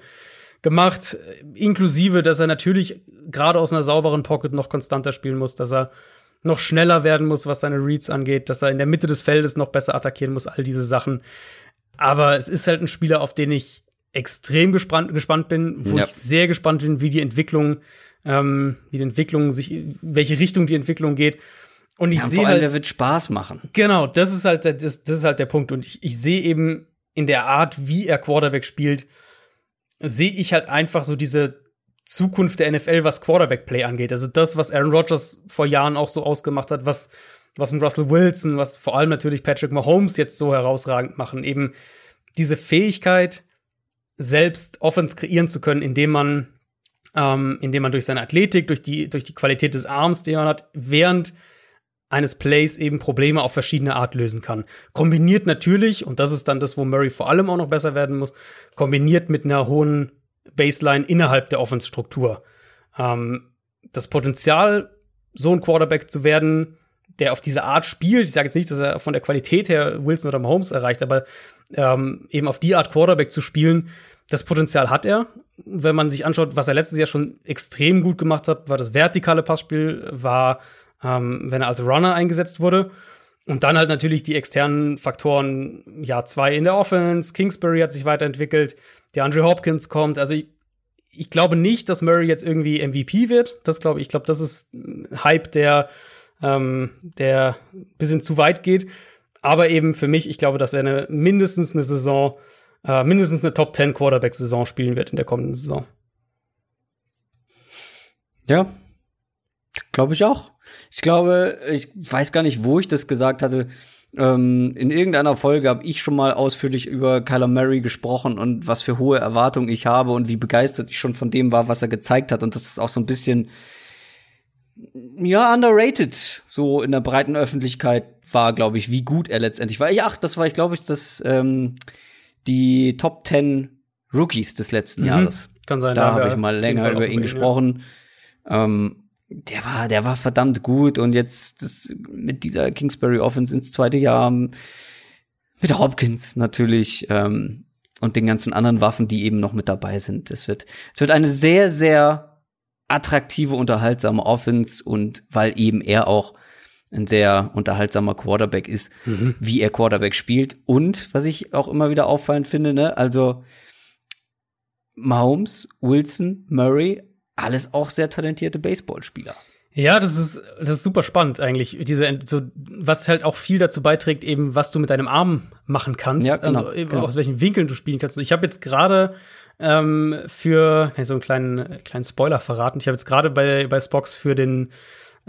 gemacht. Inklusive, dass er natürlich gerade aus einer sauberen Pocket noch konstanter spielen muss, dass er noch schneller werden muss, was seine Reads angeht, dass er in der Mitte des Feldes noch besser attackieren muss, all diese Sachen. Aber es ist halt ein Spieler, auf den ich extrem gespannt, gespannt bin, wo ja. ich sehr gespannt bin, wie die Entwicklung, ähm, wie die Entwicklung sich, welche Richtung die Entwicklung geht. Und ich ja, sehe halt, der wird Spaß machen. Genau, das ist halt der, das, das ist halt der Punkt. Und ich, ich sehe eben in der Art, wie er Quarterback spielt, sehe ich halt einfach so diese Zukunft der NFL, was Quarterback-Play angeht. Also das, was Aaron Rodgers vor Jahren auch so ausgemacht hat, was, was ein Russell Wilson, was vor allem natürlich Patrick Mahomes jetzt so herausragend machen, eben diese Fähigkeit, selbst Offense kreieren zu können, indem man, ähm, indem man durch seine Athletik, durch die, durch die Qualität des Arms, den man hat, während eines Plays eben Probleme auf verschiedene Art lösen kann. Kombiniert natürlich, und das ist dann das, wo Murray vor allem auch noch besser werden muss, kombiniert mit einer hohen Baseline innerhalb der Offense-Struktur. Ähm, das Potenzial, so ein Quarterback zu werden, der auf diese Art spielt, ich sage jetzt nicht, dass er von der Qualität her Wilson oder Mahomes erreicht, aber ähm, eben auf die Art Quarterback zu spielen, das Potenzial hat er. Wenn man sich anschaut, was er letztes Jahr schon extrem gut gemacht hat, war das vertikale Passspiel, war ähm, wenn er als Runner eingesetzt wurde. Und dann halt natürlich die externen Faktoren, Jahr zwei in der Offense, Kingsbury hat sich weiterentwickelt, der Andre Hopkins kommt. Also ich, ich glaube nicht, dass Murray jetzt irgendwie MVP wird. Das glaube ich. Ich glaube, das ist Hype, der, ähm, der bisschen zu weit geht. Aber eben für mich, ich glaube, dass er eine, mindestens eine Saison, äh, mindestens eine Top 10 Quarterback-Saison spielen wird in der kommenden Saison. Ja, glaube ich auch. Ich glaube, ich weiß gar nicht, wo ich das gesagt hatte. Ähm, in irgendeiner Folge habe ich schon mal ausführlich über Kyler Murray gesprochen und was für hohe Erwartungen ich habe und wie begeistert ich schon von dem war, was er gezeigt hat. Und das ist auch so ein bisschen, ja, underrated, so in der breiten Öffentlichkeit war, glaube ich, wie gut er letztendlich war. Ja, ach, das war, ich glaube ich, das ähm, die Top 10 Rookies des letzten mhm. Jahres. Kann sein. Da habe ich mal länger über ihn gesprochen. Ja. Ähm, der war, der war verdammt gut und jetzt das, mit dieser Kingsbury Offense ins zweite Jahr mit Hopkins natürlich ähm, und den ganzen anderen Waffen, die eben noch mit dabei sind. Es wird, es wird eine sehr, sehr attraktive, unterhaltsame Offense und weil eben er auch ein sehr unterhaltsamer Quarterback ist, mhm. wie er Quarterback spielt und was ich auch immer wieder auffallend finde, ne, also Mahomes, Wilson, Murray, alles auch sehr talentierte Baseballspieler. Ja, das ist, das ist super spannend eigentlich. Diese, so, was halt auch viel dazu beiträgt, eben, was du mit deinem Arm machen kannst. Ja, genau, also eben genau. aus welchen Winkeln du spielen kannst. Und ich habe jetzt gerade ähm, für, kann ich so einen kleinen, kleinen Spoiler verraten, ich habe jetzt gerade bei, bei Spox für den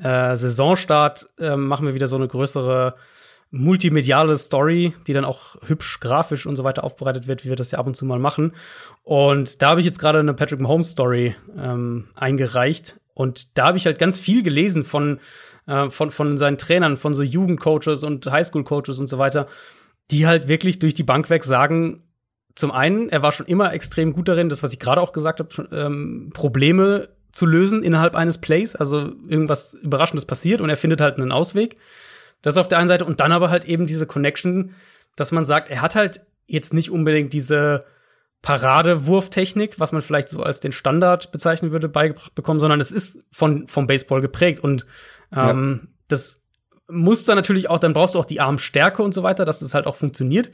äh, Saisonstart äh, machen wir wieder so eine größere multimediale Story, die dann auch hübsch grafisch und so weiter aufbereitet wird, wie wir das ja ab und zu mal machen. Und da habe ich jetzt gerade eine Patrick Mahomes Story ähm, eingereicht. Und da habe ich halt ganz viel gelesen von, äh, von, von seinen Trainern, von so Jugendcoaches und Highschool-Coaches und so weiter, die halt wirklich durch die Bank weg sagen, zum einen, er war schon immer extrem gut darin, das, was ich gerade auch gesagt habe, ähm, Probleme zu lösen innerhalb eines Plays, also irgendwas Überraschendes passiert und er findet halt einen Ausweg. Das auf der einen Seite und dann aber halt eben diese Connection, dass man sagt, er hat halt jetzt nicht unbedingt diese Paradewurftechnik, was man vielleicht so als den Standard bezeichnen würde, beigebracht bekommen, sondern es ist von, vom Baseball geprägt und ähm, ja. das muss dann natürlich auch, dann brauchst du auch die Armstärke und so weiter, dass das halt auch funktioniert.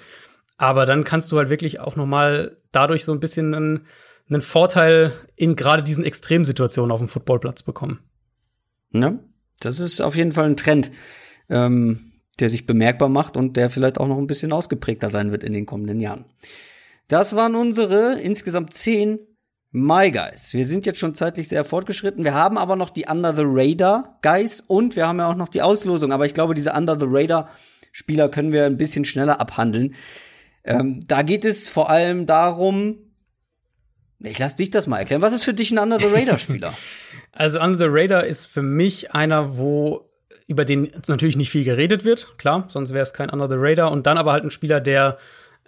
Aber dann kannst du halt wirklich auch noch mal dadurch so ein bisschen einen, einen Vorteil in gerade diesen Extremsituationen auf dem Footballplatz bekommen. Ja, das ist auf jeden Fall ein Trend ähm, der sich bemerkbar macht und der vielleicht auch noch ein bisschen ausgeprägter sein wird in den kommenden Jahren. Das waren unsere insgesamt zehn My Guys. Wir sind jetzt schon zeitlich sehr fortgeschritten. Wir haben aber noch die Under the Radar Guys und wir haben ja auch noch die Auslosung. Aber ich glaube, diese Under the Radar Spieler können wir ein bisschen schneller abhandeln. Ähm, da geht es vor allem darum, ich lass dich das mal erklären. Was ist für dich ein Under the Radar Spieler? also Under the Radar ist für mich einer, wo über den natürlich nicht viel geredet wird, klar, sonst wäre es kein Under the Radar. Und dann aber halt ein Spieler, der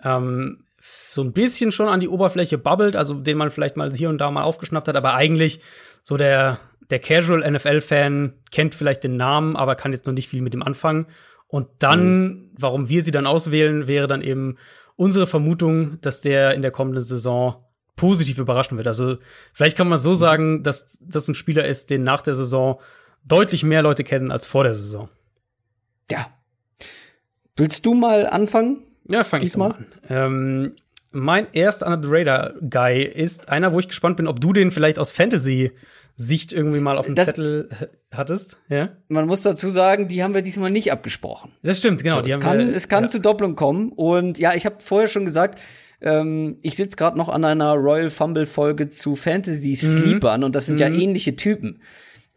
ähm, so ein bisschen schon an die Oberfläche bubbelt, also den man vielleicht mal hier und da mal aufgeschnappt hat, aber eigentlich so der, der Casual NFL-Fan kennt vielleicht den Namen, aber kann jetzt noch nicht viel mit dem anfangen. Und dann, mhm. warum wir sie dann auswählen, wäre dann eben unsere Vermutung, dass der in der kommenden Saison positiv überraschen wird. Also vielleicht kann man so sagen, dass das ein Spieler ist, den nach der Saison deutlich mehr Leute kennen als vor der Saison. Ja. Willst du mal anfangen? Ja, fang ich mal an. Ähm, mein erster Under the Radar Guy ist einer, wo ich gespannt bin, ob du den vielleicht aus Fantasy Sicht irgendwie mal auf dem das, Zettel hattest. Ja? Man muss dazu sagen, die haben wir diesmal nicht abgesprochen. Das stimmt, genau. So, es, kann, wir, es kann ja. zu Doppelung kommen. Und ja, ich habe vorher schon gesagt, ähm, ich sitze gerade noch an einer Royal Fumble Folge zu Fantasy Sleepern mhm. und das sind mhm. ja ähnliche Typen.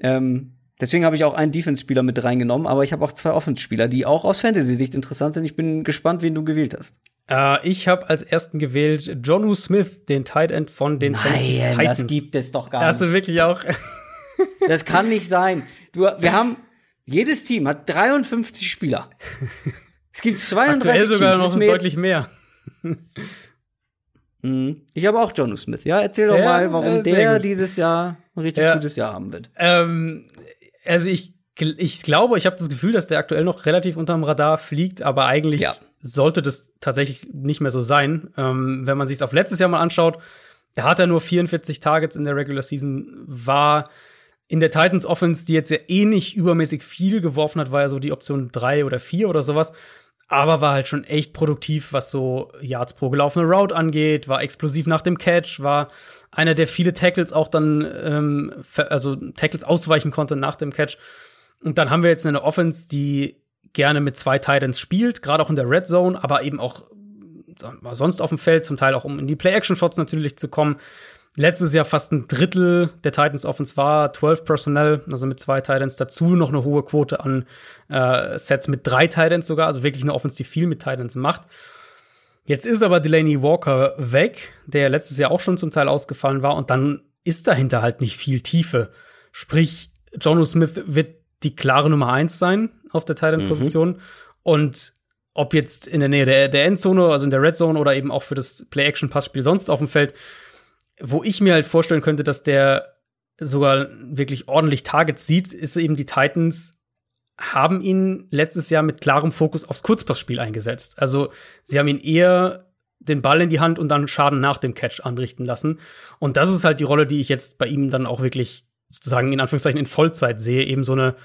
Ähm, deswegen habe ich auch einen Defense-Spieler mit reingenommen, aber ich habe auch zwei Offense-Spieler, die auch aus Fantasy-Sicht interessant sind. Ich bin gespannt, wen du gewählt hast. Äh, ich habe als ersten gewählt Jonu Smith, den Tight End von den Nein, Titans. das gibt es doch gar nicht. Hast du wirklich auch? das kann nicht sein. Du, wir haben jedes Team hat 53 Spieler. Es gibt 32 Aktuell sogar Teams. noch deutlich mehr. Mhm. Ich habe auch Jonu Smith. Ja, erzähl doch ja, mal, warum äh, der gut. dieses Jahr ein richtig ja. gutes Jahr haben wird. Ähm, also ich, ich glaube, ich habe das Gefühl, dass der aktuell noch relativ unterm Radar fliegt, aber eigentlich ja. sollte das tatsächlich nicht mehr so sein. Ähm, wenn man sich auf letztes Jahr mal anschaut, da hat er nur 44 Targets in der Regular Season, war in der Titans Offense, die jetzt ja eh nicht übermäßig viel geworfen hat, war ja so die Option drei oder vier oder sowas aber war halt schon echt produktiv, was so Yards pro gelaufene Route angeht, war explosiv nach dem Catch, war einer, der viele Tackles auch dann, ähm, also Tackles ausweichen konnte nach dem Catch. Und dann haben wir jetzt eine Offense, die gerne mit zwei Titans spielt, gerade auch in der Red Zone, aber eben auch sonst auf dem Feld, zum Teil auch um in die Play-Action-Shots natürlich zu kommen letztes Jahr fast ein Drittel der Titans Offense war 12 Personnel, also mit zwei Titans dazu noch eine hohe Quote an äh, Sets mit drei Titans sogar, also wirklich eine Offense, die viel mit Titans macht. Jetzt ist aber Delaney Walker weg, der letztes Jahr auch schon zum Teil ausgefallen war und dann ist dahinter halt nicht viel Tiefe. Sprich, Jono Smith wird die klare Nummer eins sein auf der Titan-Position mhm. und ob jetzt in der Nähe der, der Endzone, also in der Red Zone oder eben auch für das Play-Action-Passspiel sonst auf dem Feld, wo ich mir halt vorstellen könnte, dass der sogar wirklich ordentlich Targets sieht, ist eben die Titans haben ihn letztes Jahr mit klarem Fokus aufs Kurzpassspiel eingesetzt. Also sie haben ihn eher den Ball in die Hand und dann Schaden nach dem Catch anrichten lassen. Und das ist halt die Rolle, die ich jetzt bei ihm dann auch wirklich sozusagen in Anführungszeichen in Vollzeit sehe. Eben so eine,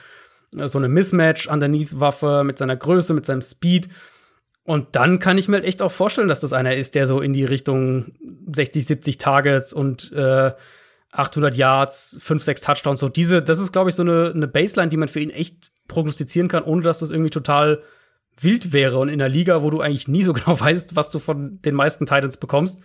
so eine Mismatch-Underneath-Waffe mit seiner Größe, mit seinem Speed und dann kann ich mir halt echt auch vorstellen, dass das einer ist, der so in die Richtung 60, 70 Targets und äh, 800 Yards, 5, 6 Touchdowns, so diese, das ist, glaube ich, so eine, eine Baseline, die man für ihn echt prognostizieren kann, ohne dass das irgendwie total wild wäre. Und in einer Liga, wo du eigentlich nie so genau weißt, was du von den meisten Titans bekommst,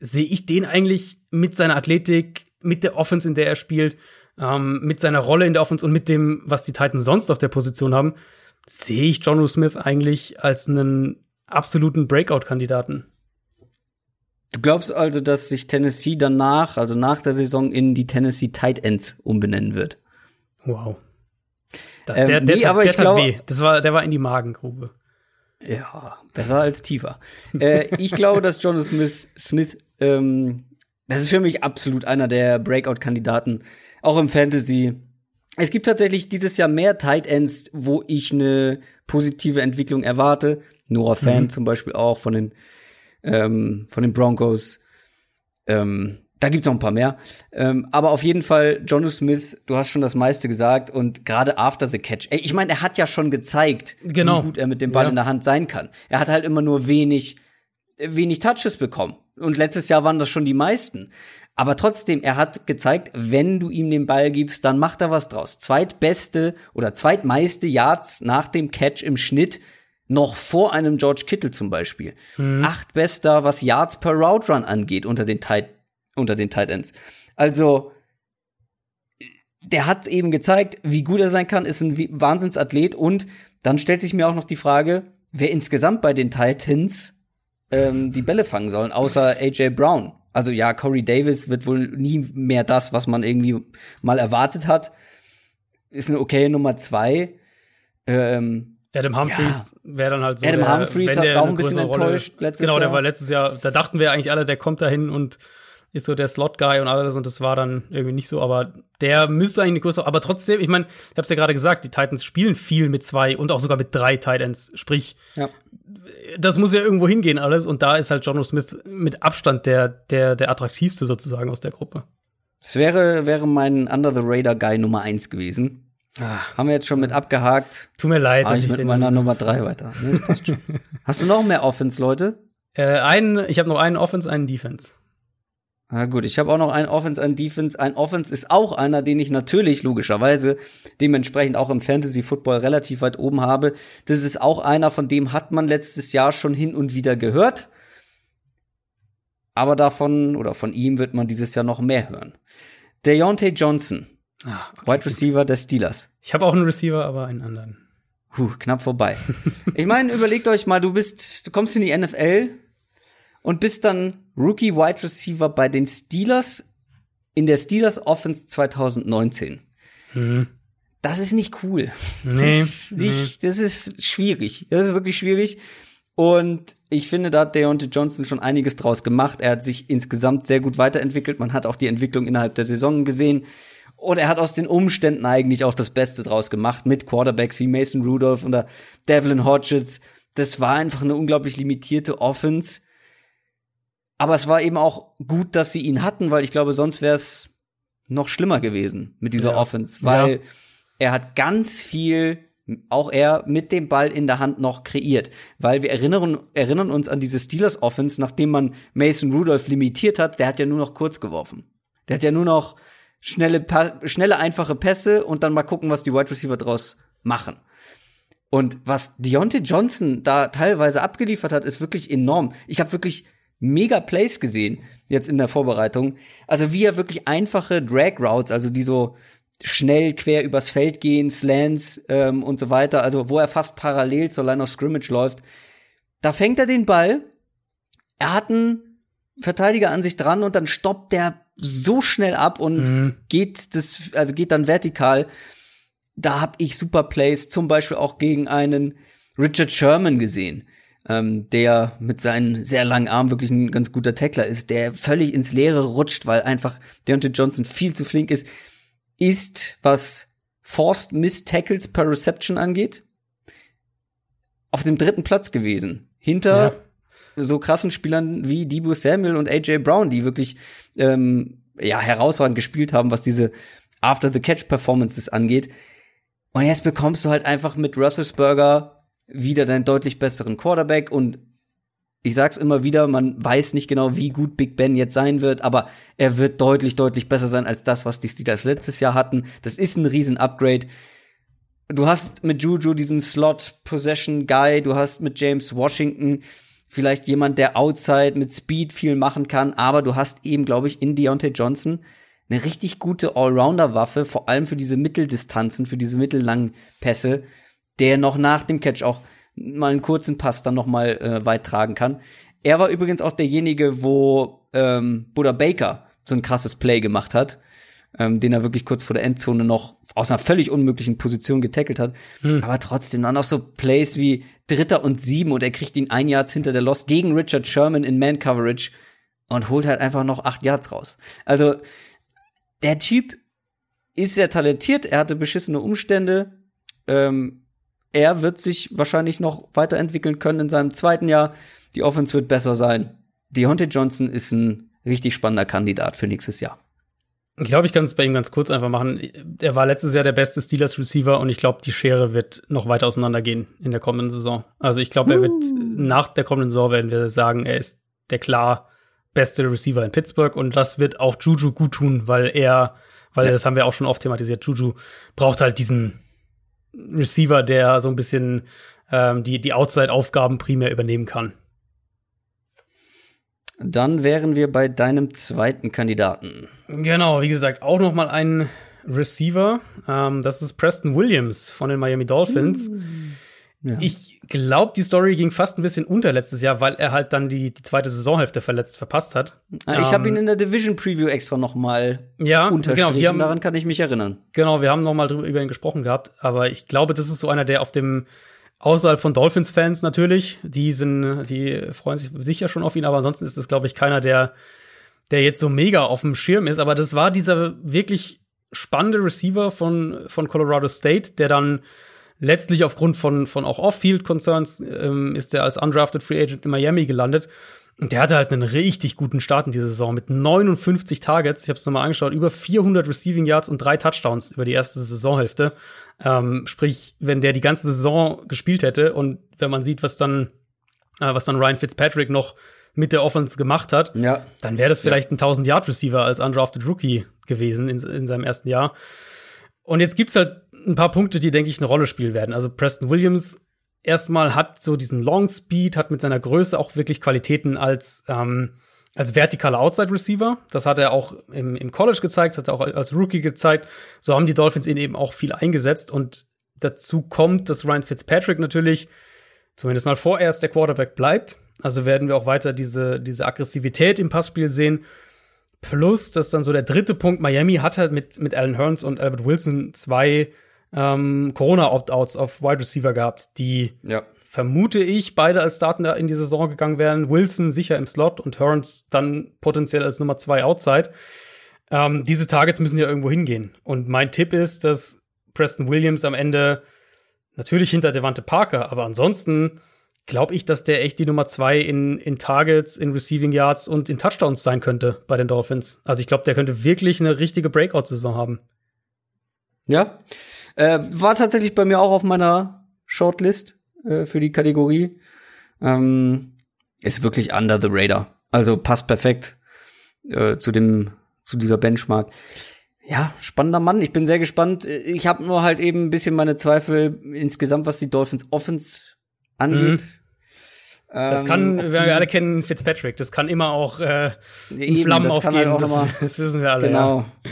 sehe ich den eigentlich mit seiner Athletik, mit der Offense, in der er spielt, ähm, mit seiner Rolle in der Offense und mit dem, was die Titans sonst auf der Position haben, sehe ich John Smith eigentlich als einen absoluten Breakout-Kandidaten. Du glaubst also, dass sich Tennessee danach, also nach der Saison, in die Tennessee Tight Ends umbenennen wird? Wow. Ähm, der, der, nee, aber der ich glaube, das war, der war in die Magengrube. Ja, besser als tiefer. äh, ich glaube, dass John Smith, Smith ähm, das ist für mich absolut einer der Breakout-Kandidaten, auch im Fantasy. Es gibt tatsächlich dieses Jahr mehr Tight Ends, wo ich eine positive Entwicklung erwarte. Noah Fan mhm. zum Beispiel auch von den, ähm, von den Broncos. Ähm, da gibt's noch ein paar mehr. Ähm, aber auf jeden Fall, Jono Smith, du hast schon das meiste gesagt und gerade after the catch. Ey, ich meine, er hat ja schon gezeigt, genau. wie gut er mit dem Ball ja. in der Hand sein kann. Er hat halt immer nur wenig, wenig Touches bekommen. Und letztes Jahr waren das schon die meisten. Aber trotzdem, er hat gezeigt, wenn du ihm den Ball gibst, dann macht er was draus. Zweitbeste oder zweitmeiste Yards nach dem Catch im Schnitt noch vor einem George Kittle zum Beispiel. Mhm. Achtbester, was Yards per Route Run angeht unter den Tight, unter den Tight Ends. Also, der hat eben gezeigt, wie gut er sein kann, ist ein Wahnsinnsathlet und Dann stellt sich mir auch noch die Frage, wer insgesamt bei den Titans ähm, die Bälle fangen sollen, außer AJ Brown. Also ja, Corey Davis wird wohl nie mehr das, was man irgendwie mal erwartet hat. Ist eine okay Nummer zwei. Ähm, Adam Humphreys ja. wäre dann halt so. Adam der, Humphreys hat auch ein bisschen enttäuscht Rolle, letztes genau, Jahr. Genau, der war letztes Jahr, da dachten wir eigentlich alle, der kommt dahin und ist so der Slot-Guy und alles und das war dann irgendwie nicht so, aber der müsste eigentlich eine größere, aber trotzdem, ich meine, ich hab's ja gerade gesagt, die Titans spielen viel mit zwei und auch sogar mit drei Titans, sprich, ja. das muss ja irgendwo hingehen alles und da ist halt Jono Smith mit Abstand der, der, der attraktivste sozusagen aus der Gruppe. Es wäre, wäre mein Under-the-Radar-Guy Nummer eins gewesen. Ach, Haben wir jetzt schon mit abgehakt. Tut mir leid, dass ich, ich mit meiner Nummer drei weiter. Nee, das passt schon. Hast du noch mehr Offense, Leute? Äh, einen, ich habe noch einen Offense, einen Defense. Na gut, ich habe auch noch einen Offense, einen Defense. Ein Offense ist auch einer, den ich natürlich logischerweise dementsprechend auch im Fantasy Football relativ weit oben habe. Das ist auch einer, von dem hat man letztes Jahr schon hin und wieder gehört. Aber davon oder von ihm wird man dieses Jahr noch mehr hören. Deontay Johnson, ah, okay, Wide Receiver des Steelers. Ich habe auch einen Receiver, aber einen anderen. Puh, knapp vorbei. ich meine, überlegt euch mal, du bist, du kommst in die NFL, und bist dann Rookie Wide Receiver bei den Steelers in der Steelers Offense 2019. Mhm. Das ist nicht cool. Nee, das ist nicht, das ist schwierig. Das ist wirklich schwierig. Und ich finde, da hat Deontay Johnson schon einiges draus gemacht. Er hat sich insgesamt sehr gut weiterentwickelt. Man hat auch die Entwicklung innerhalb der Saison gesehen. Und er hat aus den Umständen eigentlich auch das Beste draus gemacht mit Quarterbacks wie Mason Rudolph oder Devlin Hodges. Das war einfach eine unglaublich limitierte Offense. Aber es war eben auch gut, dass sie ihn hatten, weil ich glaube, sonst wäre es noch schlimmer gewesen mit dieser ja. Offense, weil ja. er hat ganz viel auch er mit dem Ball in der Hand noch kreiert, weil wir erinnern, erinnern uns an diese Steelers Offense, nachdem man Mason Rudolph limitiert hat, der hat ja nur noch kurz geworfen. Der hat ja nur noch schnelle, schnelle einfache Pässe und dann mal gucken, was die Wide Receiver draus machen. Und was Deontay Johnson da teilweise abgeliefert hat, ist wirklich enorm. Ich habe wirklich mega Plays gesehen, jetzt in der Vorbereitung. Also wie er wirklich einfache Drag Routes, also die so schnell quer übers Feld gehen, Slants ähm, und so weiter, also wo er fast parallel zur Line of Scrimmage läuft. Da fängt er den Ball, er hat einen Verteidiger an sich dran und dann stoppt der so schnell ab und mhm. geht das, also geht dann vertikal. Da hab ich super Plays, zum Beispiel auch gegen einen Richard Sherman gesehen ähm, der mit seinen sehr langen Armen wirklich ein ganz guter Tackler ist, der völlig ins Leere rutscht, weil einfach Deontay Johnson viel zu flink ist, ist, was Forced Miss Tackles per Reception angeht, auf dem dritten Platz gewesen. Hinter ja. so krassen Spielern wie Debo Samuel und AJ Brown, die wirklich ähm, ja herausragend gespielt haben, was diese After the Catch Performances angeht. Und jetzt bekommst du halt einfach mit Roethlisberger wieder deinen deutlich besseren Quarterback und ich sag's immer wieder, man weiß nicht genau, wie gut Big Ben jetzt sein wird, aber er wird deutlich, deutlich besser sein als das, was die Steelers letztes Jahr hatten. Das ist ein riesen Upgrade. Du hast mit Juju diesen Slot-Possession-Guy, du hast mit James Washington vielleicht jemand, der outside mit Speed viel machen kann, aber du hast eben, glaube ich, in Deontay Johnson eine richtig gute Allrounder-Waffe, vor allem für diese Mitteldistanzen, für diese mittellangen Pässe der noch nach dem Catch auch mal einen kurzen Pass dann noch mal äh, weit tragen kann. Er war übrigens auch derjenige, wo ähm, Buddha Baker so ein krasses Play gemacht hat, ähm, den er wirklich kurz vor der Endzone noch aus einer völlig unmöglichen Position getackelt hat. Hm. Aber trotzdem dann auch so Plays wie Dritter und Sieben und er kriegt ihn ein Yards hinter der Lost gegen Richard Sherman in Man Coverage und holt halt einfach noch acht Yards raus. Also der Typ ist sehr talentiert, er hatte beschissene Umstände, ähm, er wird sich wahrscheinlich noch weiterentwickeln können in seinem zweiten Jahr. Die Offense wird besser sein. Deontay Johnson ist ein richtig spannender Kandidat für nächstes Jahr. Ich glaube, ich kann es bei ihm ganz kurz einfach machen. Er war letztes Jahr der beste Steelers Receiver und ich glaube, die Schere wird noch weiter auseinandergehen in der kommenden Saison. Also ich glaube, er wird nach der kommenden Saison werden wir sagen, er ist der klar beste Receiver in Pittsburgh und das wird auch Juju gut tun, weil er, weil ja. das haben wir auch schon oft thematisiert, Juju braucht halt diesen Receiver, der so ein bisschen ähm, die, die Outside-Aufgaben primär übernehmen kann. Dann wären wir bei deinem zweiten Kandidaten. Genau, wie gesagt, auch noch mal ein Receiver. Ähm, das ist Preston Williams von den Miami Dolphins. Mm. Ja. Ich glaube, die Story ging fast ein bisschen unter letztes Jahr, weil er halt dann die, die zweite Saisonhälfte verletzt verpasst hat. Ah, ich ähm, habe ihn in der Division Preview extra noch mal ja, genau, unterstrichen. Genau, haben, Daran kann ich mich erinnern. Genau, wir haben noch mal drüber, über ihn gesprochen gehabt. Aber ich glaube, das ist so einer, der auf dem außerhalb von Dolphins-Fans natürlich, die sind, die freuen sich sicher schon auf ihn. Aber ansonsten ist es, glaube ich, keiner, der der jetzt so mega auf dem Schirm ist. Aber das war dieser wirklich spannende Receiver von von Colorado State, der dann letztlich aufgrund von, von auch Off-Field-Concerns ähm, ist er als undrafted Free Agent in Miami gelandet. Und der hatte halt einen richtig guten Start in dieser Saison mit 59 Targets. Ich habe es nochmal angeschaut, über 400 Receiving Yards und drei Touchdowns über die erste Saisonhälfte. Ähm, sprich, wenn der die ganze Saison gespielt hätte und wenn man sieht, was dann, äh, was dann Ryan Fitzpatrick noch mit der Offense gemacht hat, ja. dann wäre das vielleicht ja. ein 1000 Yard Receiver als undrafted Rookie gewesen in, in seinem ersten Jahr. Und jetzt gibt's halt ein paar Punkte, die, denke ich, eine Rolle spielen werden. Also Preston Williams erstmal hat so diesen Long Speed, hat mit seiner Größe auch wirklich Qualitäten als, ähm, als vertikaler Outside Receiver. Das hat er auch im, im College gezeigt, das hat er auch als Rookie gezeigt. So haben die Dolphins ihn eben auch viel eingesetzt. Und dazu kommt, dass Ryan Fitzpatrick natürlich zumindest mal vorerst der Quarterback bleibt. Also werden wir auch weiter diese, diese Aggressivität im Passspiel sehen. Plus, dass dann so der dritte Punkt, Miami hat halt mit, mit Alan Hearns und Albert Wilson zwei ähm, Corona-Opt-outs auf Wide Receiver gehabt, die ja. vermute ich beide als Starter in die Saison gegangen wären. Wilson sicher im Slot und Hearns dann potenziell als Nummer zwei Outside. Ähm, diese Targets müssen ja irgendwo hingehen. Und mein Tipp ist, dass Preston Williams am Ende natürlich hinter Devante Parker, aber ansonsten glaube ich, dass der echt die Nummer zwei in, in Targets, in Receiving Yards und in Touchdowns sein könnte bei den Dolphins. Also ich glaube, der könnte wirklich eine richtige Breakout-Saison haben. Ja, äh, war tatsächlich bei mir auch auf meiner Shortlist äh, für die Kategorie. Ähm, ist wirklich under the radar. Also passt perfekt äh, zu dem zu dieser Benchmark. Ja, spannender Mann. Ich bin sehr gespannt. Ich habe nur halt eben ein bisschen meine Zweifel insgesamt, was die Dolphins Offense angeht. Mhm. Das kann, ähm, wir alle kennen Fitzpatrick, das kann immer auch äh, in Flammen das aufgehen, halt auch das, das, wissen wir alle. Genau. Ja.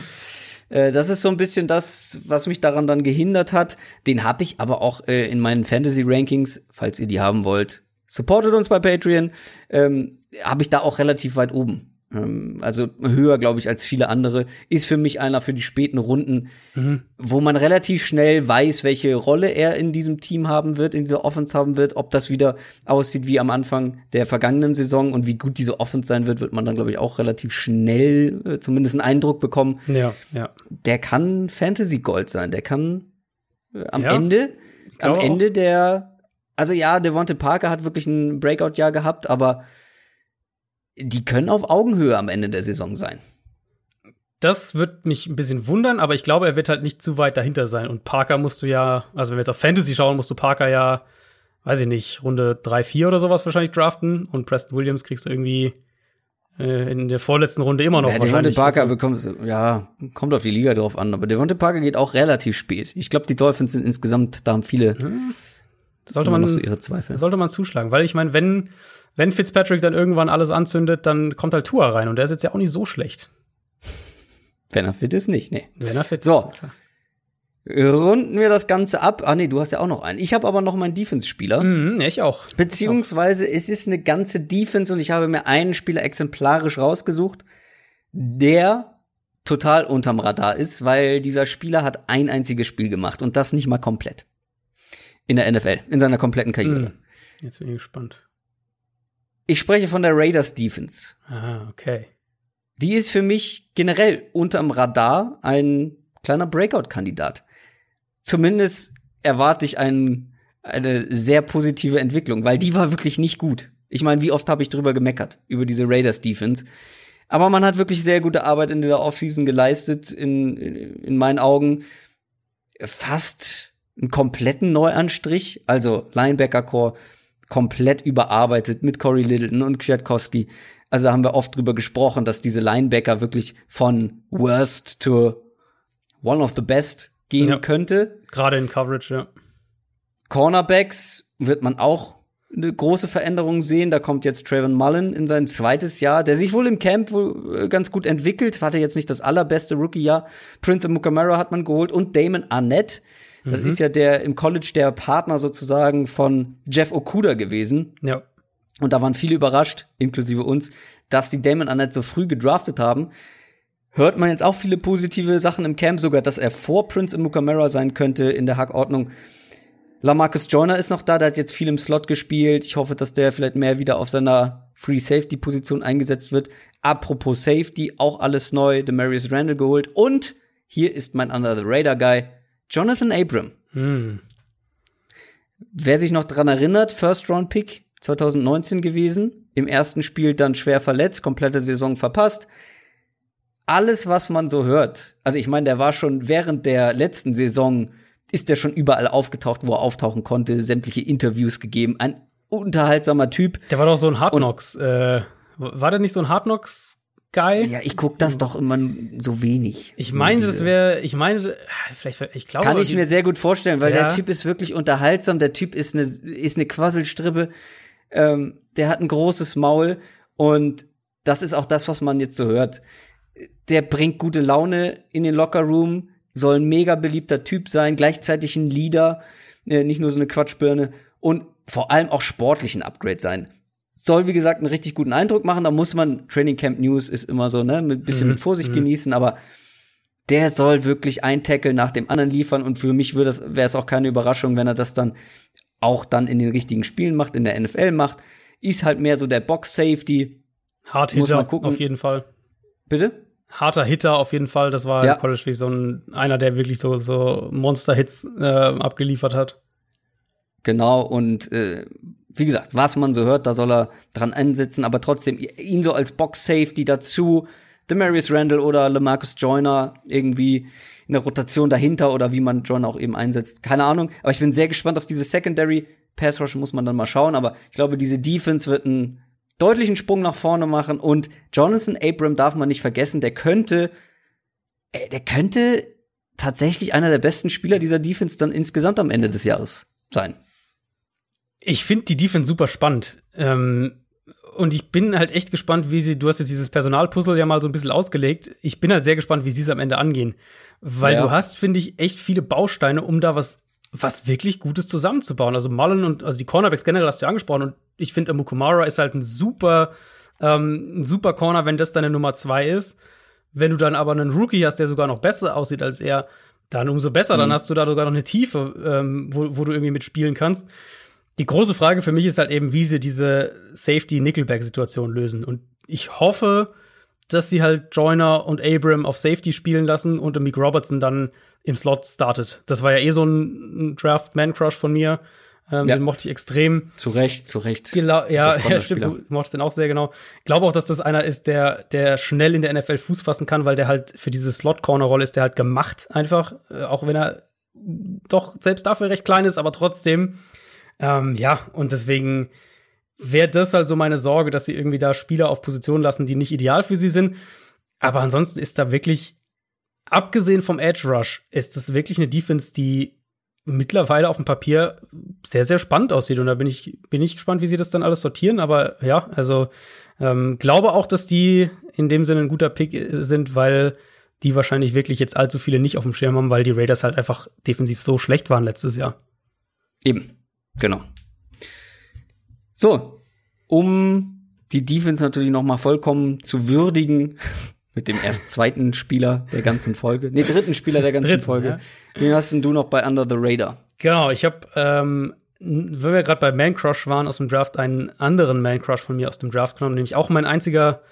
Äh, das ist so ein bisschen das, was mich daran dann gehindert hat. Den habe ich aber auch äh, in meinen Fantasy Rankings, falls ihr die haben wollt. Supportet uns bei Patreon. Ähm, habe ich da auch relativ weit oben. Ähm, also höher, glaube ich, als viele andere, ist für mich einer für die späten Runden, mhm. wo man relativ schnell weiß, welche Rolle er in diesem Team haben wird, in dieser Offense haben wird. Ob das wieder aussieht wie am Anfang der vergangenen Saison und wie gut diese Offense sein wird, wird man dann, glaube ich, auch relativ schnell äh, zumindest einen Eindruck bekommen. Ja, ja. Der kann Fantasy Gold sein. Der kann äh, am ja, Ende, am Ende der, also ja, Devonte Parker hat wirklich ein Breakout-Jahr gehabt, aber die können auf Augenhöhe am Ende der Saison sein. Das wird mich ein bisschen wundern, aber ich glaube, er wird halt nicht zu weit dahinter sein. Und Parker musst du ja, also wenn wir jetzt auf Fantasy schauen, musst du Parker ja, weiß ich nicht, Runde 3, 4 oder sowas wahrscheinlich draften. Und Preston Williams kriegst du irgendwie äh, in der vorletzten Runde immer noch. Ja, Devonte Parker bekommt, ja, kommt auf die Liga drauf an. Aber Devonte Parker geht auch relativ spät. Ich glaube, die Dolphins sind insgesamt, da haben viele. Hm. Sollte man, so ihre Zweifel. sollte man zuschlagen, weil ich meine, wenn, wenn Fitzpatrick dann irgendwann alles anzündet, dann kommt halt Tua rein und der ist jetzt ja auch nicht so schlecht. Wenn er fit ist, nicht, nee. Wenn er fit so. ist. So. Runden wir das Ganze ab. Ah, nee, du hast ja auch noch einen. Ich habe aber noch meinen Defense-Spieler. Mhm, ich auch. Beziehungsweise ich auch. es ist eine ganze Defense und ich habe mir einen Spieler exemplarisch rausgesucht, der total unterm Radar ist, weil dieser Spieler hat ein einziges Spiel gemacht und das nicht mal komplett. In der NFL, in seiner kompletten Karriere. Mhm. Jetzt bin ich gespannt. Ich spreche von der Raiders Defense. Ah, okay. Die ist für mich generell unterm Radar ein kleiner Breakout-Kandidat. Zumindest erwarte ich ein, eine sehr positive Entwicklung, weil die war wirklich nicht gut. Ich meine, wie oft habe ich drüber gemeckert, über diese Raiders Defense. Aber man hat wirklich sehr gute Arbeit in dieser Offseason geleistet, in, in meinen Augen. Fast einen kompletten Neuanstrich, also Linebacker-Core, komplett überarbeitet mit Corey Littleton und Kwiatkowski. Also da haben wir oft drüber gesprochen, dass diese Linebacker wirklich von worst to one of the best gehen ja. könnte. Gerade in Coverage, ja. Cornerbacks wird man auch eine große Veränderung sehen. Da kommt jetzt Trayvon Mullen in sein zweites Jahr, der sich wohl im Camp wohl äh, ganz gut entwickelt, hatte jetzt nicht das allerbeste Rookie-Jahr. Prince Mukamara hat man geholt und Damon Arnett, Das mhm. ist ja der im College der Partner sozusagen von Jeff Okuda gewesen. Ja. Und da waren viele überrascht, inklusive uns, dass die Damon Annette so früh gedraftet haben. Hört man jetzt auch viele positive Sachen im Camp, sogar, dass er vor Prince Mukamara sein könnte in der Hackordnung. Lamarcus Joyner ist noch da, der hat jetzt viel im Slot gespielt. Ich hoffe, dass der vielleicht mehr wieder auf seiner Free Safety Position eingesetzt wird. Apropos Safety, auch alles neu, Demarius Randall geholt. Und hier ist mein Under the Radar Guy, Jonathan Abram. Hm. Wer sich noch dran erinnert, First Round Pick 2019 gewesen, im ersten Spiel dann schwer verletzt, komplette Saison verpasst. Alles, was man so hört, also ich meine, der war schon während der letzten Saison ist der schon überall aufgetaucht, wo er auftauchen konnte, sämtliche Interviews gegeben. Ein unterhaltsamer Typ. Der war doch so ein Hard Knocks. Äh, war der nicht so ein Hard Knocks Guy? Ja, ich guck das doch immer so wenig. Ich meine, das wäre, ich meine, vielleicht, ich glaube. Kann ich mir sehr gut vorstellen, weil ja. der Typ ist wirklich unterhaltsam. Der Typ ist eine, ist eine Quasselstrippe. Ähm, der hat ein großes Maul und das ist auch das, was man jetzt so hört. Der bringt gute Laune in den Locker Room soll ein mega beliebter Typ sein, gleichzeitig ein Leader, äh, nicht nur so eine Quatschbirne und vor allem auch sportlich ein Upgrade sein. Soll, wie gesagt, einen richtig guten Eindruck machen. Da muss man, Training Camp News ist immer so, ne, mit bisschen mhm. mit Vorsicht mhm. genießen, aber der soll wirklich ein Tackle nach dem anderen liefern und für mich wäre es auch keine Überraschung, wenn er das dann auch dann in den richtigen Spielen macht, in der NFL macht. Ist halt mehr so der Box Safety. Hard Hitter, auf jeden Fall. Bitte? harter Hitter auf jeden Fall. Das war ja. College wie so ein, einer, der wirklich so, so Monster-Hits äh, abgeliefert hat. Genau, und äh, wie gesagt, was man so hört, da soll er dran einsetzen, aber trotzdem ihn so als Box-Safety dazu, Demarius Randall oder LeMarcus Joyner irgendwie in der Rotation dahinter oder wie man Joyner auch eben einsetzt. Keine Ahnung, aber ich bin sehr gespannt auf diese Secondary. Pass Rush muss man dann mal schauen, aber ich glaube, diese Defense wird ein deutlichen Sprung nach vorne machen und Jonathan Abram darf man nicht vergessen, der könnte, äh, der könnte tatsächlich einer der besten Spieler dieser Defense dann insgesamt am Ende des Jahres sein. Ich finde die Defense super spannend. Ähm, und ich bin halt echt gespannt, wie sie, du hast jetzt dieses Personalpuzzle ja mal so ein bisschen ausgelegt. Ich bin halt sehr gespannt, wie sie es am Ende angehen. Weil ja. du hast, finde ich, echt viele Bausteine, um da was was wirklich Gutes zusammenzubauen. Also Mullen und also die Cornerbacks generell hast du ja angesprochen und ich finde Amukumara ist halt ein super ähm, ein super Corner, wenn das deine Nummer zwei ist. Wenn du dann aber einen Rookie hast, der sogar noch besser aussieht als er, dann umso besser. Mhm. Dann hast du da sogar noch eine Tiefe, ähm, wo, wo du irgendwie mitspielen kannst. Die große Frage für mich ist halt eben, wie sie diese Safety-Nickelback-Situation lösen. Und ich hoffe, dass sie halt Joyner und Abram auf Safety spielen lassen und Mick Robertson dann im Slot startet. Das war ja eh so ein Draft-Man-Crush von mir. Ähm, ja. Den mochte ich extrem. Zu Recht, zu Recht. Gela ja, ja, stimmt, du mochtest den auch sehr genau. Ich glaube auch, dass das einer ist, der, der schnell in der NFL Fuß fassen kann, weil der halt für diese Slot-Corner-Rolle ist der halt gemacht einfach. Äh, auch wenn er doch selbst dafür recht klein ist, aber trotzdem. Ähm, ja, und deswegen wäre das halt so meine Sorge, dass sie irgendwie da Spieler auf Position lassen, die nicht ideal für sie sind. Aber ansonsten ist da wirklich abgesehen vom Edge Rush, ist es wirklich eine Defense, die mittlerweile auf dem Papier sehr, sehr spannend aussieht. Und da bin ich, bin ich gespannt, wie sie das dann alles sortieren. Aber ja, also ähm, glaube auch, dass die in dem Sinne ein guter Pick äh, sind, weil die wahrscheinlich wirklich jetzt allzu viele nicht auf dem Schirm haben, weil die Raiders halt einfach defensiv so schlecht waren letztes Jahr. Eben, genau. So, um die Defense natürlich noch mal vollkommen zu würdigen, mit dem erst zweiten Spieler der ganzen Folge. Nee, dritten Spieler der ganzen dritten, Folge. Ja. Wen hast denn du noch bei Under the Radar? Genau, ich habe, ähm, wenn wir gerade bei Man Crush waren aus dem Draft, einen anderen Man Crush von mir aus dem Draft genommen, nämlich auch mein einziger,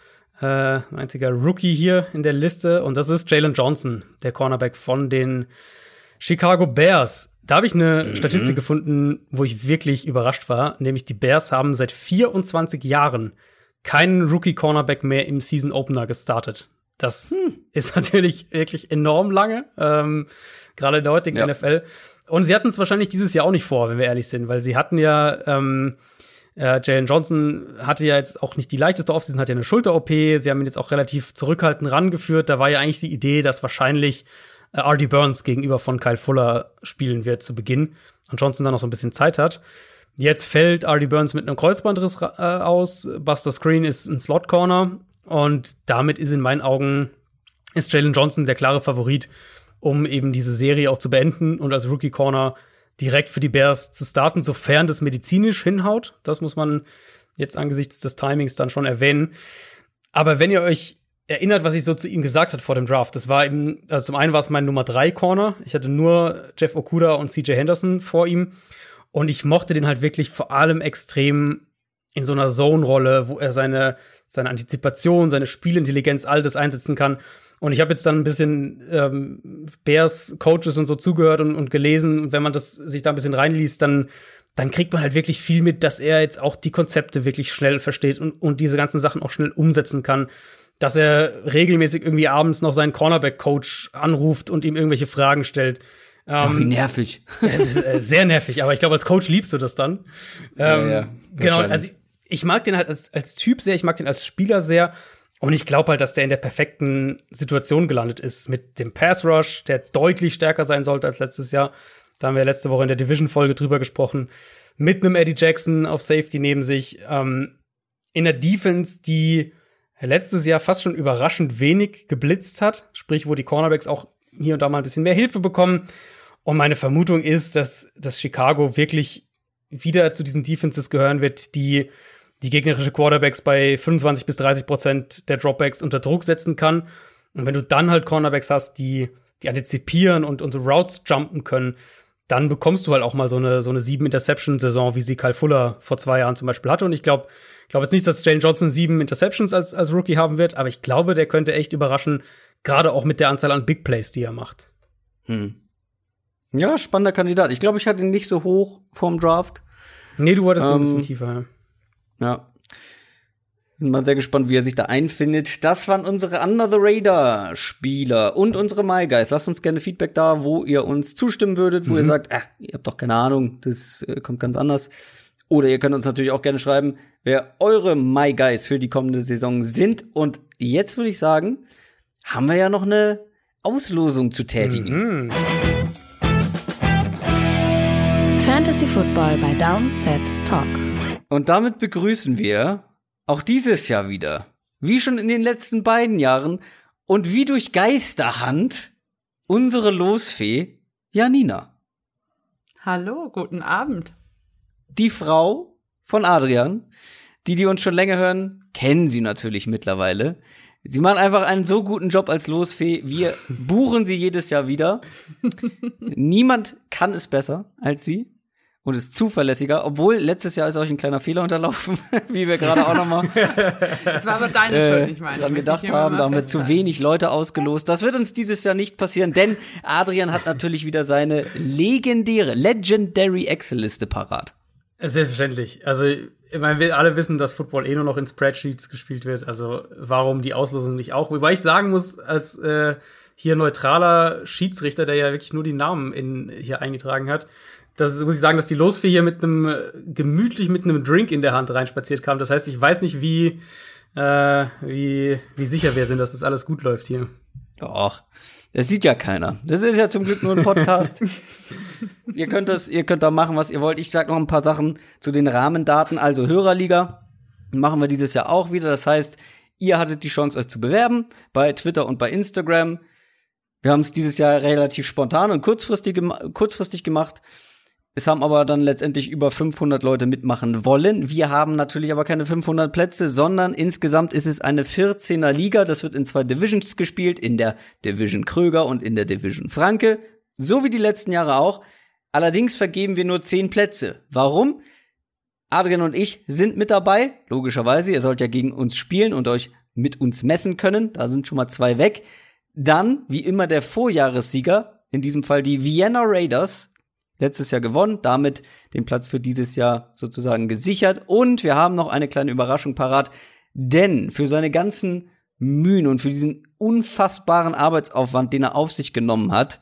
äh, mein einziger Rookie hier in der Liste. Und das ist Jalen Johnson, der Cornerback von den Chicago Bears. Da habe ich eine mhm. Statistik gefunden, wo ich wirklich überrascht war, nämlich die Bears haben seit 24 Jahren keinen Rookie-Cornerback mehr im Season Opener gestartet. Das hm. ist natürlich wirklich enorm lange, ähm, gerade in der heutigen ja. NFL. Und sie hatten es wahrscheinlich dieses Jahr auch nicht vor, wenn wir ehrlich sind, weil sie hatten ja, ähm, äh, Jalen Johnson hatte ja jetzt auch nicht die leichteste Offseason, hat ja eine Schulter-OP. Sie haben ihn jetzt auch relativ zurückhaltend rangeführt. Da war ja eigentlich die Idee, dass wahrscheinlich äh, R.D. Burns gegenüber von Kyle Fuller spielen wird zu Beginn und Johnson dann noch so ein bisschen Zeit hat. Jetzt fällt R.D. Burns mit einem Kreuzbandriss äh, aus. Buster Screen ist ein Slot-Corner. Und damit ist in meinen Augen ist Jalen Johnson der klare Favorit, um eben diese Serie auch zu beenden und als Rookie Corner direkt für die Bears zu starten, sofern das medizinisch hinhaut. Das muss man jetzt angesichts des Timings dann schon erwähnen. Aber wenn ihr euch erinnert, was ich so zu ihm gesagt hat vor dem Draft, das war eben, also zum einen war es mein Nummer drei Corner. Ich hatte nur Jeff Okuda und CJ Henderson vor ihm. Und ich mochte den halt wirklich vor allem extrem in so einer Zone-Rolle, wo er seine, seine Antizipation, seine Spielintelligenz, all das einsetzen kann. Und ich habe jetzt dann ein bisschen ähm, Bears Coaches und so zugehört und, und gelesen. Und wenn man das sich da ein bisschen reinliest, dann, dann kriegt man halt wirklich viel mit, dass er jetzt auch die Konzepte wirklich schnell versteht und, und diese ganzen Sachen auch schnell umsetzen kann. Dass er regelmäßig irgendwie abends noch seinen Cornerback-Coach anruft und ihm irgendwelche Fragen stellt. Ach, wie ähm, nervig. Äh, sehr nervig, aber ich glaube, als Coach liebst du das dann. Ja, ähm, ja, genau, also ich, ich mag den halt als, als Typ sehr, ich mag den als Spieler sehr. Und ich glaube halt, dass der in der perfekten Situation gelandet ist mit dem Pass Rush, der deutlich stärker sein sollte als letztes Jahr. Da haben wir letzte Woche in der Division-Folge drüber gesprochen. Mit einem Eddie Jackson auf Safety neben sich. Ähm, in der Defense, die letztes Jahr fast schon überraschend wenig geblitzt hat. Sprich, wo die Cornerbacks auch hier und da mal ein bisschen mehr Hilfe bekommen. Und meine Vermutung ist, dass, dass Chicago wirklich wieder zu diesen Defenses gehören wird, die die gegnerische Quarterbacks bei 25 bis 30 Prozent der Dropbacks unter Druck setzen kann. Und wenn du dann halt Cornerbacks hast, die, die antizipieren und unsere Routes jumpen können, dann bekommst du halt auch mal so eine, so eine sieben Interception-Saison, wie sie Kyle Fuller vor zwei Jahren zum Beispiel hatte. Und ich glaube, ich glaube jetzt nicht, dass Jane Johnson sieben Interceptions als, als Rookie haben wird, aber ich glaube, der könnte echt überraschen, gerade auch mit der Anzahl an Big Plays, die er macht. Hm. Ja, spannender Kandidat. Ich glaube, ich hatte ihn nicht so hoch vorm Draft. Nee, du wolltest ähm, ein bisschen tiefer. Ja. Ja. Bin mal sehr gespannt, wie er sich da einfindet. Das waren unsere Under the Radar Spieler und unsere My Guys. Lasst uns gerne Feedback da, wo ihr uns zustimmen würdet, wo mhm. ihr sagt, ah, ihr habt doch keine Ahnung, das äh, kommt ganz anders. Oder ihr könnt uns natürlich auch gerne schreiben, wer eure My Guys für die kommende Saison sind. Und jetzt würde ich sagen, haben wir ja noch eine Auslosung zu tätigen. Mhm. Fantasy Football bei Downset Talk. Und damit begrüßen wir auch dieses Jahr wieder, wie schon in den letzten beiden Jahren und wie durch Geisterhand, unsere Losfee Janina. Hallo, guten Abend. Die Frau von Adrian, die, die uns schon länger hören, kennen sie natürlich mittlerweile. Sie machen einfach einen so guten Job als Losfee. Wir buchen sie jedes Jahr wieder. Niemand kann es besser als sie und ist zuverlässiger, obwohl letztes Jahr ist euch ein kleiner Fehler unterlaufen, wie wir gerade auch nochmal Das war aber deine äh, Schuld, nicht meine. Dran gedacht haben, da haben wir zu wenig Leute ausgelost. Das wird uns dieses Jahr nicht passieren, denn Adrian hat natürlich wieder seine legendäre, legendary Excel-Liste parat. Selbstverständlich. Also, ich meine, wir alle wissen, dass Football eh nur noch in Spreadsheets gespielt wird. Also, warum die Auslosung nicht auch? Wobei ich sagen muss, als äh, hier neutraler Schiedsrichter, der ja wirklich nur die Namen in, hier eingetragen hat, das muss ich sagen, dass die Losfee hier mit einem gemütlich mit einem Drink in der Hand reinspaziert kam. Das heißt, ich weiß nicht, wie äh, wie wie sicher wir sind, dass das alles gut läuft hier. Doch. Das sieht ja keiner. Das ist ja zum Glück nur ein Podcast. ihr könnt das, ihr könnt da machen, was ihr wollt. Ich sag noch ein paar Sachen zu den Rahmendaten. Also Hörerliga machen wir dieses Jahr auch wieder. Das heißt, ihr hattet die Chance, euch zu bewerben bei Twitter und bei Instagram. Wir haben es dieses Jahr relativ spontan und kurzfristig, kurzfristig gemacht. Es haben aber dann letztendlich über 500 Leute mitmachen wollen. Wir haben natürlich aber keine 500 Plätze, sondern insgesamt ist es eine 14er Liga. Das wird in zwei Divisions gespielt, in der Division Kröger und in der Division Franke. So wie die letzten Jahre auch. Allerdings vergeben wir nur 10 Plätze. Warum? Adrian und ich sind mit dabei. Logischerweise, ihr sollt ja gegen uns spielen und euch mit uns messen können. Da sind schon mal zwei weg. Dann, wie immer, der Vorjahressieger, in diesem Fall die Vienna Raiders, letztes Jahr gewonnen, damit den Platz für dieses Jahr sozusagen gesichert. Und wir haben noch eine kleine Überraschung parat, denn für seine ganzen Mühen und für diesen unfassbaren Arbeitsaufwand, den er auf sich genommen hat,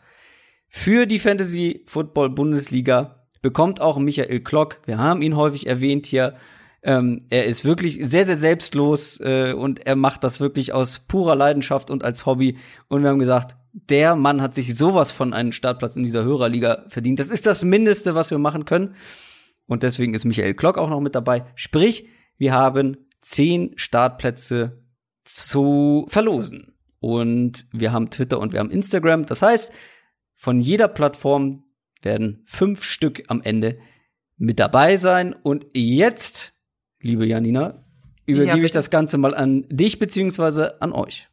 für die Fantasy Football Bundesliga bekommt auch Michael Klock, wir haben ihn häufig erwähnt hier, ähm, er ist wirklich sehr, sehr selbstlos äh, und er macht das wirklich aus purer Leidenschaft und als Hobby. Und wir haben gesagt, der Mann hat sich sowas von einem Startplatz in dieser Hörerliga verdient. Das ist das Mindeste, was wir machen können. Und deswegen ist Michael Klock auch noch mit dabei. Sprich, wir haben zehn Startplätze zu verlosen. Und wir haben Twitter und wir haben Instagram. Das heißt, von jeder Plattform werden fünf Stück am Ende mit dabei sein. Und jetzt, liebe Janina, übergebe Ja, ich das Ganze mal an dich beziehungsweise an euch.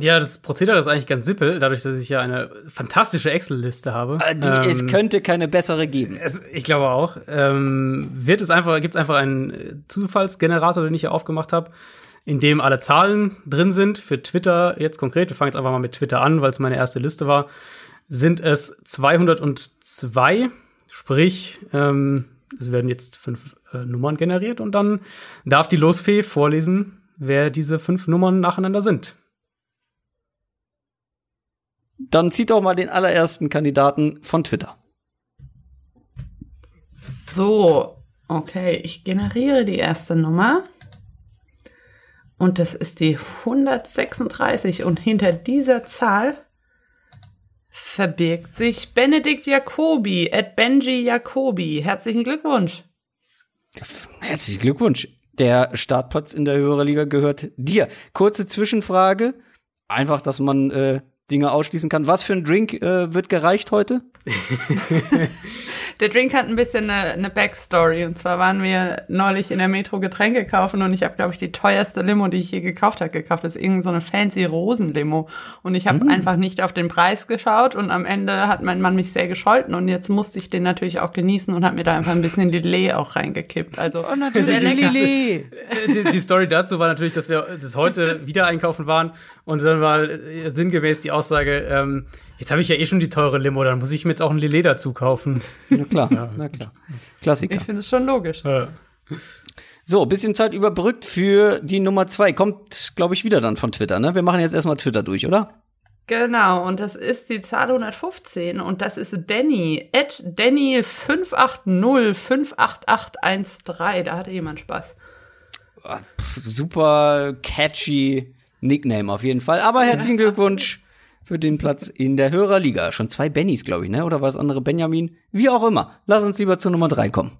Ja, das Prozedere ist eigentlich ganz simpel, dadurch, dass ich ja eine fantastische Excel-Liste habe. Äh, Die, Ähm, es könnte keine bessere geben. Es, ich glaube auch. Ähm, wird es einfach, gibt es einfach einen äh, Zufallsgenerator, den ich hier aufgemacht habe, in dem alle Zahlen drin sind. Für Twitter jetzt konkret, wir fangen jetzt einfach mal mit Twitter an, weil es meine erste Liste war, sind es 202. Sprich, ähm, es werden jetzt fünf äh, Nummern generiert und dann darf die Losfee vorlesen, wer diese fünf Nummern nacheinander sind. Dann zieht doch mal den allerersten Kandidaten von Twitter. So, okay, ich generiere die erste Nummer. Und das ist die 136. Und hinter dieser Zahl verbirgt sich Benedikt Jacobi, at Benji Jacobi. Herzlichen Glückwunsch. Herzlichen Glückwunsch. Der Startplatz in der Hörerliga gehört dir. Kurze Zwischenfrage. Einfach, dass man äh, Dinge ausschließen kann. Was für ein Drink äh, wird gereicht heute? Der Drink hat ein bisschen eine, eine Backstory. Und zwar waren wir neulich in der Metro Getränke kaufen und ich habe, glaube ich, die teuerste Limo, die ich je gekauft habe, gekauft. Das ist irgend so eine fancy Rosenlimo. Und ich habe einfach nicht auf den Preis geschaut und am Ende hat mein Mann mich sehr gescholten und jetzt musste ich den natürlich auch genießen und habe mir da einfach ein bisschen Lillet auch reingekippt. Also sehr lecker. Äh, die, die Story dazu war natürlich, dass wir das heute wieder einkaufen waren und dann war äh, sinngemäß die Aussage, ähm, jetzt habe ich ja eh schon die teure Limo, dann muss ich mir jetzt auch ein Lillet dazu kaufen. Na klar, na klar. Klassiker. Ich finde es schon logisch. Äh, So, bisschen Zeit überbrückt für die Nummer zwei. Kommt, glaube ich, wieder dann von Twitter, ne? Wir machen jetzt erstmal Twitter durch, oder? Genau, und das ist die Zahl 115 und das ist Danny, at Danny 580 58813. Da hatte jemand Spaß. Ah, Super catchy Nickname auf jeden Fall. Aber herzlichen Glückwunsch für den Platz in der Hörerliga. Schon zwei Bennys, glaube ich, ne? Oder war es andere Benjamin? Wie auch immer. Lass uns lieber zur Nummer drei kommen.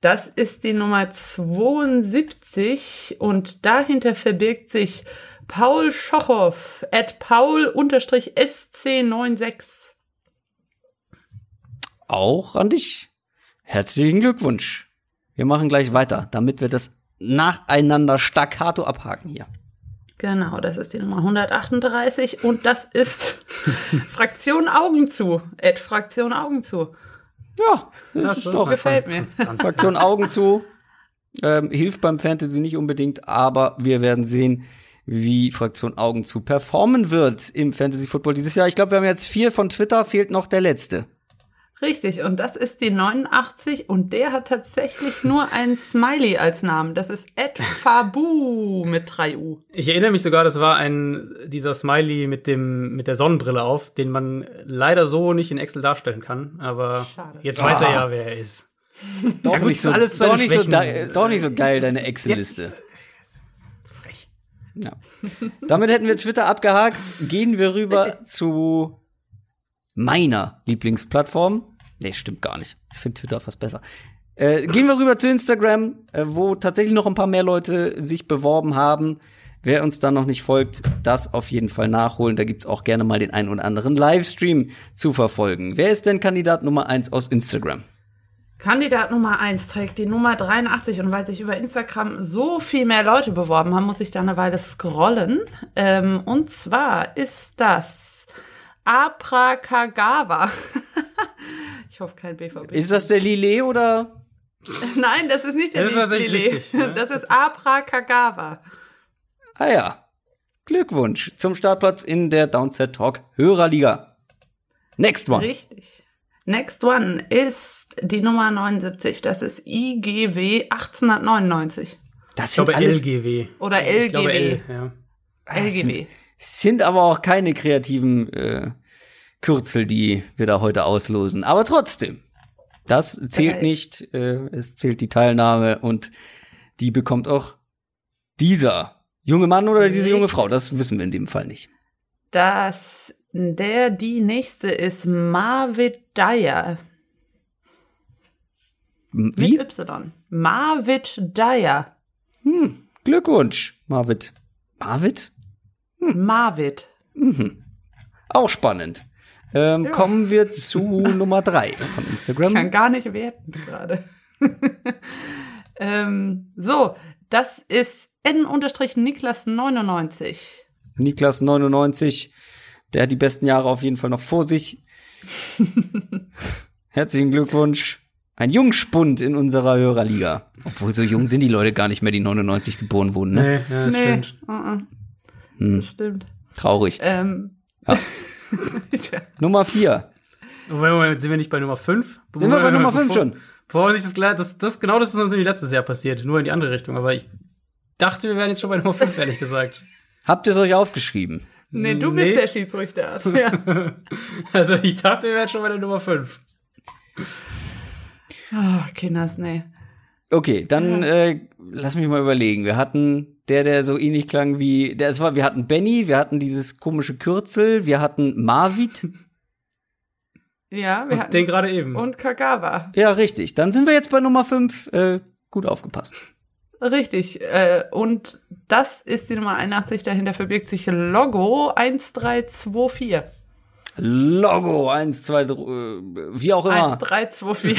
Das ist die Nummer 72 und dahinter verbirgt sich Paul Schochow at Paul-SC96. Auch an dich. Herzlichen Glückwunsch. Wir machen gleich weiter, damit wir das nacheinander staccato abhaken hier. Genau, das ist die Nummer 138 und das ist Fraktion Augen zu. At Fraktion Augen zu. Ja, das ist doch Gefällt mir. Fraktion Augen zu. Ähm, hilft beim Fantasy nicht unbedingt, aber wir werden sehen, wie Fraktion Augen zu performen wird im Fantasy Football dieses Jahr. Ich glaube, wir haben jetzt vier von Twitter, fehlt noch der letzte. Richtig, und das ist die 89 und der hat tatsächlich nur ein Smiley als Namen. Das ist Ed Fabu mit 3 U. Ich erinnere mich sogar, das war ein dieser Smiley mit dem mit der Sonnenbrille auf, den man leider so nicht in Excel darstellen kann. Aber Schade. jetzt weiß er Ah. ja, wer er ist. Doch, gut, nicht, so, alles doch, nicht so, da, doch nicht so geil, deine Excel-Liste. Ja. Damit hätten wir Twitter abgehakt. Gehen wir rüber zu meiner Lieblingsplattform. Nee, stimmt gar nicht. Ich finde Twitter fast besser. Äh, gehen wir rüber zu Instagram, äh, wo tatsächlich noch ein paar mehr Leute sich beworben haben. Wer uns da noch nicht folgt, das auf jeden Fall nachholen. Da gibt's auch gerne mal den einen oder anderen Livestream zu verfolgen. Wer ist denn Kandidat Nummer eins aus Instagram? Kandidat Nummer 1 trägt die Nummer 83 und weil sich über Instagram so viel mehr Leute beworben haben, muss ich da eine Weile scrollen. Ähm, und zwar ist das Aprakagawa. ich hoffe kein BVB. Ist das der Lillet oder? Nein, das ist nicht der Das ist Lillet. richtig, ne? Das ist Aprakagawa. Ah ja. Glückwunsch zum Startplatz in der Downset Talk Hörerliga. Next one. Richtig. Next one ist die Nummer 79. Das ist IGW 1899. Das Ich sind glaube alles, LGW. Oder Ich glaube LGW. L, ja. das LGW. sind, sind aber auch keine kreativen äh, Kürzel, die wir da heute auslosen. Aber trotzdem, das zählt Okay. nicht. Äh, es zählt die Teilnahme und die bekommt auch dieser junge Mann oder diese junge. Frau. Das wissen wir in dem Fall nicht. Das, der, die nächste ist Marvid Dyer. M- Mit Wie? Y. Marvid Dyer. Hm, Glückwunsch, Marvit. Marvit? Marvid. Mhm. Auch spannend. Ähm, ja. Kommen wir zu Nummer drei von Instagram. Ich kann gar nicht werten gerade. ähm, so, das ist N-Niklas99. Niklas99, der hat die besten Jahre auf jeden Fall noch vor sich. Herzlichen Glückwunsch. Ein Jungspund in unserer Hörerliga. Obwohl so jung sind die Leute gar nicht mehr, die 99 geboren wurden, ne? Nee, ja, nee. stimmt. Uh -uh. Hm. stimmt. Traurig. Ähm. Ja. Nummer 4. Moment, Moment, sind wir nicht bei Nummer 5? Sind wir bei Nummer 5 schon? Bevor sich das klar, das, das, genau das ist uns nämlich letztes Jahr passiert, nur in die andere Richtung. Aber ich dachte, wir wären jetzt schon bei Nummer 5, ehrlich gesagt. Habt ihr es euch aufgeschrieben? Nee, du nee. bist der Schiedsrichter. Ja. also ich dachte, wir wären schon bei der Nummer 5. Oh, Kinders, nee. Okay, dann äh, lass mich mal überlegen. Wir hatten der, der so ähnlich klang wie, der, es war, wir hatten Benny, wir hatten dieses komische Kürzel, wir hatten Marvit. Ja, wir und hatten den gerade eben. Und Kagawa. Ja, richtig. Dann sind wir jetzt bei Nummer 5. Äh, gut aufgepasst. Richtig. Äh, und das ist die Nummer 81. Dahinter verbirgt sich Logo 1324. Logo 1, 2, 3, wie auch immer. 1, 3, 2, 4.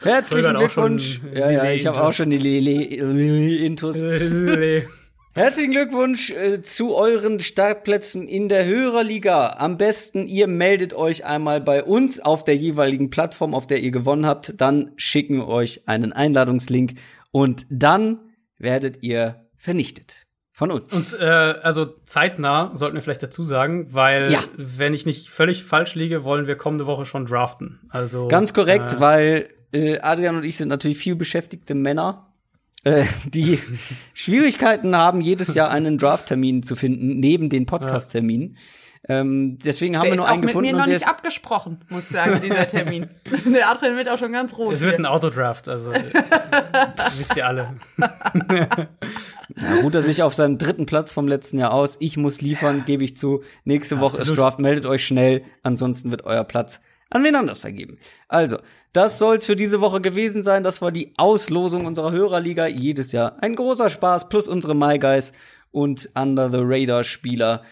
Herzlichen Glückwunsch. Ja, ja, ich habe auch schon die Lele-Intus. Herzlichen Glückwunsch äh, zu euren Startplätzen in der Hörerliga. Am besten, ihr meldet euch einmal bei uns auf der jeweiligen Plattform, auf der ihr gewonnen habt. Dann schicken wir euch einen Einladungslink und dann werdet ihr vernichtet. Von uns. Und äh, also zeitnah sollten wir vielleicht dazu sagen, weil ja. wenn ich nicht völlig falsch liege, wollen wir kommende Woche schon draften. Also ganz korrekt, äh, weil äh, Adrian und ich sind natürlich viel beschäftigte Männer, äh, die Schwierigkeiten haben, jedes Jahr einen Draft-Termin zu finden, neben den Podcast-Terminen. Ähm, deswegen haben der wir nur einen gefunden. Mit mir noch nicht abgesprochen, muss ich sagen, dieser Termin. der Adrian wird auch schon ganz rot. Es wird ein Autodraft, also wisst ihr alle. ja, ruht er sich auf seinem dritten Platz vom letzten Jahr aus. Ich muss liefern, gebe ich zu. Nächste Woche Absolut. ist Draft, meldet euch schnell, ansonsten wird euer Platz an wen anders vergeben. Also, das soll's für diese Woche gewesen sein. Das war die Auslosung unserer Hörerliga. Jedes Jahr ein großer Spaß, plus unsere My Guys und Under the Radar Spieler.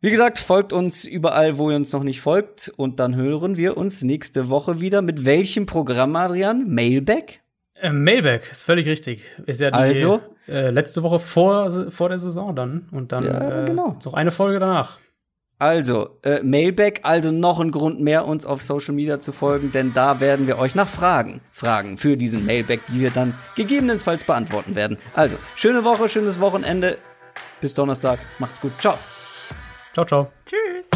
Wie gesagt, folgt uns überall, wo ihr uns noch nicht folgt. Und dann hören wir uns nächste Woche wieder. Mit welchem Programm, Adrian? Mailback? Äh, Mailback, ist völlig richtig. Ist ja die also? äh, letzte Woche vor, vor der Saison dann. Und dann ja, genau. äh, noch eine Folge danach. Also, äh, Mailback, also noch ein Grund mehr, uns auf Social Media zu folgen, denn da werden wir euch nach Fragen fragen für diesen Mailback, die wir dann gegebenenfalls beantworten werden. Also, schöne Woche, schönes Wochenende. Bis Donnerstag. Macht's gut. Ciao. Ciao, ciao. Tschüss.